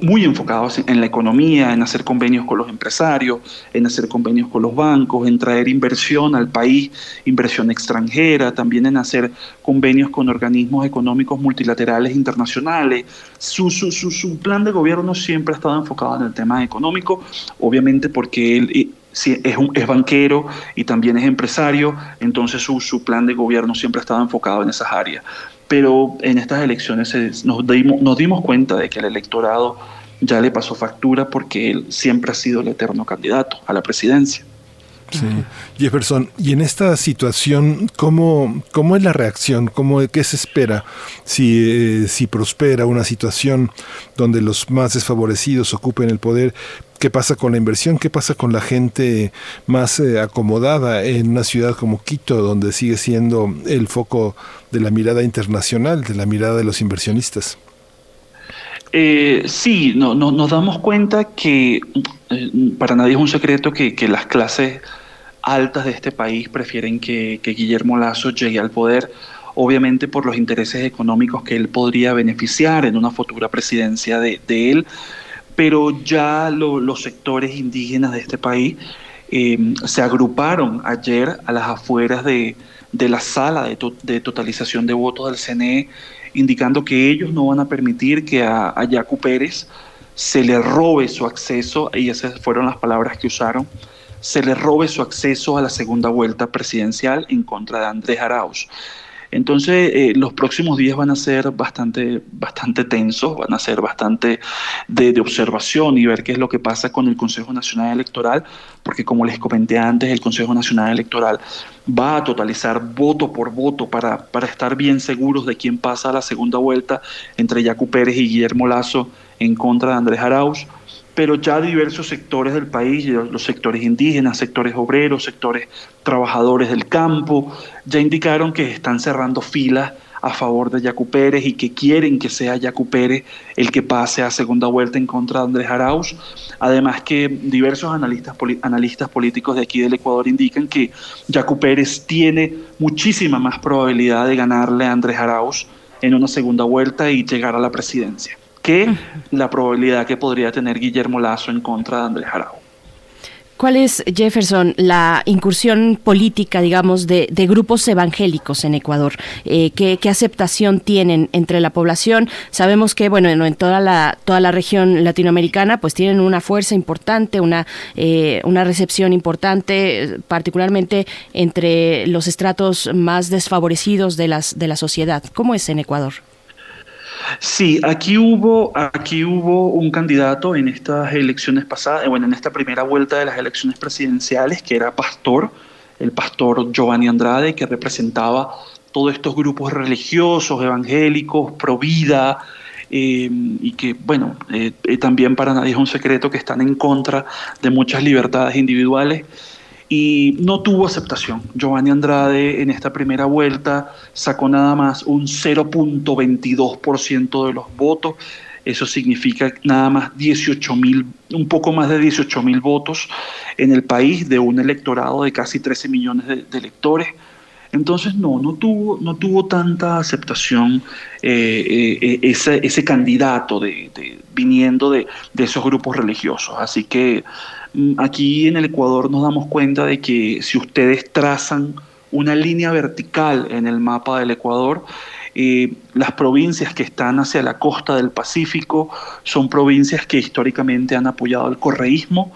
muy enfocados en la economía, en hacer convenios con los empresarios, en hacer convenios con los bancos, en traer inversión al país, inversión extranjera, también en hacer convenios con organismos económicos multilaterales internacionales. Su, su, su, plan de gobierno siempre ha estado enfocado en el tema económico, obviamente porque él eh, es, un, es banquero y también es empresario, entonces su, su plan de gobierno siempre ha estado enfocado en esas áreas pero en estas elecciones nos, dimos, nos dimos cuenta de que el electorado ya le pasó factura porque él siempre ha sido el eterno candidato a la presidencia. Sí. Jefferson, y en esta situación, ¿cómo, cómo es la reacción? ¿Cómo, ¿Qué se espera si, eh, si prospera una situación donde los más desfavorecidos ocupen el poder? ¿Qué pasa con la inversión? ¿Qué pasa con la gente más eh, acomodada en una ciudad como Quito, donde sigue siendo el foco de la mirada internacional, de la mirada de los inversionistas? Eh, sí, no, nos damos cuenta que eh, para nadie es un secreto que, las clases altas de este país prefieren que, Guillermo Lazo llegue al poder, obviamente por los intereses económicos que él podría beneficiar en una futura presidencia de, él, pero ya los sectores indígenas de este país em, se agruparon ayer a las afueras de, la sala de, totalización de votos del CNE, indicando que ellos no van a permitir que a, a Yacu Pérez se le robe su acceso, y esas fueron las palabras que usaron, se le robe su acceso a la segunda vuelta presidencial en contra de Andrés Arauz. Entonces, eh, los próximos días van a ser bastante, bastante tensos, van a ser bastante de, observación y ver qué es lo que pasa con el Consejo Nacional Electoral, porque como les comenté antes, el Consejo Nacional Electoral va a totalizar voto por voto para, para estar bien seguros de quién pasa a la segunda vuelta entre Yacu Pérez y Guillermo Lazo en contra de Andrés Arauz pero ya diversos sectores del país, los sectores indígenas, sectores obreros, sectores trabajadores del campo, ya indicaron que están cerrando filas a favor de Yacu Pérez y que quieren que sea Yacu Pérez el que pase a segunda vuelta en contra de Andrés Arauz. Además que diversos analistas, analistas políticos de aquí del Ecuador indican que Yacu Pérez tiene muchísima más probabilidad de ganarle a Andrés Arauz en una segunda vuelta y llegar a la presidencia la probabilidad que podría tener Guillermo Lazo en contra de Andrés Arauz. ¿Cuál es, Jefferson, la incursión política, digamos, de, grupos evangélicos en Ecuador? Eh, ¿qué, aceptación tienen entre la población? Sabemos que, bueno, en toda la, toda la región latinoamericana, pues tienen una fuerza importante, una, eh, una recepción importante, particularmente entre los estratos más desfavorecidos de, las, de la sociedad. ¿Cómo es en Ecuador? Sí, aquí hubo, aquí hubo un candidato en estas elecciones pasadas, eh, bueno, en esta primera vuelta de las elecciones presidenciales, que era pastor, el pastor Giovanni Andrade, que representaba todos estos grupos religiosos, evangélicos, pro vida, eh, y que, bueno, eh, también para nadie es un secreto que están en contra de muchas libertades individuales y no tuvo aceptación. Giovanni Andrade en esta primera vuelta sacó nada más un 0.22% de los votos. Eso significa nada más 18 mil, un poco más de 18 mil votos en el país de un electorado de casi 13 millones de, electores. Entonces no, no tuvo, no tuvo tanta aceptación eh, eh, ese, ese, candidato de, viniendo de, de, esos grupos religiosos. Así que aquí en el Ecuador nos damos cuenta de que si ustedes trazan una línea vertical en el mapa del Ecuador, eh, las provincias que están hacia la costa del Pacífico son provincias que históricamente han apoyado el correísmo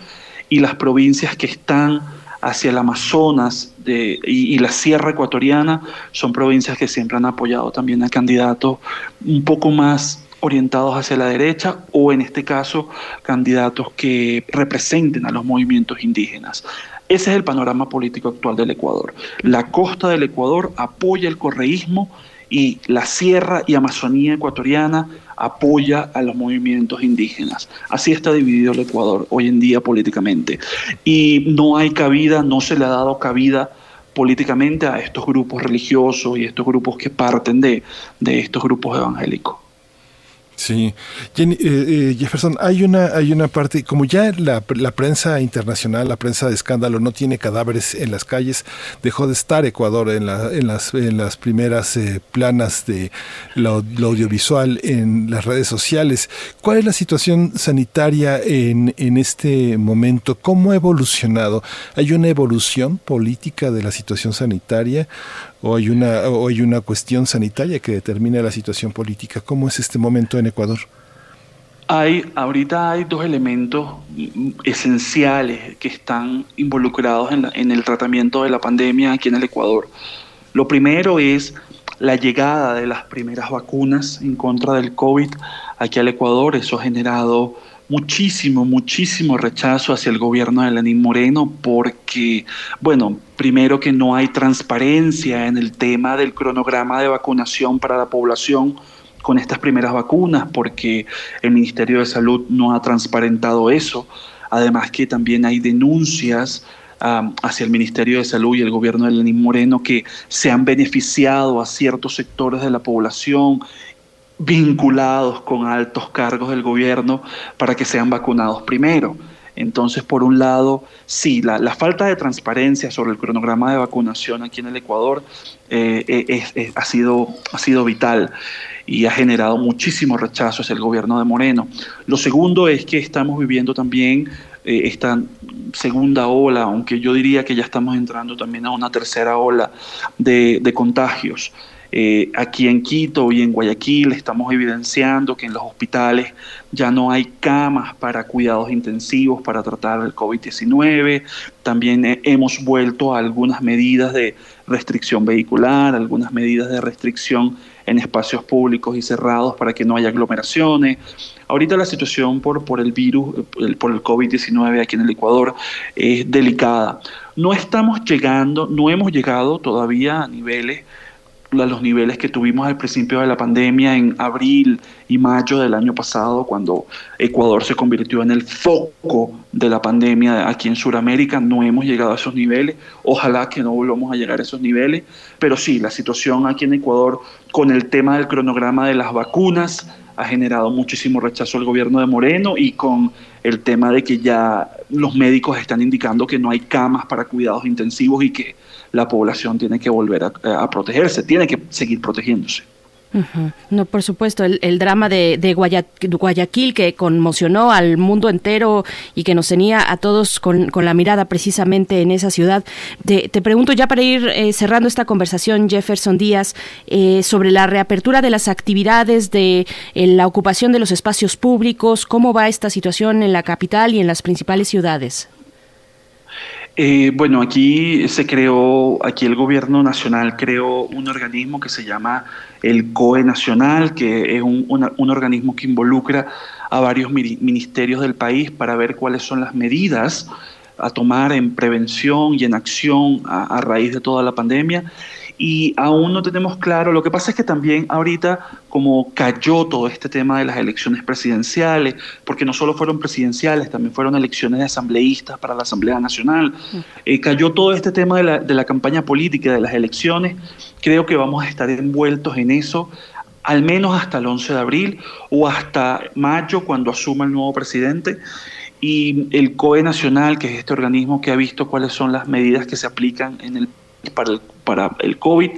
y las provincias que están hacia el Amazonas y, y, la Sierra Ecuatoriana son provincias que siempre han apoyado también a candidatos un poco más orientados hacia la derecha o en este caso candidatos que representen a los movimientos indígenas. Ese es el panorama político actual del Ecuador. La costa del Ecuador apoya el correísmo y la sierra y Amazonía ecuatoriana apoya a los movimientos indígenas. Así está dividido el Ecuador hoy en día políticamente. Y no hay cabida, no se le ha dado cabida políticamente a estos grupos religiosos y estos grupos que parten de, de estos grupos evangélicos. Sí, eh, eh, Jefferson, hay una, hay una parte, como ya la, la, prensa internacional, la prensa de escándalo no tiene cadáveres en las calles, dejó de estar Ecuador en, la, en, las, en las primeras eh, planas de lo, audiovisual en las redes sociales. ¿Cuál es la situación sanitaria en, en este momento? ¿Cómo ha evolucionado? ¿Hay una evolución política de la situación sanitaria? O hay una o hay una cuestión sanitaria que determina la situación política. ¿Cómo es este momento en Ecuador? Hay, ahorita hay dos elementos esenciales que están involucrados en, en el tratamiento de la pandemia aquí en el Ecuador. Lo primero es la llegada de las primeras vacunas en contra del COVID aquí al Ecuador. Eso ha generado muchísimo, muchísimo rechazo hacia el gobierno de Lenín Moreno porque, bueno, primero que no hay transparencia en el tema del cronograma de vacunación para la población con estas primeras vacunas porque el Ministerio de Salud no ha transparentado eso. Además que también hay denuncias hacia el Ministerio de Salud y el gobierno de Lenín Moreno que se han beneficiado a ciertos sectores de la población vinculados con altos cargos del gobierno para que sean vacunados primero. Entonces, por un lado, sí, la, falta de transparencia sobre el cronograma de vacunación aquí en el Ecuador eh, ha, sido, ha sido vital y ha generado muchísimo rechazo hacia el gobierno de Moreno. Lo segundo es que estamos viviendo también eh, esta segunda ola, aunque yo diría que ya estamos entrando también a una tercera ola de contagios. Eh, aquí en Quito y en Guayaquil estamos evidenciando que en los hospitales ya no hay camas para cuidados intensivos para tratar el COVID-19. También eh, hemos vuelto a algunas medidas de restricción vehicular, algunas medidas de restricción en espacios públicos y cerrados para que no haya aglomeraciones. Ahorita la situación por, por el virus, por el COVID-19 aquí en el Ecuador es delicada. No estamos llegando, no hemos llegado todavía a niveles a los niveles que tuvimos al principio de la pandemia en abril y mayo del año pasado, cuando Ecuador se convirtió en el foco de la pandemia aquí en Sudamérica. No hemos llegado a esos niveles. Ojalá que no volvamos a llegar a esos niveles. Pero sí, la situación aquí en Ecuador con el tema del cronograma de las vacunas ha generado muchísimo rechazo al gobierno de Moreno y con el tema de que ya los médicos están indicando que no hay camas para cuidados intensivos y que la población tiene que volver a, protegerse, tiene que seguir protegiéndose. No, por supuesto, el, drama de, Guayaquil que conmocionó al mundo entero y que nos tenía a todos con, la mirada precisamente en esa ciudad. Te, pregunto ya para ir eh, cerrando esta conversación, Jefferson Díaz, eh, sobre la reapertura de las actividades, de eh, la ocupación de los espacios públicos, ¿cómo va esta situación en la capital y en las principales ciudades? Eh, bueno, aquí se creó, aquí el gobierno nacional creó un organismo que se llama el COE Nacional, que es un, organismo que involucra a varios ministerios del país para ver cuáles son las medidas a tomar en prevención y en acción a raíz de toda la pandemia y aún no tenemos claro. Lo que pasa es que también ahorita, como cayó todo este tema de las elecciones presidenciales, porque no solo fueron presidenciales, también fueron elecciones de asambleístas para la Asamblea Nacional, eh, cayó todo este tema de la, de la campaña política, de las elecciones, creo que vamos a estar envueltos en eso al menos hasta el 11 de abril o hasta mayo cuando asuma el nuevo presidente. Y el COE Nacional, que es este organismo que ha visto cuáles son las medidas que se aplican en el para el, COVID,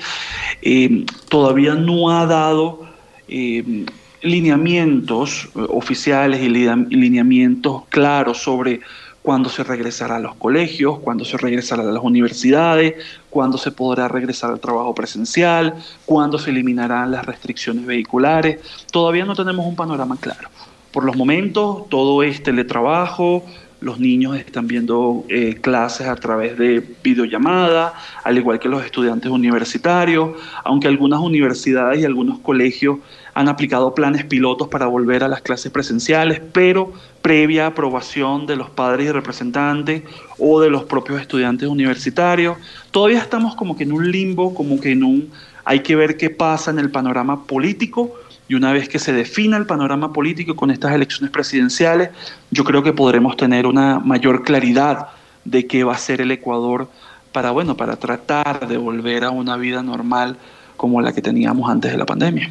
eh, todavía no ha dado eh, lineamientos eh, oficiales y lineamientos claros sobre cuándo se regresará a los colegios, cuándo se regresará a las universidades, cuándo se podrá regresar al trabajo presencial, cuándo se eliminarán las restricciones vehiculares. Todavía no tenemos un panorama claro. Por los momentos, todo es teletrabajo, los niños están viendo eh, clases a través de videollamada, al igual que los estudiantes universitarios, aunque algunas universidades y algunos colegios han aplicado planes pilotos para volver a las clases presenciales, pero previa aprobación de los padres y representantes o de los propios estudiantes universitarios. Todavía estamos como que en un limbo, como que en un... Hay que ver qué pasa en el panorama político, y una vez que se defina el panorama político con estas elecciones presidenciales, yo creo que podremos tener una mayor claridad de qué va a ser el Ecuador para, bueno, para tratar de volver a una vida normal como la que teníamos antes de la pandemia.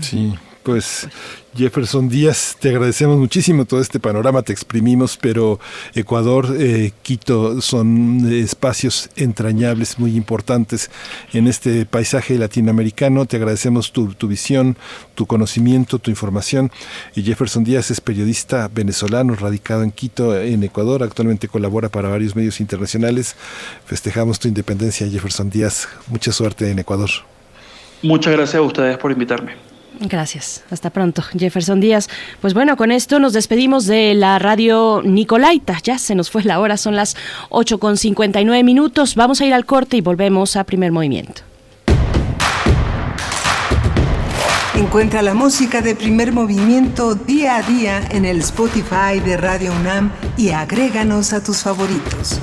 Sí, pues Jefferson Díaz, te agradecemos muchísimo todo este panorama, te exprimimos, pero Ecuador, eh, Quito son espacios entrañables, muy importantes en este paisaje latinoamericano. Te agradecemos tu, visión, tu conocimiento, tu información. Y Jefferson Díaz es periodista venezolano, radicado en Quito, en Ecuador. Actualmente colabora para varios medios internacionales. Festejamos tu independencia, Jefferson Díaz. Mucha suerte en Ecuador. Muchas gracias a ustedes por invitarme. Gracias. Hasta pronto, Jefferson Díaz. Pues bueno, con esto nos despedimos de la radio Nicolaita. Ya se nos fue la hora, son las 8 con 59 minutos. Vamos a ir al corte y volvemos a primer movimiento. Encuentra la música de primer movimiento día a día en el Spotify de Radio UNAM y agréganos a tus favoritos.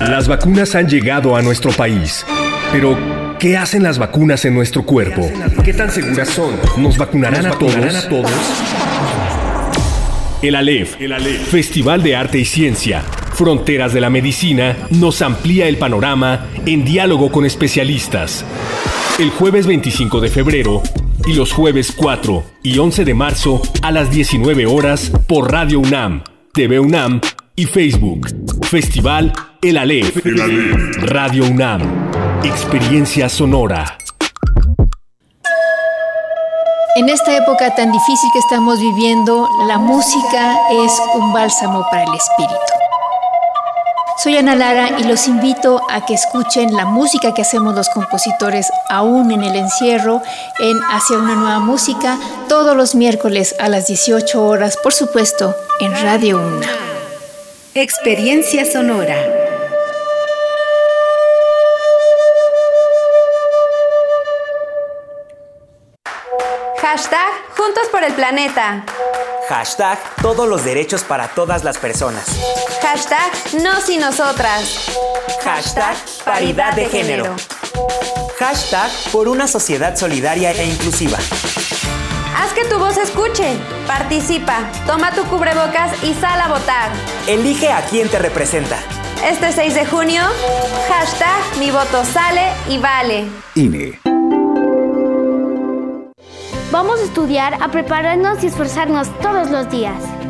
Las vacunas han llegado a nuestro país. Pero, ¿qué hacen las vacunas en nuestro cuerpo? ¿Qué tan seguras son? ¿Nos vacunarán, a, todos? El ALEF, el Festival de Arte y Ciencia, Fronteras de la Medicina, nos amplía el panorama en diálogo con especialistas. El jueves 25 de febrero, y los jueves 4 y 11 de marzo a las 19 horas por Radio UNAM, TV UNAM y Facebook. Festival El Aleph. Radio UNAM. Experiencia sonora. En esta época tan difícil que estamos viviendo, la música es un bálsamo para el espíritu. Soy Ana Lara y los invito a que escuchen la música que hacemos los compositores aún en el encierro en Hacia una nueva música todos los miércoles a las 18 horas, por supuesto, en Radio Una. Experiencia sonora. Hashtag Juntos por el Planeta. Hashtag Todos los derechos para todas las personas. Hashtag Nos y Nosotras. Hashtag Paridad de género. Hashtag Por una sociedad solidaria e inclusiva. Haz que tu voz escuche. Participa. Toma tu cubrebocas y sal a votar. Elige a quien te representa. Este 6 de junio, hashtag Mi voto sale y vale. INE. Vamos a estudiar, a prepararnos y esforzarnos todos los días.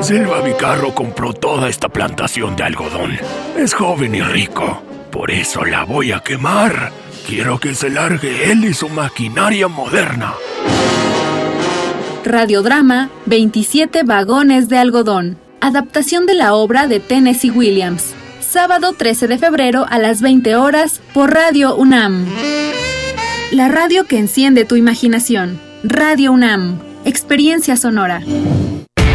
Silva Vicarro compró toda esta plantación de algodón. Es joven y rico. Por eso la voy a quemar. Quiero que se largue él y su maquinaria moderna. Radiodrama 27 vagones de algodón. Adaptación de la obra de Tennessee Williams. Sábado 13 de febrero a las 20 horas por Radio UNAM. La radio que enciende tu imaginación. Radio UNAM. Experiencia sonora.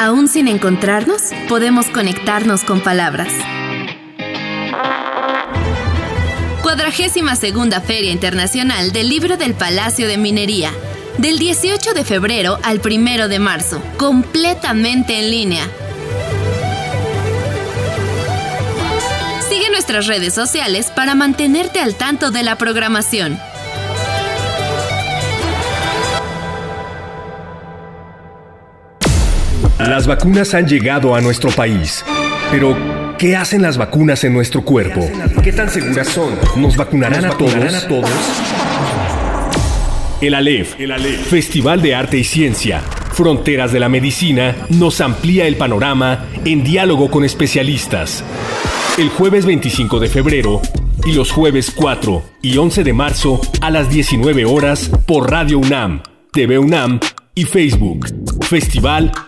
Aún sin encontrarnos, podemos conectarnos con palabras. Cuadragésima segunda Feria Internacional del Libro del Palacio de Minería. Del 18 de febrero al 1 de marzo, completamente en línea. Sigue nuestras redes sociales para mantenerte al tanto de la programación. Las vacunas han llegado a nuestro país. Pero, ¿qué hacen las vacunas en nuestro cuerpo? ¿Qué tan seguras son? ¿Nos vacunarán, a, todos? a todos? El Aleph, Festival de Arte y Ciencia. Fronteras de la Medicina nos amplía el panorama en diálogo con especialistas. El jueves 25 de febrero y los jueves 4 y 11 de marzo a las 19 horas por Radio UNAM, TV UNAM y Facebook. Festival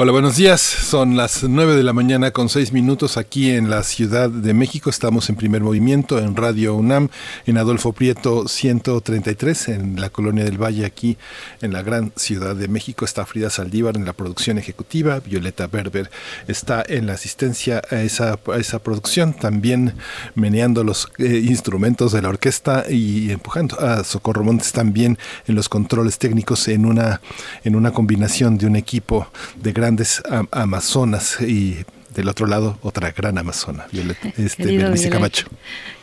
Hola, buenos días. Son las 9 de la mañana con 6 minutos aquí en la Ciudad de México. Estamos en primer movimiento en Radio UNAM, en Adolfo Prieto 133, en la Colonia del Valle, aquí en la gran Ciudad de México. Está Frida Saldívar en la producción ejecutiva, Violeta Berber está en la asistencia a esa, a esa producción, también meneando los eh, instrumentos de la orquesta y empujando a Socorro Montes también en los controles técnicos en una, en una combinación de un equipo de gran grandes am amazonas y del otro lado otra gran amazona, Violeta, este, Berenice Camacho.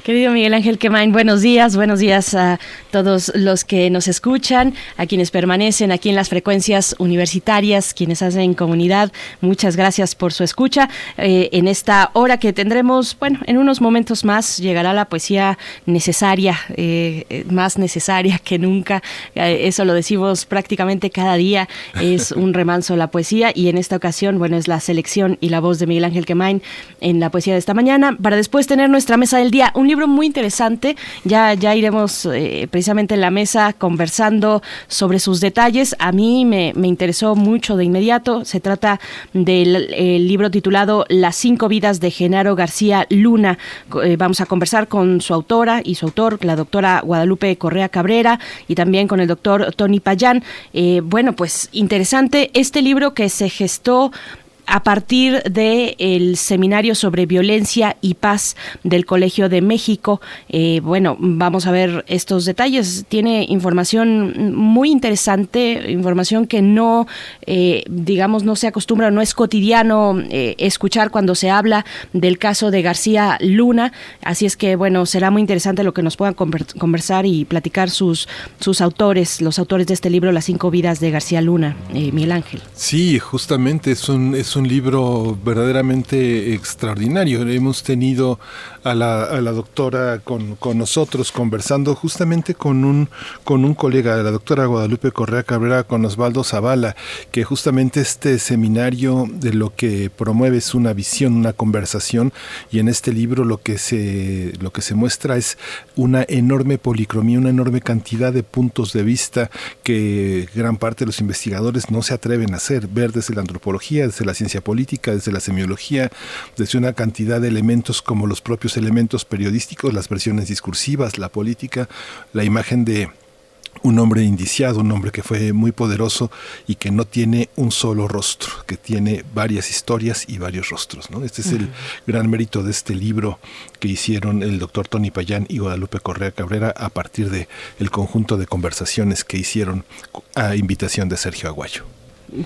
Querido Miguel Ángel Quemain, buenos días, buenos días a todos los que nos escuchan, a quienes permanecen aquí en las frecuencias universitarias, quienes hacen comunidad. Muchas gracias por su escucha. Eh, en esta hora que tendremos, bueno, en unos momentos más llegará la poesía necesaria, eh, más necesaria que nunca. Eh, eso lo decimos prácticamente cada día. Es un remanso la poesía y en esta ocasión, bueno, es la selección y la voz de Miguel Ángel Quemain en la poesía de esta mañana para después tener nuestra mesa del día. Un libro muy interesante. Ya, ya iremos eh, precisamente en la mesa conversando sobre sus detalles. A mí me, me interesó mucho de inmediato. Se trata del el libro titulado Las cinco vidas de Genaro García Luna. Eh, vamos a conversar con su autora y su autor, la doctora Guadalupe Correa Cabrera, y también con el doctor Tony Payán. Eh, bueno, pues interesante este libro que se gestó a partir del el seminario sobre violencia y paz del Colegio de México. Eh, bueno, vamos a ver estos detalles. Tiene información muy interesante, información que no, eh, digamos, no se acostumbra, no es cotidiano eh, escuchar cuando se habla del caso de García Luna. Así es que, bueno, será muy interesante lo que nos puedan conversar y platicar sus, sus autores, los autores de este libro, Las cinco vidas de García Luna, Miguel Ángel. Sí, justamente es un, un libro verdaderamente extraordinario. Hemos tenido a la, a la doctora con, con, nosotros conversando justamente con un, con un colega, la doctora Guadalupe Correa Cabrera, con Osvaldo Zavala, que justamente este seminario de lo que promueve es una visión, una conversación, y en este libro lo que se, lo que se muestra es una enorme policromía, una enorme cantidad de puntos de vista que gran parte de los investigadores no se atreven a hacer, ver desde la antropología, desde la ciencia política, desde la semiología, desde una cantidad de elementos como los propios elementos periodísticos, las versiones discursivas, la política, la imagen de un hombre indiciado, un hombre que fue muy poderoso y que no tiene un solo rostro, que tiene varias historias y varios rostros. ¿no? Este es el gran mérito de este libro que hicieron el doctor Tony Payán y Guadalupe Correa Cabrera a partir de el conjunto de conversaciones que hicieron a invitación de Sergio Aguayo.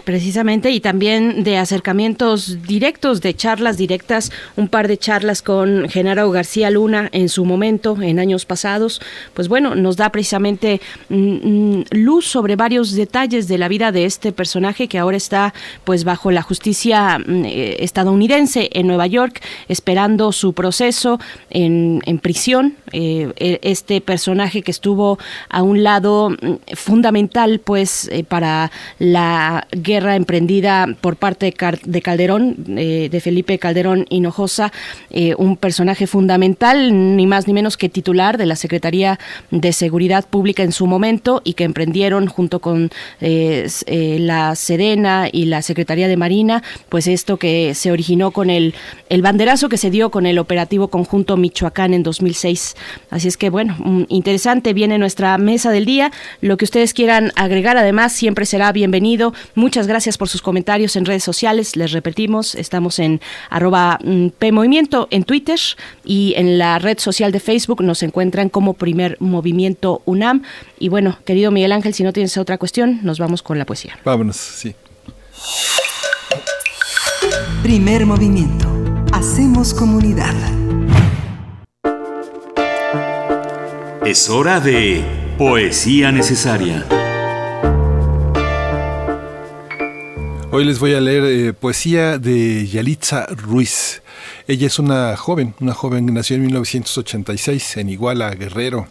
Precisamente, y también de acercamientos directos, de charlas directas, un par de charlas con Genaro García Luna en su momento, en años pasados, pues bueno, nos da precisamente mm, mm, luz sobre varios detalles de la vida de este personaje que ahora está pues bajo la justicia mm, eh, estadounidense en Nueva York, esperando su proceso en, en prisión. Eh, e, este personaje que estuvo a un lado fundamental pues eh, para la guerra emprendida por parte de Calderón, eh, de Felipe Calderón Hinojosa, eh, un personaje fundamental, ni más ni menos que titular de la Secretaría de Seguridad Pública en su momento y que emprendieron junto con eh, la Sedena y la Secretaría de Marina, pues esto que se originó con el, el banderazo que se dio con el operativo conjunto Michoacán en 2006. Así es que bueno, mm, interesante, viene nuestra mesa del día. Lo que ustedes quieran agregar, además, siempre será bienvenido. Muchas gracias por sus comentarios en redes sociales. Les repetimos, estamos en arroba mm, PMovimiento en Twitter y en la red social de Facebook nos encuentran como Primer Movimiento UNAM. Y bueno, querido Miguel Ángel, si no tienes otra cuestión, nos vamos con la poesía. Vámonos, sí. Primer movimiento. Hacemos comunidad. Es hora de poesía necesaria. Hoy les voy a leer eh, poesía de Yalitza Ruiz. Ella es una joven, una joven que nació en 1986 en Iguala, Guerrero.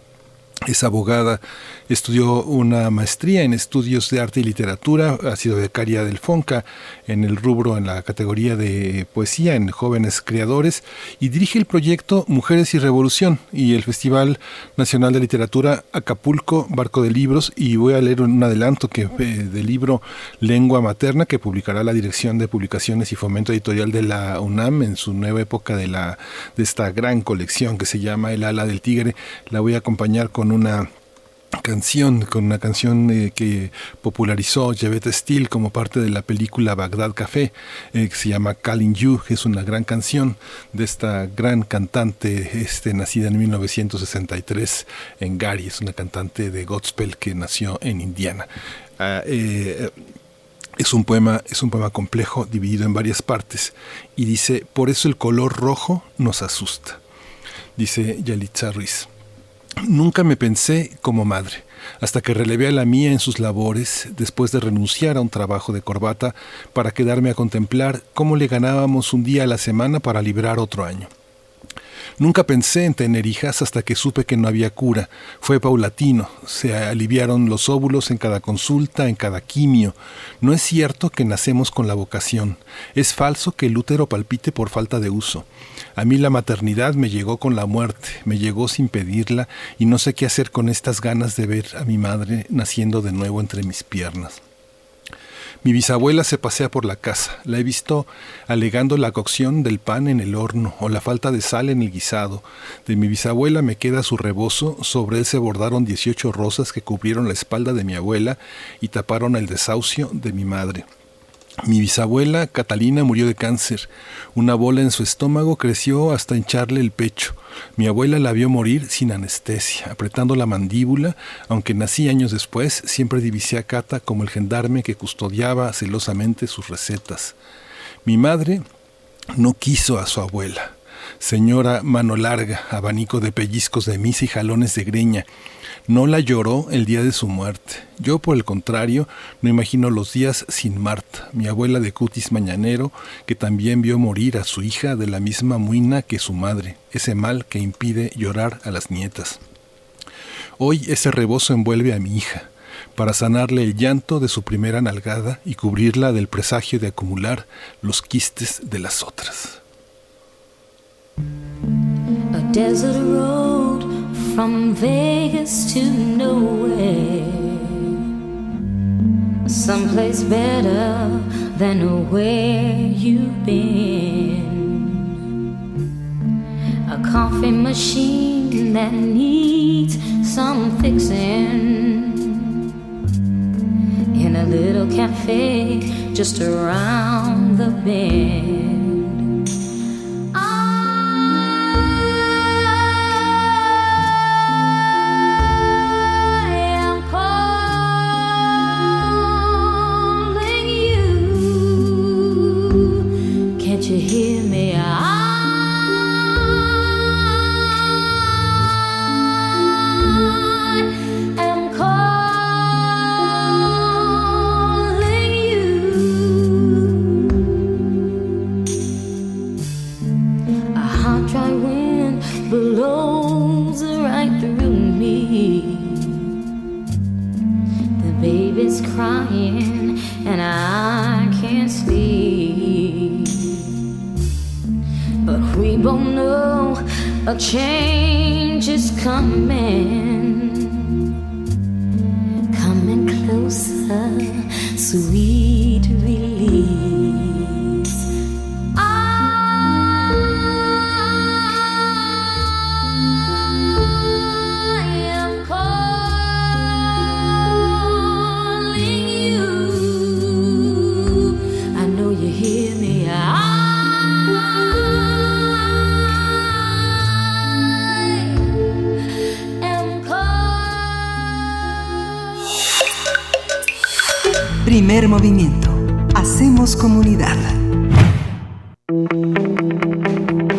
Es abogada, Estudió una maestría en estudios de arte y literatura, ha sido becaria del FONCA en el rubro, en la categoría de poesía en jóvenes creadores y dirige el proyecto Mujeres y Revolución y el Festival Nacional de Literatura Acapulco, Barco de Libros y voy a leer un adelanto que eh, del libro Lengua Materna que publicará la Dirección de Publicaciones y Fomento Editorial de la UNAM en su nueva época de, la, de esta gran colección que se llama El ala del tigre. La voy a acompañar con una canción, con una canción eh, que popularizó Javette Steele como parte de la película Bagdad Café, eh, que se llama Calling You, que es una gran canción de esta gran cantante este, nacida en 1963 en Gary, es una cantante de gospel que nació en Indiana. Ah, eh, es un poema, es un poema complejo, dividido en varias partes, y dice, por eso el color rojo nos asusta, dice Yalitza Ruiz. Nunca me pensé como madre, hasta que relevé a la mía en sus labores, después de renunciar a un trabajo de corbata para quedarme a contemplar cómo le ganábamos un día a la semana para librar otro año. Nunca pensé en tener hijas hasta que supe que no había cura. Fue paulatino. Se aliviaron los óvulos en cada consulta, en cada quimio. No es cierto que nacemos con la vocación. Es falso que el útero palpite por falta de uso. A mí la maternidad me llegó con la muerte, me llegó sin pedirla y no sé qué hacer con estas ganas de ver a mi madre naciendo de nuevo entre mis piernas. Mi bisabuela se pasea por la casa. La he visto alegando la cocción del pan en el horno o la falta de sal en el guisado. De mi bisabuela me queda su rebozo. Sobre él se bordaron 18 rosas que cubrieron la espalda de mi abuela y taparon el desahucio de mi madre. Mi bisabuela Catalina murió de cáncer. Una bola en su estómago creció hasta hincharle el pecho. Mi abuela la vio morir sin anestesia, apretando la mandíbula, aunque nací años después, siempre divisé a Cata como el gendarme que custodiaba celosamente sus recetas. Mi madre no quiso a su abuela. Señora mano larga, abanico de pellizcos de misa y jalones de greña, no la lloró el día de su muerte. Yo, por el contrario, no imagino los días sin Marta, mi abuela de cutis mañanero, que también vio morir a su hija de la misma muina que su madre, ese mal que impide llorar a las nietas. Hoy ese rebozo envuelve a mi hija, para sanarle el llanto de su primera nalgada y cubrirla del presagio de acumular los quistes de las otras. From Vegas to nowhere. Someplace better than where you've been. A coffee machine that needs some fixing. In a little cafe just around the bend. A change is coming. Coming closer, sweet Primer movimiento. Hacemos comunidad.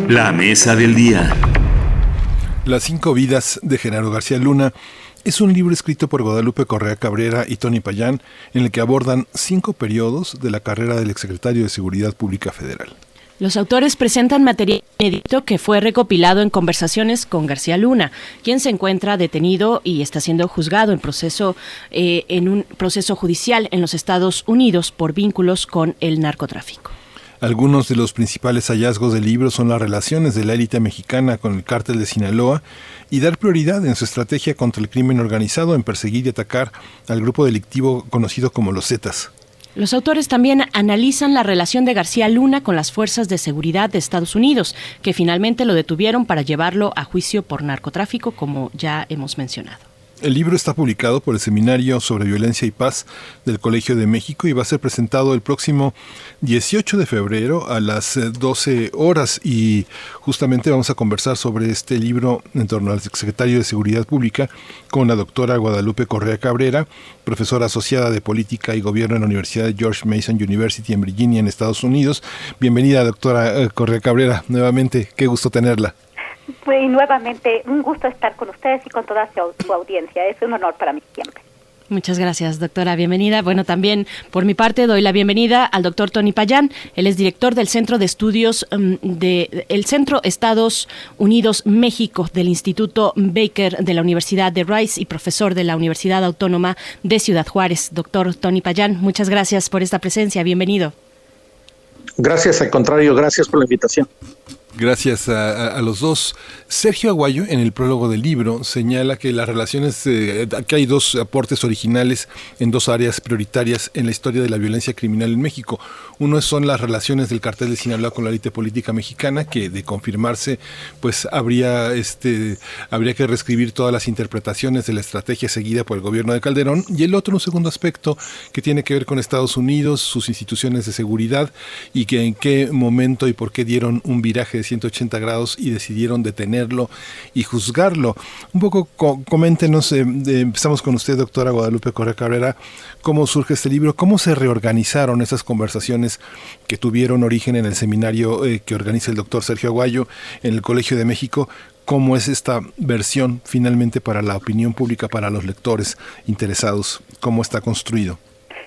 La mesa del día. Las cinco vidas de Genaro García Luna es un libro escrito por Guadalupe Correa Cabrera y Tony Payán en el que abordan cinco periodos de la carrera del exsecretario de Seguridad Pública Federal. Los autores presentan material inédito que fue recopilado en conversaciones con García Luna, quien se encuentra detenido y está siendo juzgado en proceso eh, en un proceso judicial en los Estados Unidos por vínculos con el narcotráfico. Algunos de los principales hallazgos del libro son las relaciones de la élite mexicana con el cártel de Sinaloa y dar prioridad en su estrategia contra el crimen organizado en perseguir y atacar al grupo delictivo conocido como los Zetas. Los autores también analizan la relación de García Luna con las fuerzas de seguridad de Estados Unidos, que finalmente lo detuvieron para llevarlo a juicio por narcotráfico, como ya hemos mencionado. El libro está publicado por el Seminario sobre Violencia y Paz del Colegio de México y va a ser presentado el próximo 18 de febrero a las eh, 12 horas y justamente vamos a conversar sobre este libro en torno al secretario de Seguridad Pública con la doctora Guadalupe Correa Cabrera, profesora asociada de Política y Gobierno en la Universidad de George Mason University en Virginia, en Estados Unidos. Bienvenida, doctora eh, Correa Cabrera, nuevamente, qué gusto tenerla. Pues, y nuevamente, un gusto estar con ustedes y con toda su, su audiencia. Es un honor para mí siempre. Muchas gracias, doctora. Bienvenida. Bueno, también por mi parte doy la bienvenida al doctor Tony Payán. Él es director del Centro de Estudios um, de el Centro Estados Unidos México del Instituto Baker de la Universidad de Rice y profesor de la Universidad Autónoma de Ciudad Juárez. Doctor Tony Payán, muchas gracias por esta presencia. Bienvenido. Gracias, al contrario, gracias por la invitación. Gracias a, los dos. Sergio Aguayo, en el prólogo del libro, señala que las relaciones, eh, que hay dos aportes originales en dos áreas prioritarias en la historia de la violencia criminal en México. Uno son las relaciones del cartel de Sinaloa con la élite política mexicana, que de confirmarse, pues habría, este, habría que reescribir todas las interpretaciones de la estrategia seguida por el gobierno de Calderón. Y el otro, un segundo aspecto, que tiene que ver con Estados Unidos, sus instituciones de seguridad y que en qué momento y por qué dieron un viraje de 180 grados y decidieron detenerlo y juzgarlo. Un poco co coméntenos, eh, empezamos con usted, doctora Guadalupe Correa Cabrera, cómo surge este libro, cómo se reorganizaron esas conversaciones que tuvieron origen en el seminario eh, que organiza el doctor Sergio Aguayo en el Colegio de México, cómo es esta versión finalmente para la opinión pública, para los lectores interesados, cómo está construido.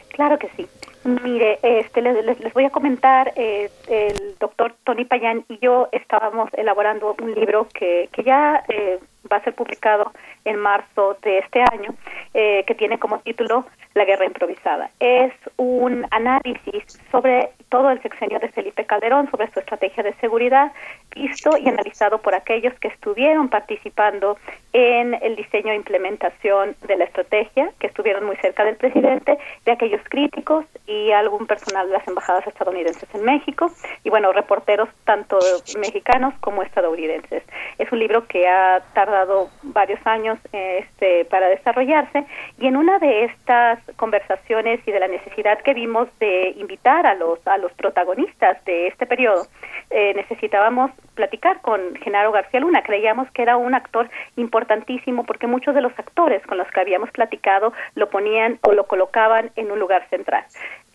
Claro que sí. Mire, este, les, les, voy a comentar, eh, el doctor Tony Payán y yo estábamos elaborando un libro que, que ya eh, va a ser publicado en marzo de este año, eh, que tiene como título La guerra improvisada. Es un análisis sobre todo el sexenio de Felipe Calderón, sobre su estrategia de seguridad, visto y analizado por aquellos que estuvieron participando en el diseño e implementación de la estrategia, que estuvieron muy cerca del presidente, de aquellos críticos y algún personal de las embajadas estadounidenses en México, y bueno, reporteros tanto mexicanos como estadounidenses. Es un libro que ha tardado varios años este, para desarrollarse y en una de estas conversaciones y de la necesidad que vimos de invitar a los, a los protagonistas de este periodo, eh, necesitábamos platicar con Genaro García Luna. Creíamos que era un actor importantísimo porque muchos de los actores con los que habíamos platicado lo ponían o lo colocaban en un lugar central.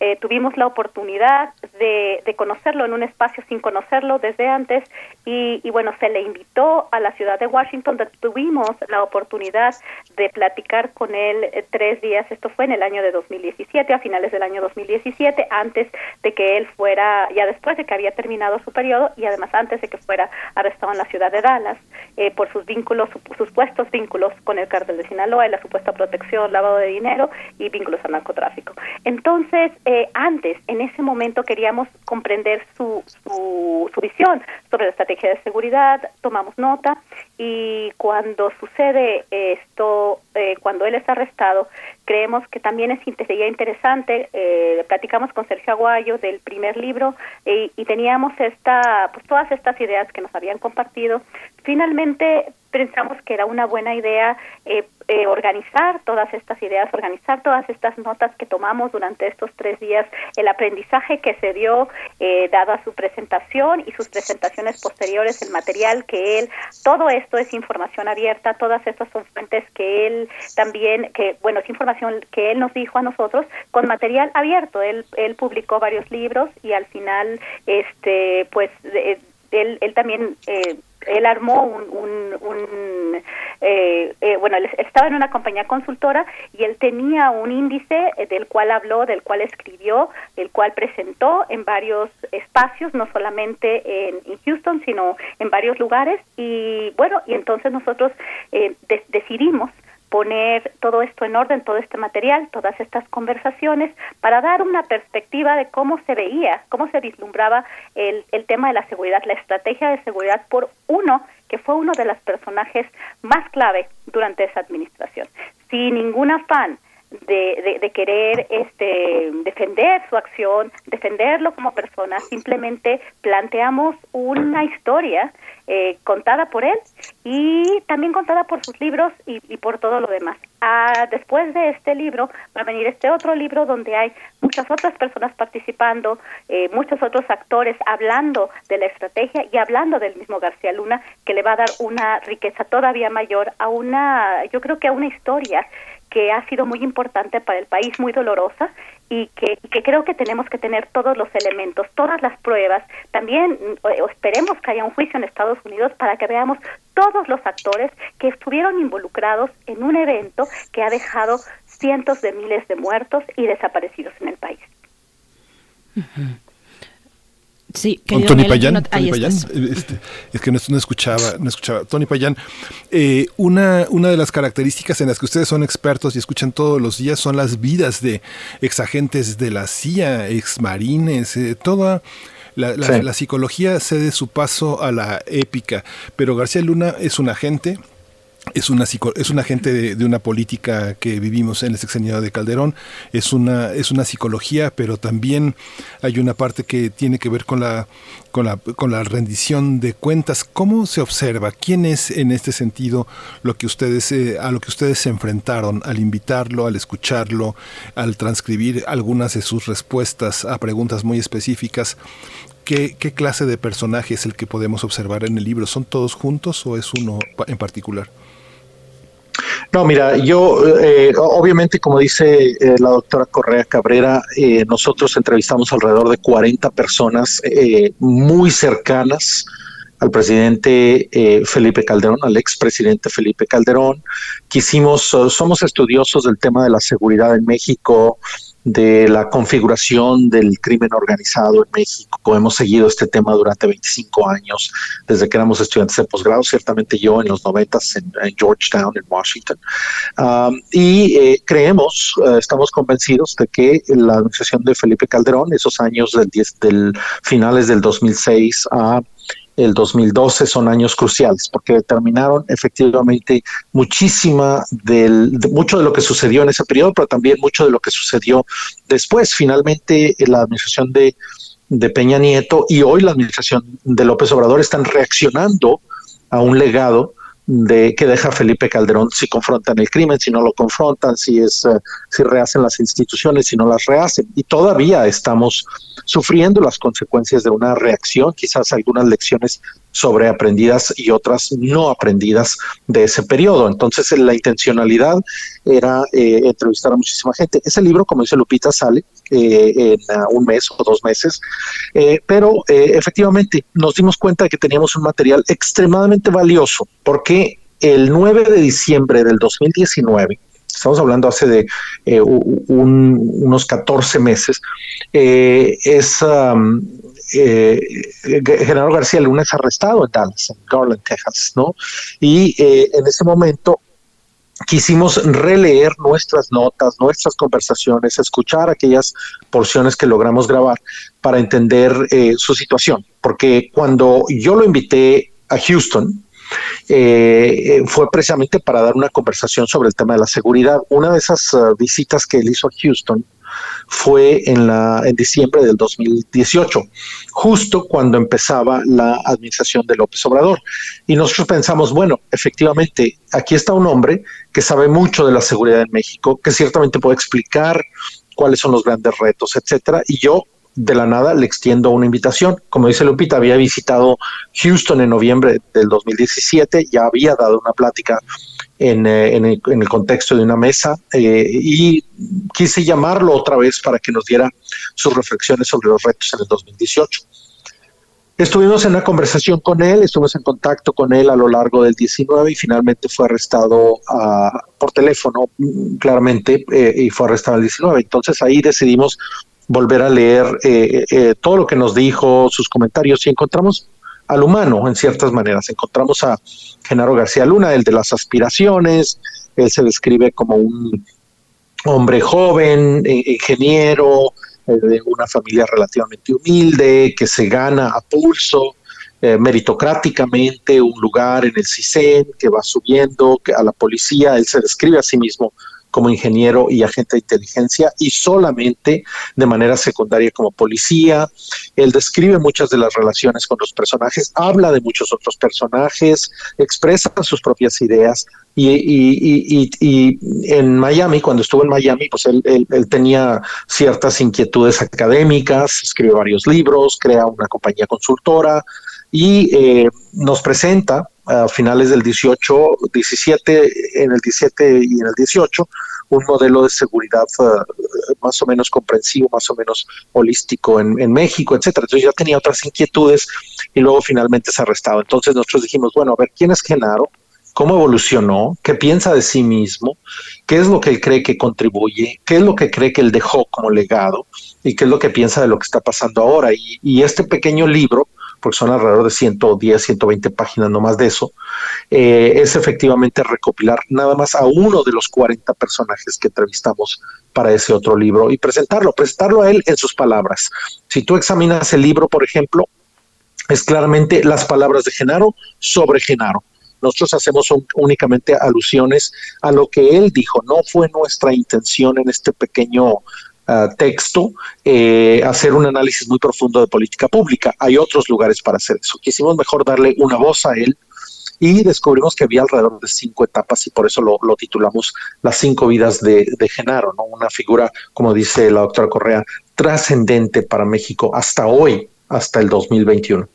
Eh, tuvimos la oportunidad de, de, conocerlo en un espacio sin conocerlo desde antes y, y, bueno, se le invitó a la ciudad de Washington, donde tuvimos la oportunidad de platicar con él eh, tres días, esto fue en el año de 2017, a finales del año 2017, antes de que él fuera, ya después de que había terminado su periodo y además antes de que fuera arrestado en la ciudad de Dallas eh, por sus vínculos, supuestos vínculos con el cártel de Sinaloa y la supuesta protección, lavado de dinero y vínculos al narcotráfico. Entonces, eh, antes, en ese momento queríamos comprender su, su, su visión sobre la estrategia de seguridad, tomamos nota y cuando sucede esto, eh, cuando él es arrestado, creemos que también es, sería interesante, eh, platicamos con Sergio Aguayo del primer libro y, y teníamos esta, pues todas estas ideas que nos habían compartido. Finalmente pensamos que era una buena idea eh, eh, organizar todas estas ideas, organizar todas estas notas que tomamos durante estos tres días, el aprendizaje que se dio eh, dada su presentación y sus presentaciones posteriores, el material que él, todo esto es información abierta, todas estas son fuentes que él también, que bueno, es información que él nos dijo a nosotros con material abierto. Él, él publicó varios libros y al final, este, pues, él, él también eh, él armó un, un, eh, eh, bueno, él estaba en una compañía consultora y él tenía un índice eh, del cual habló, del cual escribió, del cual presentó en varios espacios, no solamente en, Houston, sino en varios lugares. Y bueno, y entonces nosotros decidimos poner todo esto en orden, todo este material, todas estas conversaciones, para dar una perspectiva de cómo se veía, cómo se vislumbraba el, el tema de la seguridad, la estrategia de seguridad por uno que fue uno de los personajes más clave durante esa administración. Sin ningún afán de, de, querer este, defender su acción, defenderlo como persona, simplemente planteamos una historia eh, contada por él y también contada por sus libros y, por todo lo demás. Ah, después de este libro va a venir este otro libro donde hay muchas otras personas participando, eh, muchos otros actores hablando de la estrategia y hablando del mismo García Luna, que le va a dar una riqueza todavía mayor a una, yo creo que a una historia que ha sido muy importante para el país, muy dolorosa y que, que, creo que tenemos que tener todos los elementos, todas las pruebas. También eh, esperemos que haya un juicio en Estados Unidos para que veamos todos los actores que estuvieron involucrados en un evento que ha dejado cientos de miles de muertos y desaparecidos en el país. Sí, Tony Payán, este, es que no, escuchaba, no escuchaba. Tony Payán, eh, una, una de las características en las que ustedes son expertos y escuchan todos los días son las vidas de exagentes de la CIA, exmarines, eh, toda la, la, psicología cede su paso a la épica, pero García Luna es un agente es una, es un agente de, una política que vivimos en el sexenio de Calderón, es una, es una psicología, pero también hay una parte que tiene que ver con la, con la, con la rendición de cuentas. ¿Cómo se observa? ¿Quién es en este sentido lo que ustedes, eh, a lo que ustedes se enfrentaron al invitarlo, al escucharlo, al transcribir algunas de sus respuestas a preguntas muy específicas? ¿Qué, ¿Qué clase de personaje es el que podemos observar en el libro? ¿Son todos juntos o es uno en particular? No, mira, yo eh, obviamente, como dice eh, la doctora Correa Cabrera, eh, nosotros entrevistamos alrededor de 40 personas muy cercanas al presidente Felipe Calderón, al expresidente Felipe Calderón. Quisimos, somos estudiosos del tema de la seguridad en México, de la configuración del crimen organizado en México. Hemos seguido este tema durante 25 años, desde que éramos estudiantes de posgrado, ciertamente yo en los 90 en, en Georgetown, en Washington. Um, y eh, creemos, eh, estamos convencidos de que la administración de Felipe Calderón, esos años del, del finales del 2006 a el 2012 son años cruciales porque determinaron efectivamente muchísima del mucho de lo que sucedió en ese periodo, pero también mucho de lo que sucedió después. Finalmente, la administración de, de Peña Nieto y hoy la administración de López Obrador están reaccionando a un legado de que deja Felipe Calderón si confrontan el crimen, si no lo confrontan, si es eh, si rehacen las instituciones, si no las rehacen. Y todavía estamos sufriendo las consecuencias de una reacción, quizás algunas lecciones sobreaprendidas y otras no aprendidas de ese periodo. Entonces la intencionalidad era eh, entrevistar a muchísima gente. Ese libro, como dice Lupita, sale eh, en uh, un mes o dos meses, eh, pero efectivamente nos dimos cuenta de que teníamos un material extremadamente valioso porque el 9 de diciembre del 2019, estamos hablando hace de unos 14 meses, es... eh, Genaro García Luna es arrestado en Dallas, en Garland, Texas, ¿no? Y eh, en ese momento quisimos releer nuestras notas, nuestras conversaciones, escuchar aquellas porciones que logramos grabar para entender eh, su situación. Porque cuando yo lo invité a Houston, eh, fue precisamente para dar una conversación sobre el tema de la seguridad. Una de esas visitas que él hizo a Houston fue en, la, en diciembre del 2018, justo cuando empezaba la administración de López Obrador. Y nosotros pensamos, bueno, efectivamente, aquí está un hombre que sabe mucho de la seguridad en México, que ciertamente puede explicar cuáles son los grandes retos, etcétera. Y yo de la nada le extiendo una invitación. Como dice Lupita, había visitado Houston en noviembre del 2017, ya había dado una plática en, eh, en, el, contexto de una mesa eh, y quise llamarlo otra vez para que nos diera sus reflexiones sobre los retos en el 2018. Estuvimos en una conversación con él, estuvimos en contacto con él a lo largo del 19 y finalmente fue arrestado uh, por teléfono, claramente, eh, y fue arrestado el 19. Entonces ahí decidimos volver a leer eh, eh, todo lo que nos dijo, sus comentarios y encontramos al humano en ciertas maneras. Encontramos a Genaro García Luna, el de las aspiraciones, él se describe como un hombre joven, eh, ingeniero, eh, de una familia relativamente humilde, que se gana a pulso, eh, meritocráticamente, un lugar en el CISEN, que va subiendo, que a la policía, él se describe a sí mismo como ingeniero y agente de inteligencia y solamente de manera secundaria como policía. Él describe muchas de las relaciones con los personajes, habla de muchos otros personajes, expresa sus propias ideas y, en Miami, cuando estuvo en Miami, pues él, él, él, tenía ciertas inquietudes académicas, escribe varios libros, crea una compañía consultora y eh, nos presenta a finales del 18, 17, en el 17 y en el 18, un modelo de seguridad uh, más o menos comprensivo, más o menos holístico en, México, etcétera. Entonces ya tenía otras inquietudes y luego finalmente se arrestado. Entonces nosotros dijimos, bueno, a ver, ¿quién es Genaro? ¿Cómo evolucionó? ¿Qué piensa de sí mismo? ¿Qué es lo que él cree que contribuye? ¿Qué es lo que cree que él dejó como legado? ¿Y qué es lo que piensa de lo que está pasando ahora? Y, y este pequeño libro, porque son alrededor de 110, 120 páginas, no más de eso, eh, es efectivamente recopilar nada más a uno de los 40 personajes que entrevistamos para ese otro libro y presentarlo, presentarlo a él en sus palabras. Si tú examinas el libro, por ejemplo, es claramente las palabras de Genaro sobre Genaro. Nosotros hacemos únicamente alusiones a lo que él dijo. No fue nuestra intención en este pequeño Uh, texto, eh, hacer un análisis muy profundo de política pública. Hay otros lugares para hacer eso. Quisimos mejor darle una voz a él y descubrimos que había alrededor de cinco etapas y por eso lo, lo titulamos Las cinco vidas de, de, Genaro, ¿no? una figura, como dice la doctora Correa, trascendente para México hasta hoy, hasta el 2021.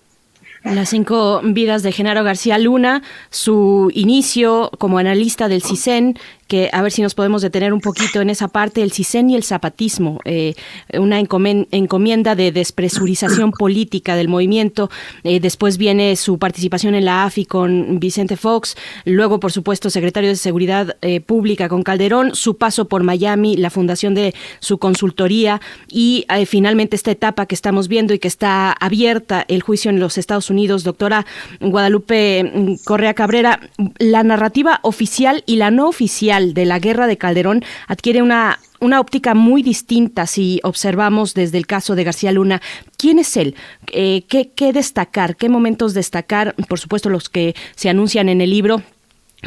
Las cinco vidas de Genaro García Luna, su inicio como analista del CISEN, que a ver si nos podemos detener un poquito en esa parte, el CISEN y el zapatismo, eh, una encomienda de despresurización política del movimiento. Eh, después viene su participación en la AFI con Vicente Fox, luego, por supuesto, secretario de Seguridad eh, Pública con Calderón, su paso por Miami, la fundación de su consultoría y finalmente esta etapa que estamos viendo y que está abierta, el juicio en los Estados Unidos. Doctora Guadalupe mm, Correa Cabrera, la narrativa oficial y la no oficial de la guerra de Calderón adquiere una una óptica muy distinta si observamos desde el caso de García Luna. ¿Quién es él? Eh, ¿qué, ¿Qué destacar? ¿Qué momentos destacar? Por supuesto, los que se anuncian en el libro,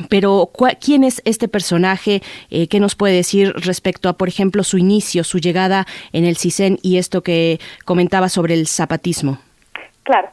pero ¿quién es este personaje? Eh, ¿Qué nos puede decir respecto a, por ejemplo, su inicio, su llegada en el CISEN y esto que comentaba sobre el zapatismo? Claro.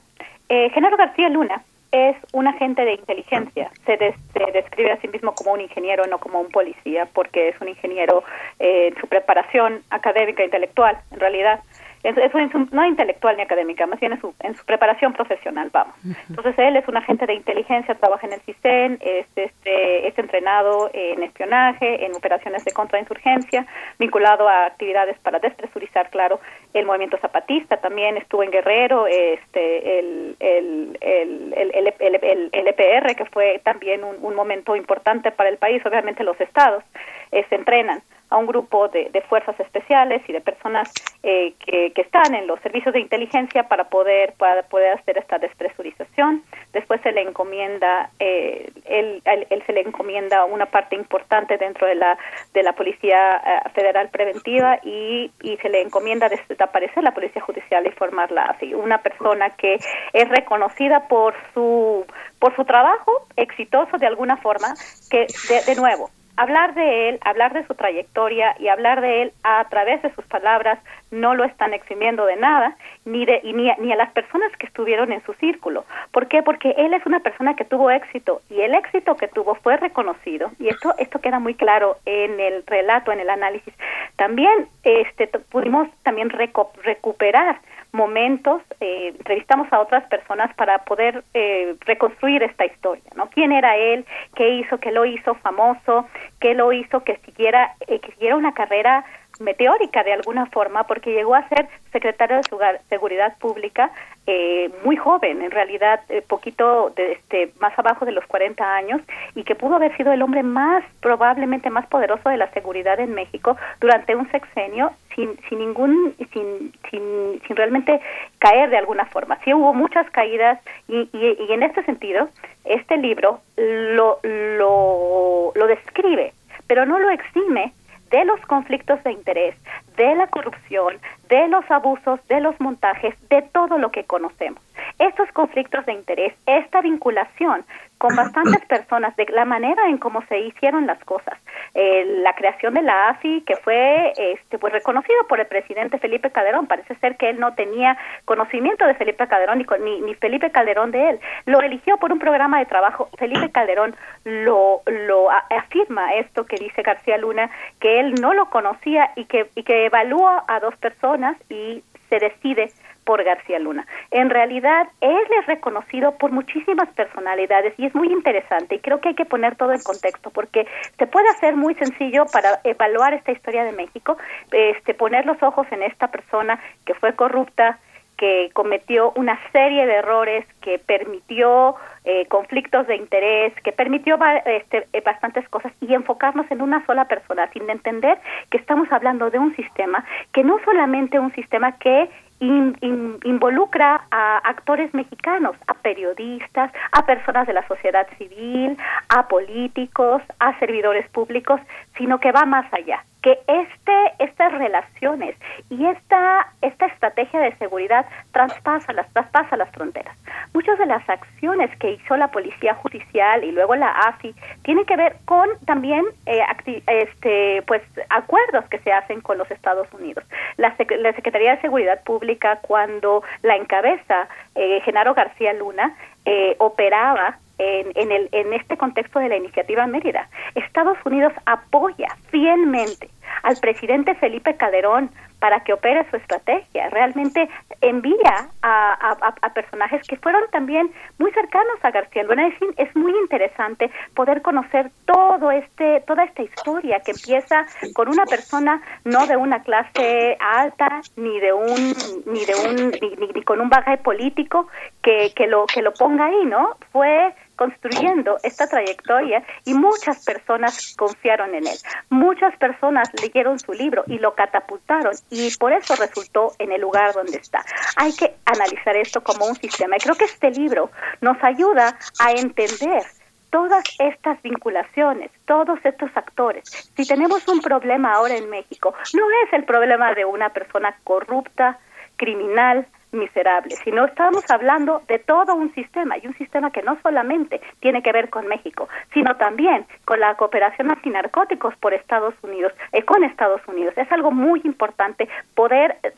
Eh, Genaro García Luna es un agente de inteligencia. Se, des, se, describe a sí mismo como un ingeniero, no como un policía, porque es un ingeniero eh, en su preparación académica e intelectual, en realidad. Es, es un, no intelectual ni académica, más bien en su, en su preparación profesional, vamos. Entonces él es un agente de inteligencia, trabaja en el CISEN, es, este, es entrenado en espionaje, en operaciones de contrainsurgencia, vinculado a actividades para despresurizar, claro, el movimiento zapatista, también estuvo en Guerrero, este, el, el, el, el, el, el, el EPR, que fue también un, un momento importante para el país, obviamente los estados eh, se entrenan a un grupo de, fuerzas especiales y de personas eh, que, que, están en los servicios de inteligencia para poder, para poder hacer esta despresurización. Después se le encomienda, eh, él, él, se le encomienda una parte importante dentro de la, de la Policía eh, Federal Preventiva y, y se le encomienda desaparecer la Policía Judicial y formarla así. Una persona que es reconocida por su, por su trabajo exitoso de alguna forma, que de, de nuevo, hablar de él, hablar de su trayectoria y hablar de él a través de sus palabras no lo están eximiendo de nada, ni, de, ni, a, ni a las personas que estuvieron en su círculo. ¿Por qué? Porque él es una persona que tuvo éxito y el éxito que tuvo fue reconocido y esto, esto queda muy claro en el relato, en el análisis. También este, pudimos también recuperar momentos, eh, entrevistamos a otras personas para poder eh, reconstruir esta historia, ¿no? ¿Quién era él? ¿Qué hizo? ¿Qué lo hizo famoso? ¿Qué lo hizo que siguiera, eh, que siguiera una carrera meteórica de alguna forma porque llegó a ser secretario de Seguridad Pública eh, muy joven, en realidad eh, poquito de, este, más abajo de los 40 años y que pudo haber sido el hombre más probablemente más poderoso de la seguridad en México durante un sexenio sin, sin ningún sin, sin, sin realmente caer de alguna forma. Sí hubo muchas caídas y, y, y en este sentido este libro lo, lo, lo describe, pero no lo exime de los conflictos de interés, de la corrupción, de los abusos, de los montajes, de todo lo que conocemos. Estos conflictos de interés, esta vinculación con bastantes personas de la manera en cómo se hicieron las cosas, eh, la creación de la AFI que fue este pues reconocido por el presidente Felipe Calderón, parece ser que él no tenía conocimiento de Felipe Calderón ni, ni, ni Felipe Calderón de él, lo eligió por un programa de trabajo, Felipe Calderón lo, lo afirma esto que dice García Luna, que él no lo conocía y que, y que evalúa a dos personas y se decide por García Luna. En realidad, él es reconocido por muchísimas personalidades y es muy interesante y creo que hay que poner todo en contexto porque se puede hacer muy sencillo para evaluar esta historia de México, este, poner los ojos en esta persona que fue corrupta, que cometió una serie de errores, que permitió eh, conflictos de interés, que permitió este, eh, bastantes cosas y enfocarnos en una sola persona, sin entender que estamos hablando de un sistema que no solamente un sistema que involucra a actores mexicanos, a periodistas, a personas de la sociedad civil, a políticos, a servidores públicos, sino que va más allá, que este, estas relaciones y esta, esta estrategia de seguridad traspasa las, traspasa las fronteras. Muchas de las acciones que hizo la Policía Judicial y luego la AFI tienen que ver con también eh, este, pues, acuerdos que se hacen con los Estados Unidos. La, la Secretaría de Seguridad Pública, cuando la encabeza eh, Genaro García Luna, eh, operaba en, en, el, en este contexto de la iniciativa Mérida. Estados Unidos apoya fielmente al presidente Felipe Calderón para que opere su estrategia. Realmente envía a, personajes que fueron también muy cercanos a García Luna. Es, es muy interesante poder conocer todo este, toda esta historia que empieza con una persona no de una clase alta ni de un ni de un ni, ni con un bagaje político que, que lo que lo ponga ahí, ¿no? Fue construyendo esta trayectoria y muchas personas confiaron en él. Muchas personas leyeron su libro y lo catapultaron y por eso resultó en el lugar donde está. Hay que analizar esto como un sistema y creo que este libro nos ayuda a entender todas estas vinculaciones, todos estos actores. Si tenemos un problema ahora en México, no es el problema de una persona corrupta, criminal, miserable, sino estamos hablando de todo un sistema y un sistema que no solamente tiene que ver con México, sino también con la cooperación antinarcóticos por Estados Unidos, eh, con Estados Unidos. Es algo muy importante poder eh,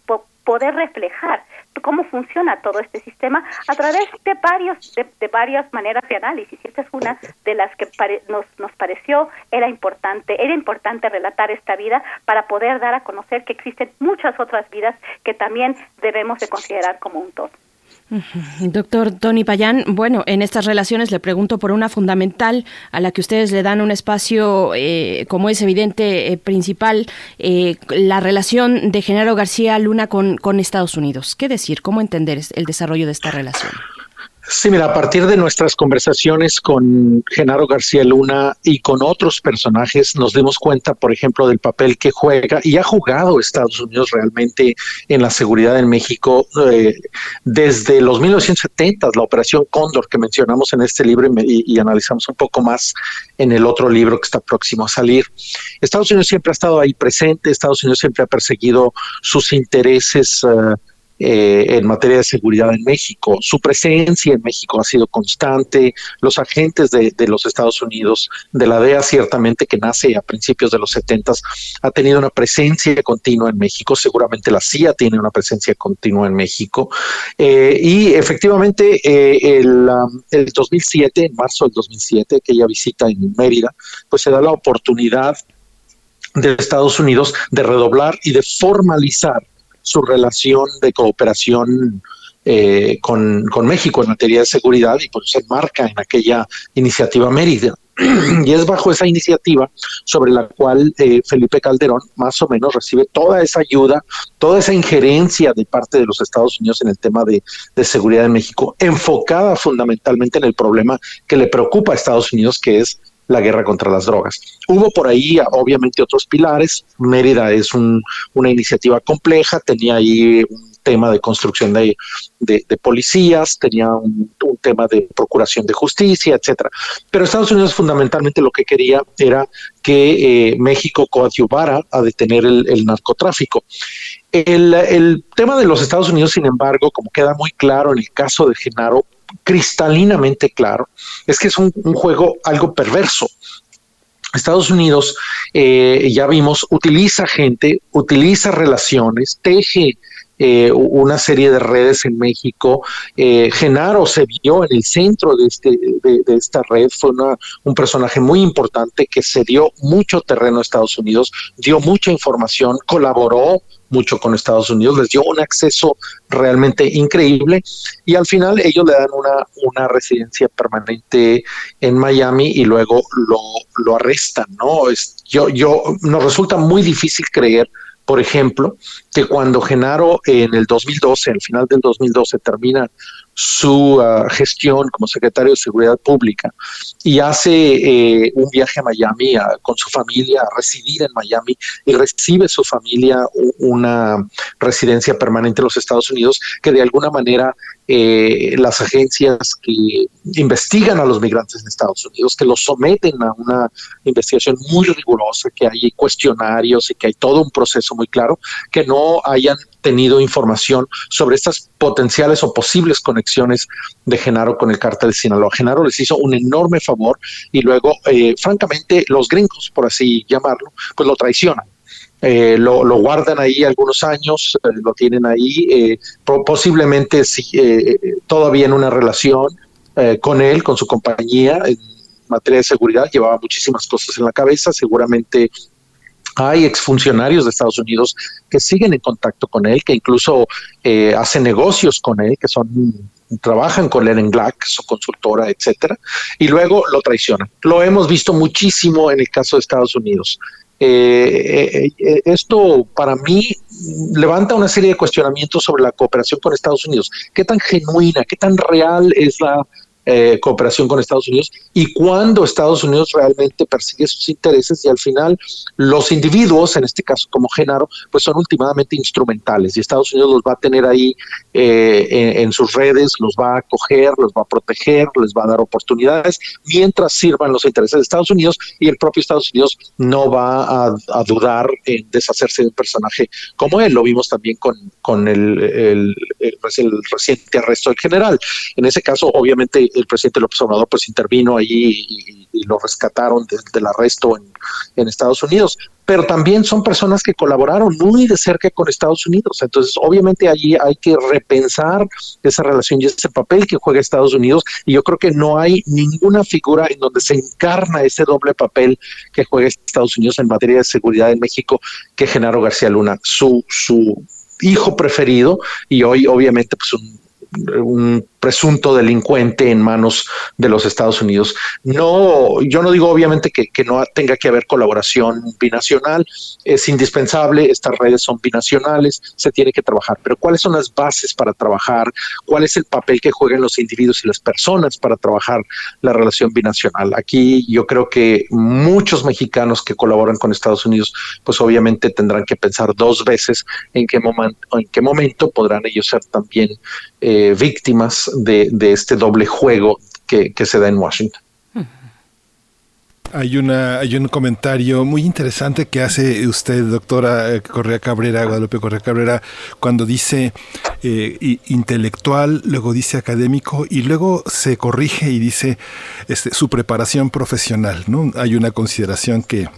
poder reflejar cómo funciona todo este sistema a través de varios de, varias maneras de análisis. Y esta es una de las que nos nos pareció era importante era importante relatar esta vida para poder dar a conocer que existen muchas otras vidas que también debemos de considerar como un todo Doctor Tony Payán, bueno, en estas relaciones le pregunto por una fundamental a la que ustedes le dan un espacio, eh, como es evidente, eh, principal, eh, la relación de Genaro García Luna con, con Estados Unidos. ¿Qué decir? ¿Cómo entender el desarrollo de esta relación? Sí, mira, a partir de nuestras conversaciones con Genaro García Luna y con otros personajes, nos dimos cuenta, por ejemplo, del papel que juega y ha jugado Estados Unidos realmente en la seguridad en México eh, desde los 1970, la Operación Cóndor que mencionamos en este libro y, y, analizamos un poco más en el otro libro que está próximo a salir. Estados Unidos siempre ha estado ahí presente, Estados Unidos siempre ha perseguido sus intereses. Uh, eh, en materia de seguridad en México. Su presencia en México ha sido constante. Los agentes de, los Estados Unidos, de la DEA ciertamente que nace a principios de los 70, ha tenido una presencia continua en México. Seguramente la CIA tiene una presencia continua en México. Eh, y efectivamente eh, el, um, el 2007, en marzo del 2007, aquella visita en Mérida, pues se da la oportunidad de Estados Unidos de redoblar y de formalizar su relación de cooperación eh, con, con, México en materia de seguridad y pues se enmarca en aquella iniciativa Mérida. y es bajo esa iniciativa sobre la cual eh, Felipe Calderón más o menos recibe toda esa ayuda, toda esa injerencia de parte de los Estados Unidos en el tema de, de seguridad en México, enfocada fundamentalmente en el problema que le preocupa a Estados Unidos, que es la guerra contra las drogas. Hubo por ahí, obviamente, otros pilares. Mérida es un, una iniciativa compleja, tenía ahí un tema de construcción de, policías, tenía un, tema de procuración de justicia, etcétera. Pero Estados Unidos fundamentalmente lo que quería era que eh, México coadyuvara a detener el, el narcotráfico. El, el, tema de los Estados Unidos, sin embargo, como queda muy claro en el caso de Genaro, cristalinamente claro, es que es un, juego algo perverso. Estados Unidos, eh, ya vimos, utiliza gente, utiliza relaciones, teje eh, una serie de redes en México. Eh, Genaro se vio en el centro de, este, de, esta red, fue una, un personaje muy importante que se dio mucho terreno a Estados Unidos, dio mucha información, colaboró mucho con Estados Unidos, les dio un acceso realmente increíble y al final ellos le dan una, una residencia permanente en Miami y luego lo, lo arrestan, ¿no? Es, yo, yo, nos resulta muy difícil creer por ejemplo, que cuando Genaro en el 2012, al final del 2012, termina su uh, gestión como secretario de Seguridad Pública y hace eh, un viaje a Miami a, con su familia, a residir en Miami y recibe su familia una residencia permanente en los Estados Unidos que de alguna manera eh, las agencias que investigan a los migrantes en Estados Unidos, que los someten a una investigación muy rigurosa, que hay cuestionarios y que hay todo un proceso muy claro, que no hayan tenido información sobre estas potenciales o posibles conexiones de Genaro con el cártel de Sinaloa. Genaro les hizo un enorme favor y luego, eh, francamente, los gringos, por así llamarlo, pues lo traicionan. Eh, lo, lo, guardan ahí algunos años, eh, lo tienen ahí, eh, posiblemente si, todavía en una relación con él, con su compañía en materia de seguridad, llevaba muchísimas cosas en la cabeza, seguramente hay exfuncionarios de Estados Unidos que siguen en contacto con él, que incluso eh, hacen negocios con él, que son trabajan con en Black, su consultora, etcétera, y luego lo traicionan. Lo hemos visto muchísimo en el caso de Estados Unidos. Eh, eh, esto para mí levanta una serie de cuestionamientos sobre la cooperación con Estados Unidos. ¿Qué tan genuina, qué tan real es la eh, cooperación con Estados Unidos y cuando Estados Unidos realmente persigue sus intereses y al final los individuos, en este caso como Genaro, pues son últimamente instrumentales y Estados Unidos los va a tener ahí eh, en, sus redes, los va a acoger, los va a proteger, les va a dar oportunidades mientras sirvan los intereses de Estados Unidos y el propio Estados Unidos no va a, a dudar en deshacerse de un personaje como él. Lo vimos también con, con el, el, el, el reciente arresto del general. En ese caso, obviamente, el presidente López Obrador pues intervino allí y, lo rescataron de, del arresto en, en, Estados Unidos, pero también son personas que colaboraron muy de cerca con Estados Unidos. Entonces, obviamente allí hay que repensar esa relación y ese papel que juega Estados Unidos y yo creo que no hay ninguna figura en donde se encarna ese doble papel que juega Estados Unidos en materia de seguridad en México que Genaro García Luna, su, su hijo preferido y hoy obviamente pues un un presunto delincuente en manos de los Estados Unidos. No, yo no digo obviamente que, no tenga que haber colaboración binacional, es indispensable, estas redes son binacionales, se tiene que trabajar, pero ¿cuáles son las bases para trabajar? ¿Cuál es el papel que juegan los individuos y las personas para trabajar la relación binacional? Aquí yo creo que muchos mexicanos que colaboran con Estados Unidos, pues obviamente tendrán que pensar dos veces en qué, en qué momento podrán ellos ser también eh, víctimas de, este doble juego que, se da en Washington. Hay, un comentario muy interesante que hace usted, doctora eh, Correa Cabrera, Guadalupe Correa Cabrera, cuando dice eh, intelectual, luego dice académico y luego se corrige y dice este, su preparación profesional. ¿no? Hay una consideración que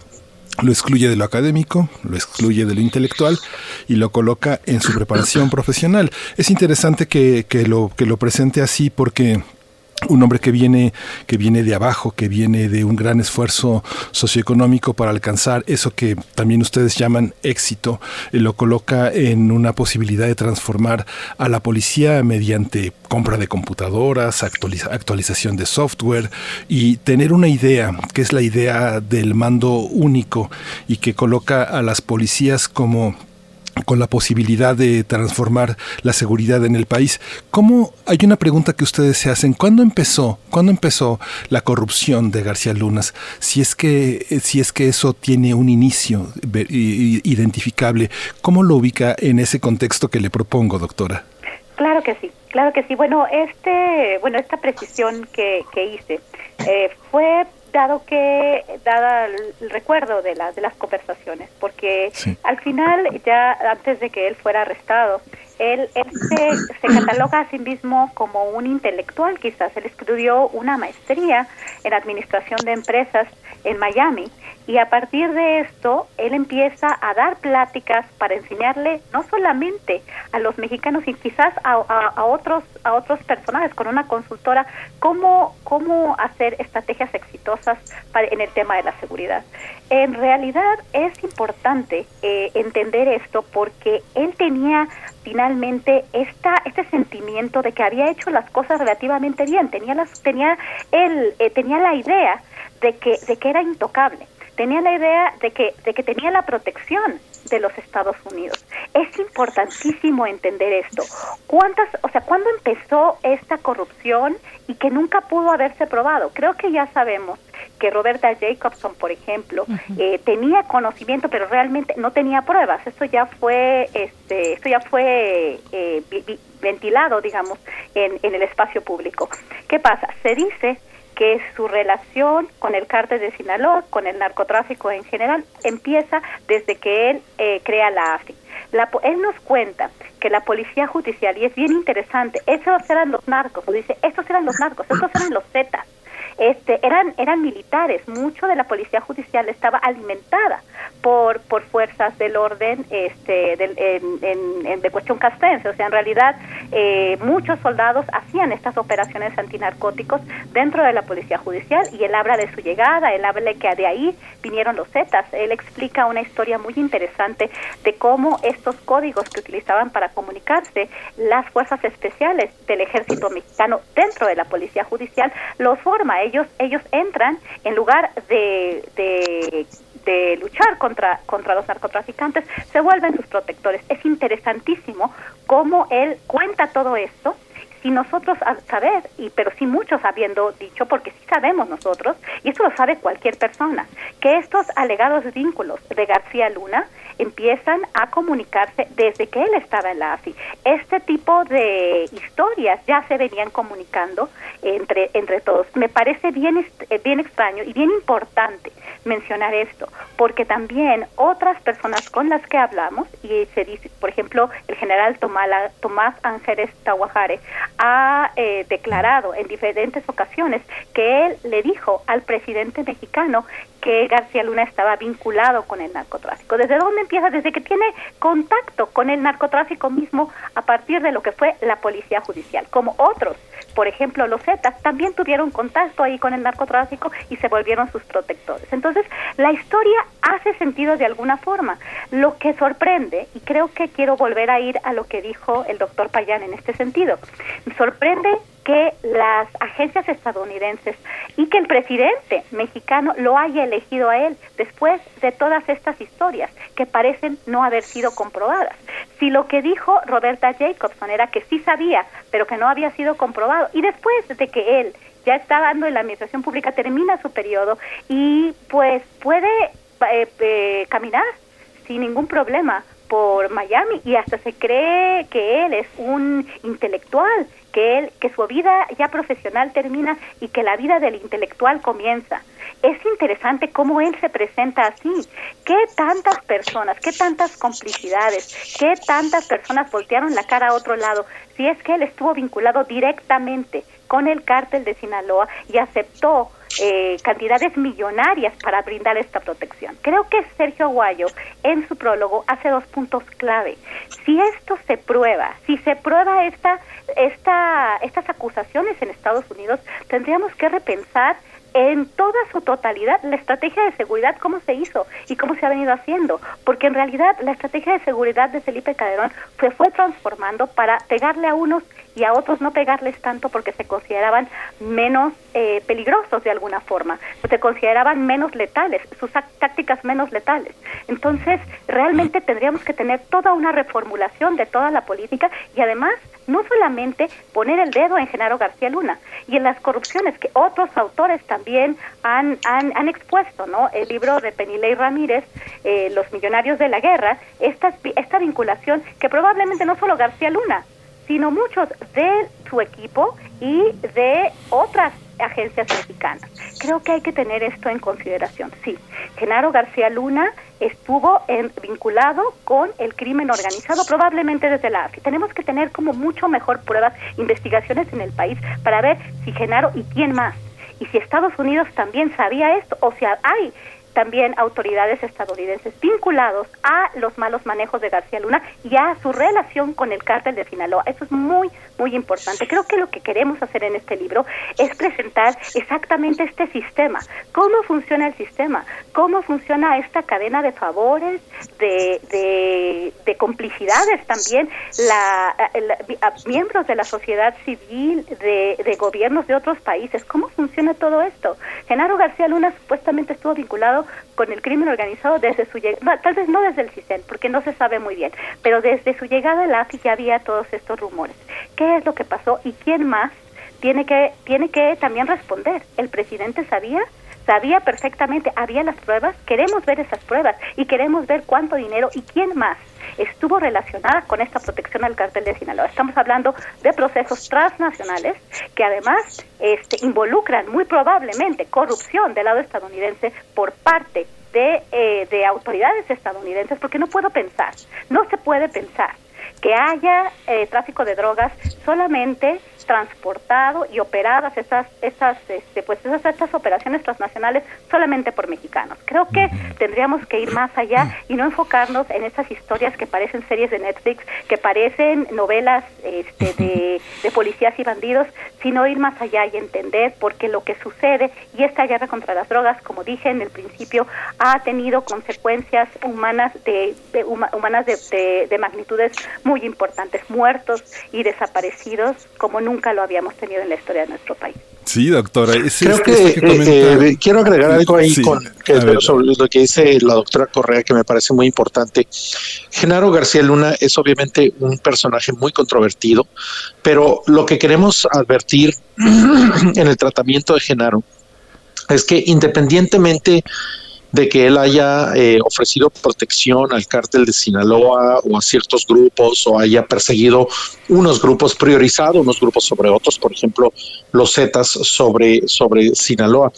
lo excluye de lo académico, lo excluye de lo intelectual y lo coloca en su preparación profesional. Es interesante que, que, lo, que lo presente así porque un hombre que viene, que viene de abajo, que viene de un gran esfuerzo socioeconómico para alcanzar eso que también ustedes llaman éxito, eh, lo coloca en una posibilidad de transformar a la policía mediante compra de computadoras, actualización de software y tener una idea, que es la idea del mando único y que coloca a las policías como con la posibilidad de transformar la seguridad en el país. ¿Cómo hay una pregunta que ustedes se hacen? ¿Cuándo empezó? ¿Cuándo empezó la corrupción de García Lunas? Si es que si es que eso tiene un inicio identificable, ¿cómo lo ubica en ese contexto que le propongo, doctora? Claro que sí, claro que sí. Bueno, este, bueno, esta precisión que, hice eh, fue dado que, dada el recuerdo de, las de las conversaciones, porque al final, ya antes de que él fuera arrestado, él, él se, se, cataloga a sí mismo como un intelectual, quizás. Él estudió una maestría en administración de empresas en Miami y a partir de esto, él empieza a dar pláticas para enseñarle no solamente a los mexicanos y quizás a, otros a otros personajes con una consultora cómo cómo hacer estrategias exitosas para, en el tema de la seguridad. En realidad es importante eh, entender esto porque él tenía finalmente esta este sentimiento de que había hecho las cosas relativamente bien, tenía las tenía él eh, tenía la idea de que de que era intocable tenía la idea de que, de que tenía la protección de los Estados Unidos. Es importantísimo entender esto. ¿Cuántas, o sea, cuándo empezó esta corrupción y que nunca pudo haberse probado? Creo que ya sabemos que Roberta Jacobson, por ejemplo, eh, tenía conocimiento, pero realmente no tenía pruebas. Esto ya fue, este, esto ya fue eh, ventilado, digamos, en, en el espacio público. ¿Qué pasa? Se dice que su relación con el cártel de Sinaloa, con el narcotráfico en general, empieza desde que él eh, crea la AFI. La, él nos cuenta que la policía judicial, y es bien interesante, esos eran los narcos, dice, estos eran los narcos, estos eran los zetas, este, eran, eran militares, mucho de la policía judicial estaba alimentada por, por fuerzas del orden este, del, en, de cuestión castrense, o sea, en realidad eh, muchos soldados hacían estas operaciones antinarcóticos dentro de la policía judicial y él habla de su llegada, él habla que de ahí vinieron los Zetas, él explica una historia muy interesante de cómo estos códigos que utilizaban para comunicarse las fuerzas especiales del ejército mexicano dentro de la policía judicial los forma. Ellos ellos entran en lugar de, de, luchar contra, contra los narcotraficantes, se vuelven sus protectores. Es interesantísimo cómo él cuenta todo esto si nosotros saber, y pero sí muchos habiendo dicho, porque sí sabemos nosotros, y esto lo sabe cualquier persona, que estos alegados vínculos de García Luna empiezan a comunicarse desde que él estaba en la AFI. Este tipo de historias ya se venían comunicando entre, entre todos. Me parece bien, eh, bien extraño y bien importante mencionar esto, porque también otras personas con las que hablamos, y se dice, por ejemplo, el general Tomala, Tomás Ángeles Tahuajare, ha eh, declarado en diferentes ocasiones que él le dijo al presidente mexicano que García Luna estaba vinculado con el narcotráfico. ¿Desde dónde empieza? Desde que tiene contacto con el narcotráfico mismo a partir de lo que fue la policía judicial, como otros. Por ejemplo, los Zetas también tuvieron contacto ahí con el narcotráfico y se volvieron sus protectores. Entonces, la historia hace sentido de alguna forma. Lo que sorprende, y creo que quiero volver a ir a lo que dijo el doctor Payán en este sentido, sorprende que las agencias estadounidenses y que el presidente mexicano lo haya elegido a él después de todas estas historias que parecen no haber sido comprobadas. Si lo que dijo Roberta Jacobson era que sí sabía, pero que no había sido comprobado, y después de que él ya está dando en la administración pública, termina su periodo y pues puede eh, eh, caminar sin ningún problema por Miami y hasta se cree que él es un intelectual que él que su vida ya profesional termina y que la vida del intelectual comienza. Es interesante cómo él se presenta así. ¿Qué tantas personas, qué tantas complicidades, qué tantas personas voltearon la cara a otro lado? Si es que él estuvo vinculado directamente con el cártel de Sinaloa y aceptó eh, cantidades millonarias para brindar esta protección. Creo que Sergio Aguayo en su prólogo hace dos puntos clave. Si esto se prueba, si se prueba esta, esta, estas acusaciones en Estados Unidos, tendríamos que repensar en toda su totalidad la estrategia de seguridad, cómo se hizo y cómo se ha venido haciendo, porque en realidad la estrategia de seguridad de Felipe Calderón se fue transformando para pegarle a unos y a otros no pegarles tanto porque se consideraban menos eh, peligrosos de alguna forma, se consideraban menos letales, sus tácticas menos letales. Entonces, realmente tendríamos que tener toda una reformulación de toda la política y además no solamente poner el dedo en Genaro García Luna y en las corrupciones que otros autores también han, han, han expuesto, ¿no? El libro de Penilei Ramírez, eh, Los Millonarios de la Guerra, esta, esta vinculación que probablemente no solo García Luna, sino muchos de su equipo y de otras agencias mexicanas. Creo que hay que tener esto en consideración. Sí, Genaro García Luna estuvo en, vinculado con el crimen organizado, probablemente desde la AFI. Tenemos que tener como mucho mejor pruebas, investigaciones en el país para ver si Genaro y quién más. Y si Estados Unidos también sabía esto, o sea, hay también autoridades estadounidenses vinculados a los malos manejos de García Luna y a su relación con el cártel de Sinaloa. Eso es muy, muy importante. Creo que lo que queremos hacer en este libro es presentar exactamente este sistema, cómo funciona el sistema, cómo funciona esta cadena de favores, de, de, complicidades también, la, miembros de la sociedad civil, de, de gobiernos de otros países, cómo funciona todo esto. Genaro García Luna supuestamente estuvo vinculado con el crimen organizado desde su llegada, tal vez no desde el CISEN, porque no se sabe muy bien, pero desde su llegada a la AFI ya había todos estos rumores. ¿Qué es lo que pasó y quién más tiene que, tiene que también responder? ¿El presidente sabía? sabía perfectamente, había las pruebas, queremos ver esas pruebas y queremos ver cuánto dinero y quién más estuvo relacionada con esta protección al cartel de Sinaloa. Estamos hablando de procesos transnacionales que además este, involucran muy probablemente corrupción del lado estadounidense por parte de, eh, de autoridades estadounidenses, porque no puedo pensar, no se puede pensar que haya eh, tráfico de drogas solamente transportado y operadas esas esas este, pues esas estas operaciones transnacionales solamente por mexicanos. Creo que tendríamos que ir más allá y no enfocarnos en esas historias que parecen series de Netflix, que parecen novelas este, de, de policías y bandidos, sino ir más allá y entender por qué lo que sucede. Y esta guerra contra las drogas, como dije en el principio, ha tenido consecuencias humanas de, humanas de, de magnitudes muy importantes, muertos y desaparecidos como nunca nunca lo habíamos tenido en la historia de nuestro país. Sí, doctora. Creo que, eh, quiero agregar algo ahí con sobre lo que dice la doctora Correa que me parece muy importante. Genaro García Luna es obviamente un personaje muy controvertido, pero lo que queremos advertir en el tratamiento de Genaro es que independientemente de que él haya eh, ofrecido protección al cártel de Sinaloa o a ciertos grupos o haya perseguido unos grupos priorizados, unos grupos sobre otros, por ejemplo, los Zetas sobre, sobre Sinaloa.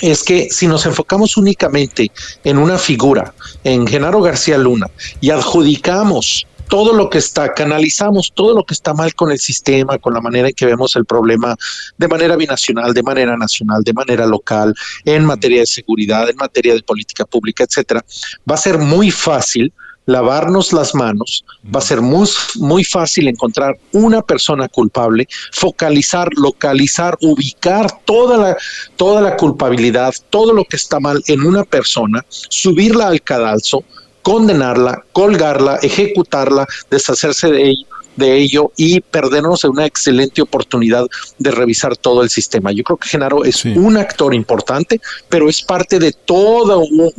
Es que si nos enfocamos únicamente en una figura, en Genaro García Luna, y adjudicamos todo lo que está, canalizamos todo lo que está mal con el sistema, con la manera en que vemos el problema de manera binacional, de manera nacional, de manera local, en materia de seguridad, en materia de política pública, etcétera, va a ser muy fácil lavarnos las manos, va a ser muy, muy fácil encontrar una persona culpable, focalizar, localizar, ubicar toda la, toda la culpabilidad, todo lo que está mal en una persona, subirla al cadalso, condenarla, colgarla, ejecutarla, deshacerse de ella de ello y perdernos una excelente oportunidad de revisar todo el sistema. Yo creo que Genaro es un actor importante, pero es parte de todo un,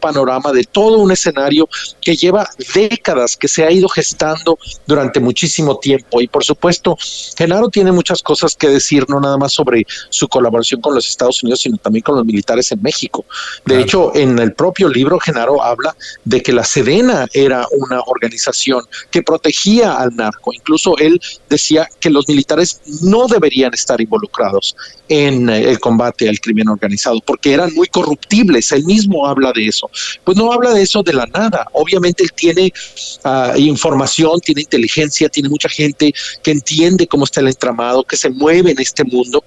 panorama, de todo un escenario que lleva décadas, que se ha ido gestando durante muchísimo tiempo. Y por supuesto, Genaro tiene muchas cosas que decir, no nada más sobre su colaboración con los Estados Unidos, sino también con los militares en México. De hecho, en el propio libro, Genaro habla de que la Sedena era una organización que protegía al Incluso él decía que los militares no deberían estar involucrados en eh, el combate al crimen organizado porque eran muy corruptibles. Él mismo habla de eso. Pues no habla de eso de la nada. Obviamente él tiene ah, información, tiene inteligencia, tiene mucha gente que entiende cómo está el entramado, que se mueve en este mundo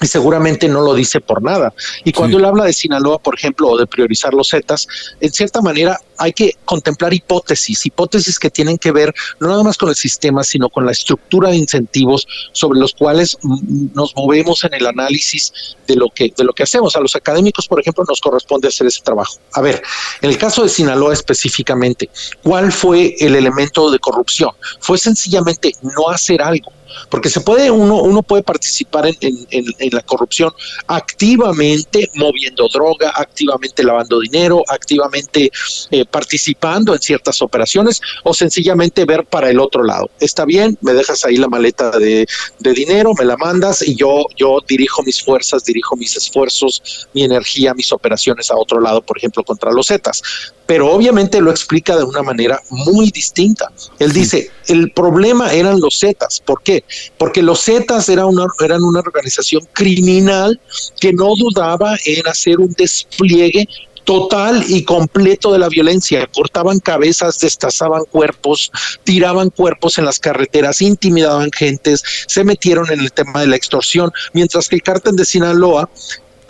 y seguramente no lo dice por nada. Y cuando él habla de Sinaloa, por ejemplo, o de priorizar los Zetas, en cierta manera hay que contemplar hipótesis, hipótesis que tienen que ver no nada más con el sistema, sino con la estructura de incentivos sobre los cuales nos movemos en el análisis de lo que de lo que hacemos. A los académicos, por ejemplo, nos corresponde hacer ese trabajo. A ver, en el caso de Sinaloa específicamente, ¿cuál fue el elemento de corrupción? Fue sencillamente no hacer algo porque se puede, uno, uno puede participar en, en, la corrupción activamente moviendo droga, activamente lavando dinero, activamente eh, participando en ciertas operaciones o sencillamente ver para el otro lado. Está bien, me dejas ahí la maleta de, de dinero, me la mandas y yo, yo dirijo mis fuerzas, dirijo mis esfuerzos, mi energía, mis operaciones a otro lado, por ejemplo, contra los Zetas pero obviamente lo explica de una manera muy distinta. Él dice, el problema eran los Zetas. ¿Por qué? Porque los Zetas eran una, eran una organización criminal que no dudaba en hacer un despliegue total y completo de la violencia. Cortaban cabezas, destazaban cuerpos, tiraban cuerpos en las carreteras, intimidaban gentes, se metieron en el tema de la extorsión, mientras que el cártel de Sinaloa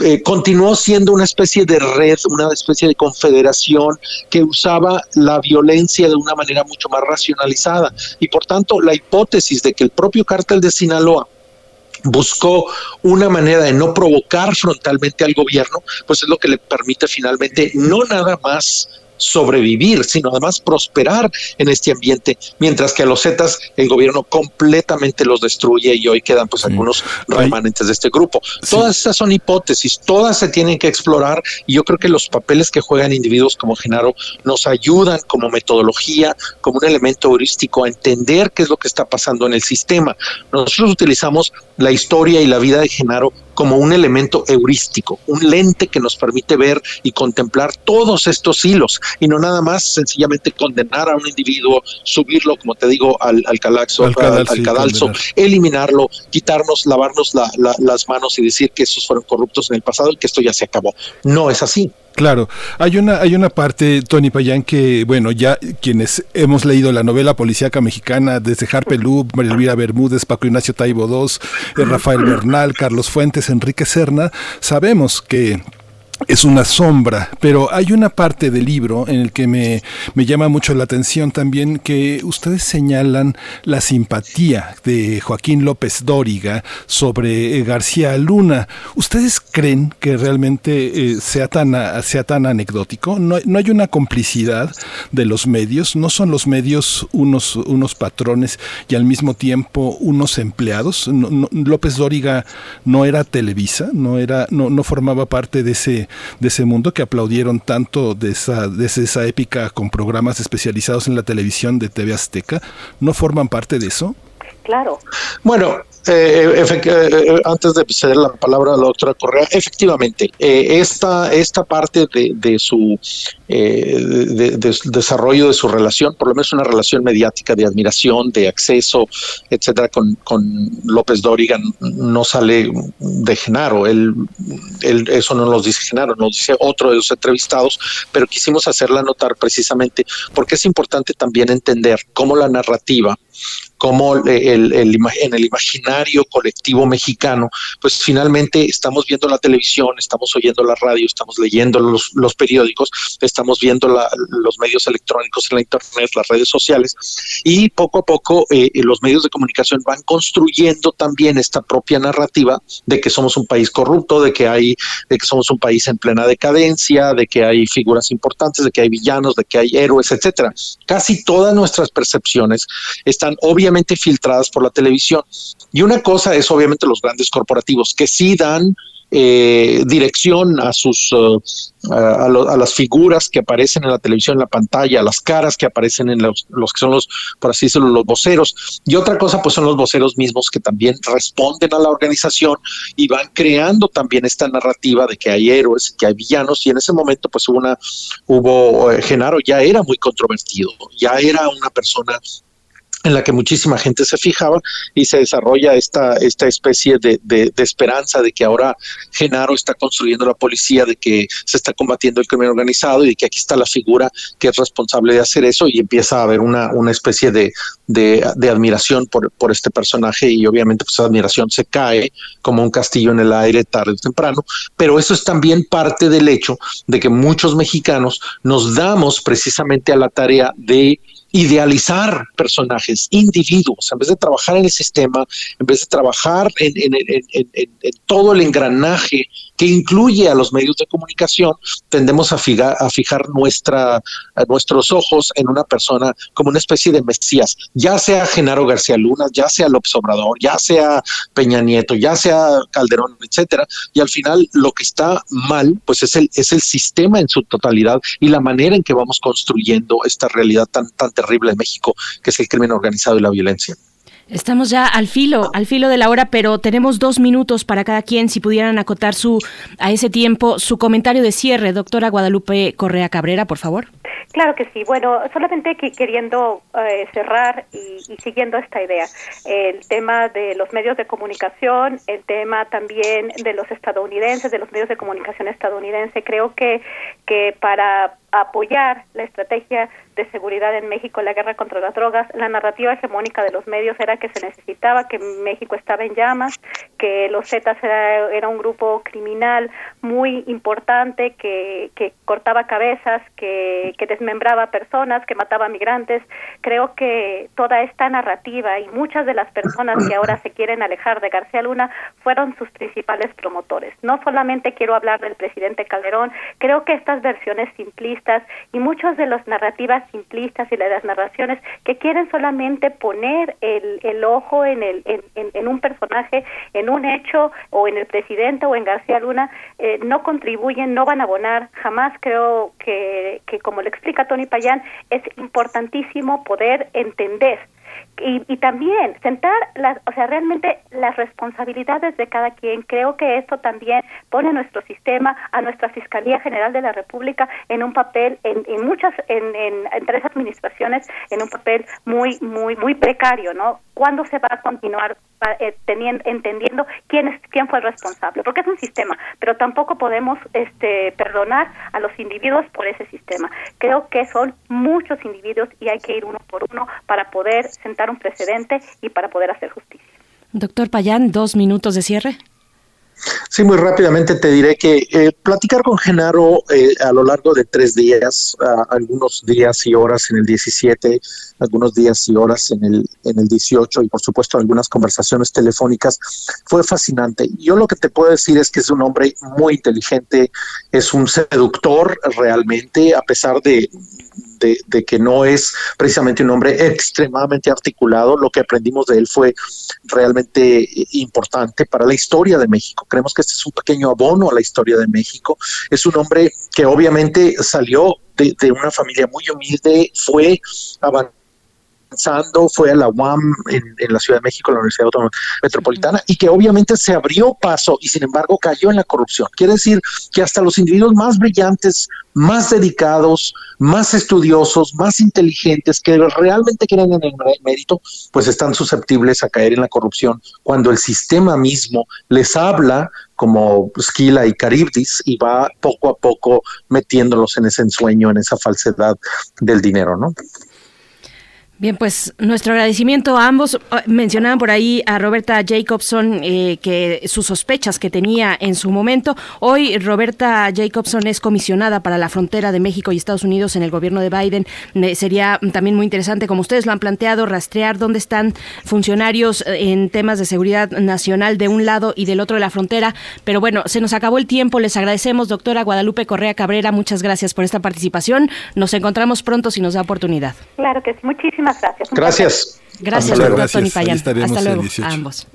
eh, continuó siendo una especie de red, una especie de confederación que usaba la violencia de una manera mucho más racionalizada. Y por tanto, la hipótesis de que el propio cártel de Sinaloa buscó una manera de no provocar frontalmente al gobierno, pues es lo que le permite finalmente no nada más sobrevivir, sino además prosperar en este ambiente, mientras que a los Zetas el gobierno completamente los destruye y hoy quedan pues algunos remanentes de este grupo. Todas estas son hipótesis, todas se tienen que explorar y yo creo que los papeles que juegan individuos como Genaro nos ayudan como metodología, como un elemento heurístico a entender qué es lo que está pasando en el sistema. Nosotros utilizamos la historia y la vida de Genaro como un elemento heurístico, un lente que nos permite ver y contemplar todos estos hilos y no nada más sencillamente condenar a un individuo, subirlo, como te digo, al, al calaxo, al, cadalso, eliminarlo, quitarnos, lavarnos las manos y decir que esos fueron corruptos en el pasado y que esto ya se acabó. No es así. Claro, hay una, hay una parte, Tony Payán, que, bueno, ya quienes hemos leído la novela policíaca mexicana, desde Harpe Lub, María Elvira Bermúdez, Paco Ignacio Taibo II, eh, Rafael Bernal, Carlos Fuentes, Enrique Serna, sabemos que es una sombra, pero hay una parte del libro en el que me, me, llama mucho la atención también que ustedes señalan la simpatía de Joaquín López Dóriga sobre eh, García Luna. ¿Ustedes creen que realmente eh, sea, tan, sea tan anecdótico? ¿No, ¿No, hay una complicidad de los medios? ¿No son los medios unos, unos patrones y al mismo tiempo unos empleados? López Dóriga no era Televisa, no, era, no, no formaba parte de ese de ese mundo que aplaudieron tanto de esa, de esa épica con programas especializados en la televisión de TV Azteca, ¿no forman parte de eso? Claro. Bueno, eh, eh, eh, antes de ceder la palabra a la doctora Correa, efectivamente, esta, esta parte de, de su de, desarrollo de su relación, por lo menos una relación mediática de admiración, de acceso, etcétera, con, López Dóriga no sale de Genaro, él, él, eso no nos dice Genaro, nos dice otro de los entrevistados, pero quisimos hacerla notar precisamente porque es importante también entender cómo la narrativa cómo el, en el imaginario colectivo mexicano, pues finalmente estamos viendo la televisión, estamos oyendo la radio, estamos leyendo los, los periódicos, estamos viendo los medios electrónicos en la internet, las redes sociales, y poco a poco eh, eh, los medios de comunicación van construyendo también esta propia narrativa de que somos un país corrupto, de que hay, de que somos un país en plena decadencia, de que hay figuras importantes, de que hay villanos, de que hay héroes, etcétera. Casi todas nuestras percepciones están obviamente filtradas por la televisión. Y una cosa es obviamente los grandes corporativos que sí dan eh, dirección a sus uh, a, las figuras que aparecen en la televisión, en la pantalla, a las caras que aparecen en los, los que son los, por así decirlo, los voceros. Y otra cosa, pues son los voceros mismos que también responden a la organización y van creando también esta narrativa de que hay héroes, que hay villanos. Y en ese momento, pues hubo una, hubo, eh, Genaro ya era muy controvertido, ya era una persona en la que muchísima gente se fijaba y se desarrolla esta, esta especie de, de, esperanza de que ahora Genaro está construyendo la policía, de que se está combatiendo el crimen organizado y de que aquí está la figura que es responsable de hacer eso y empieza a haber una, una especie de, de, admiración por, por, este personaje y obviamente pues esa admiración se cae como un castillo en el aire tarde o temprano, pero eso es también parte del hecho de que muchos mexicanos nos damos precisamente a la tarea de idealizar personajes, individuos, en vez de trabajar en el sistema, en vez de trabajar en, todo el engranaje que incluye a los medios de comunicación, tendemos a fijar, a fijar nuestra, nuestros ojos en una persona como una especie de mesías, ya sea Genaro García Luna, ya sea López Obrador, ya sea Peña Nieto, ya sea Calderón, etcétera, y al final lo que está mal, pues es el, es el sistema en su totalidad y la manera en que vamos construyendo esta realidad tan, tan terrible en México, que es el crimen organizado y la violencia. Estamos ya al filo, al filo de la hora, pero tenemos dos minutos para cada quien. Si pudieran acotar su a ese tiempo su comentario de cierre, doctora Guadalupe Correa Cabrera, por favor. Claro que sí. Bueno, solamente que queriendo eh, cerrar y, siguiendo esta idea, el tema de los medios de comunicación, el tema también de los estadounidenses, de los medios de comunicación estadounidense, creo que que para apoyar la estrategia de seguridad en México, la guerra contra las drogas, la narrativa hegemónica de los medios era que se necesitaba, que México estaba en llamas, que los Zetas era, un grupo criminal muy importante que, que cortaba cabezas, que, que desmembraba personas, que mataba migrantes. Creo que toda esta narrativa y muchas de las personas que ahora se quieren alejar de García Luna fueron sus principales promotores. No solamente quiero hablar del presidente Calderón, creo que estas versiones simplistas y muchas de las narrativas simplistas y las narraciones que quieren solamente poner el, el ojo en, el, en, un personaje, en un hecho o en el presidente o en García Luna, eh, no contribuyen, no van a abonar. Jamás creo que, que, como le explica Tony Payán, es importantísimo poder entender y, y también sentar las, o sea, realmente las responsabilidades de cada quien. Creo que esto también pone a nuestro sistema, a nuestra Fiscalía General de la República en un papel, en, en muchas, en, en, tres administraciones, en un papel muy, muy, muy precario, ¿no? ¿Cuándo se va a continuar eh, teniendo, entendiendo quién es quién fue el responsable? Porque es un sistema, pero tampoco podemos este, perdonar a los individuos por ese sistema. Creo que son muchos individuos y hay que ir uno por uno para poder sentar un precedente y para poder hacer justicia. Doctor Payán, dos minutos de cierre. Sí, muy rápidamente te diré que eh, platicar con Genaro eh, a lo largo de tres días, algunos días y horas en el 17, algunos días y horas en el, en el 18 y por supuesto algunas conversaciones telefónicas, fue fascinante. Yo lo que te puedo decir es que es un hombre muy inteligente, es un seductor realmente, a pesar de, de, que no es precisamente un hombre extremadamente articulado. Lo que aprendimos de él fue realmente importante para la historia de México. Creemos que este es un pequeño abono a la historia de México. Es un hombre que obviamente salió de, una familia muy humilde, fue abandonado avanzando, fue a la UAM en, en, la Ciudad de México, la Universidad Autónoma Metropolitana, y que obviamente se abrió paso y sin embargo cayó en la corrupción. Quiere decir que hasta los individuos más brillantes, más dedicados, más estudiosos, más inteligentes, que realmente creen en el mérito, pues están susceptibles a caer en la corrupción cuando el sistema mismo les habla como Skila y Caribdis y va poco a poco metiéndolos en ese ensueño, en esa falsedad del dinero, ¿no? Bien, pues nuestro agradecimiento a ambos. Ah, mencionaban por ahí a Roberta Jacobson eh, que sus sospechas que tenía en su momento. Hoy Roberta Jacobson es comisionada para la frontera de México y Estados Unidos en el gobierno de Biden. sería también muy interesante, como ustedes lo han planteado, rastrear dónde están funcionarios eh, en temas de seguridad nacional de un lado y del otro de la frontera. Pero bueno, se nos acabó el tiempo. Les agradecemos, doctora Guadalupe Correa Cabrera. Muchas gracias por esta participación. Nos encontramos pronto si nos da oportunidad. Claro que sí. Muchísimas gracias. Gracias. Gracias, doctor Tony Payán. Hasta luego a ambos.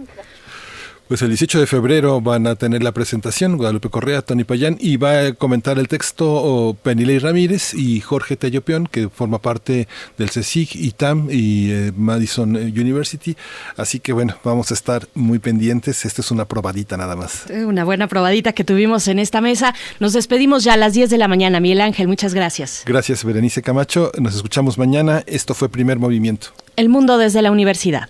Pues el 18 de febrero van a tener la presentación Guadalupe Correa, Tony Payán y va a comentar el texto Penilei Ramírez y Jorge Tellopión, que forma parte del CSIC, ITAM y eh, Madison University. Así que bueno, vamos a estar muy pendientes. Esta es una probadita nada más. Una buena probadita que tuvimos en esta mesa. Nos despedimos ya a las 10 de la mañana. Miguel Ángel, muchas gracias. Gracias, Berenice Camacho. Nos escuchamos mañana. Esto fue Primer Movimiento. El mundo desde la universidad.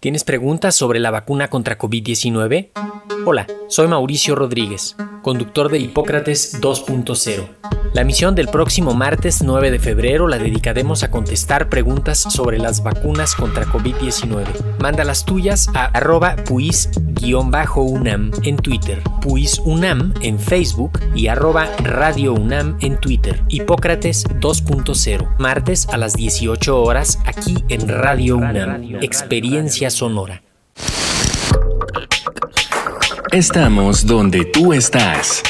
¿Tienes preguntas sobre la vacuna contra COVID-19? Hola, soy Mauricio Rodríguez, conductor de Hipócrates 2.0. La misión del próximo martes 9 de febrero la dedicaremos a contestar preguntas sobre las vacunas contra COVID-19. Manda las tuyas a arroba puis-unam en Twitter, puisunam en Facebook y arroba Radio UNAM en Twitter. Hipócrates 2.0, martes a las 18 horas aquí en Radio UNAM. Experiencia sonora. Estamos donde tú estás.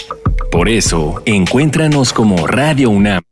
Por eso, encuéntranos como Radio UNAM.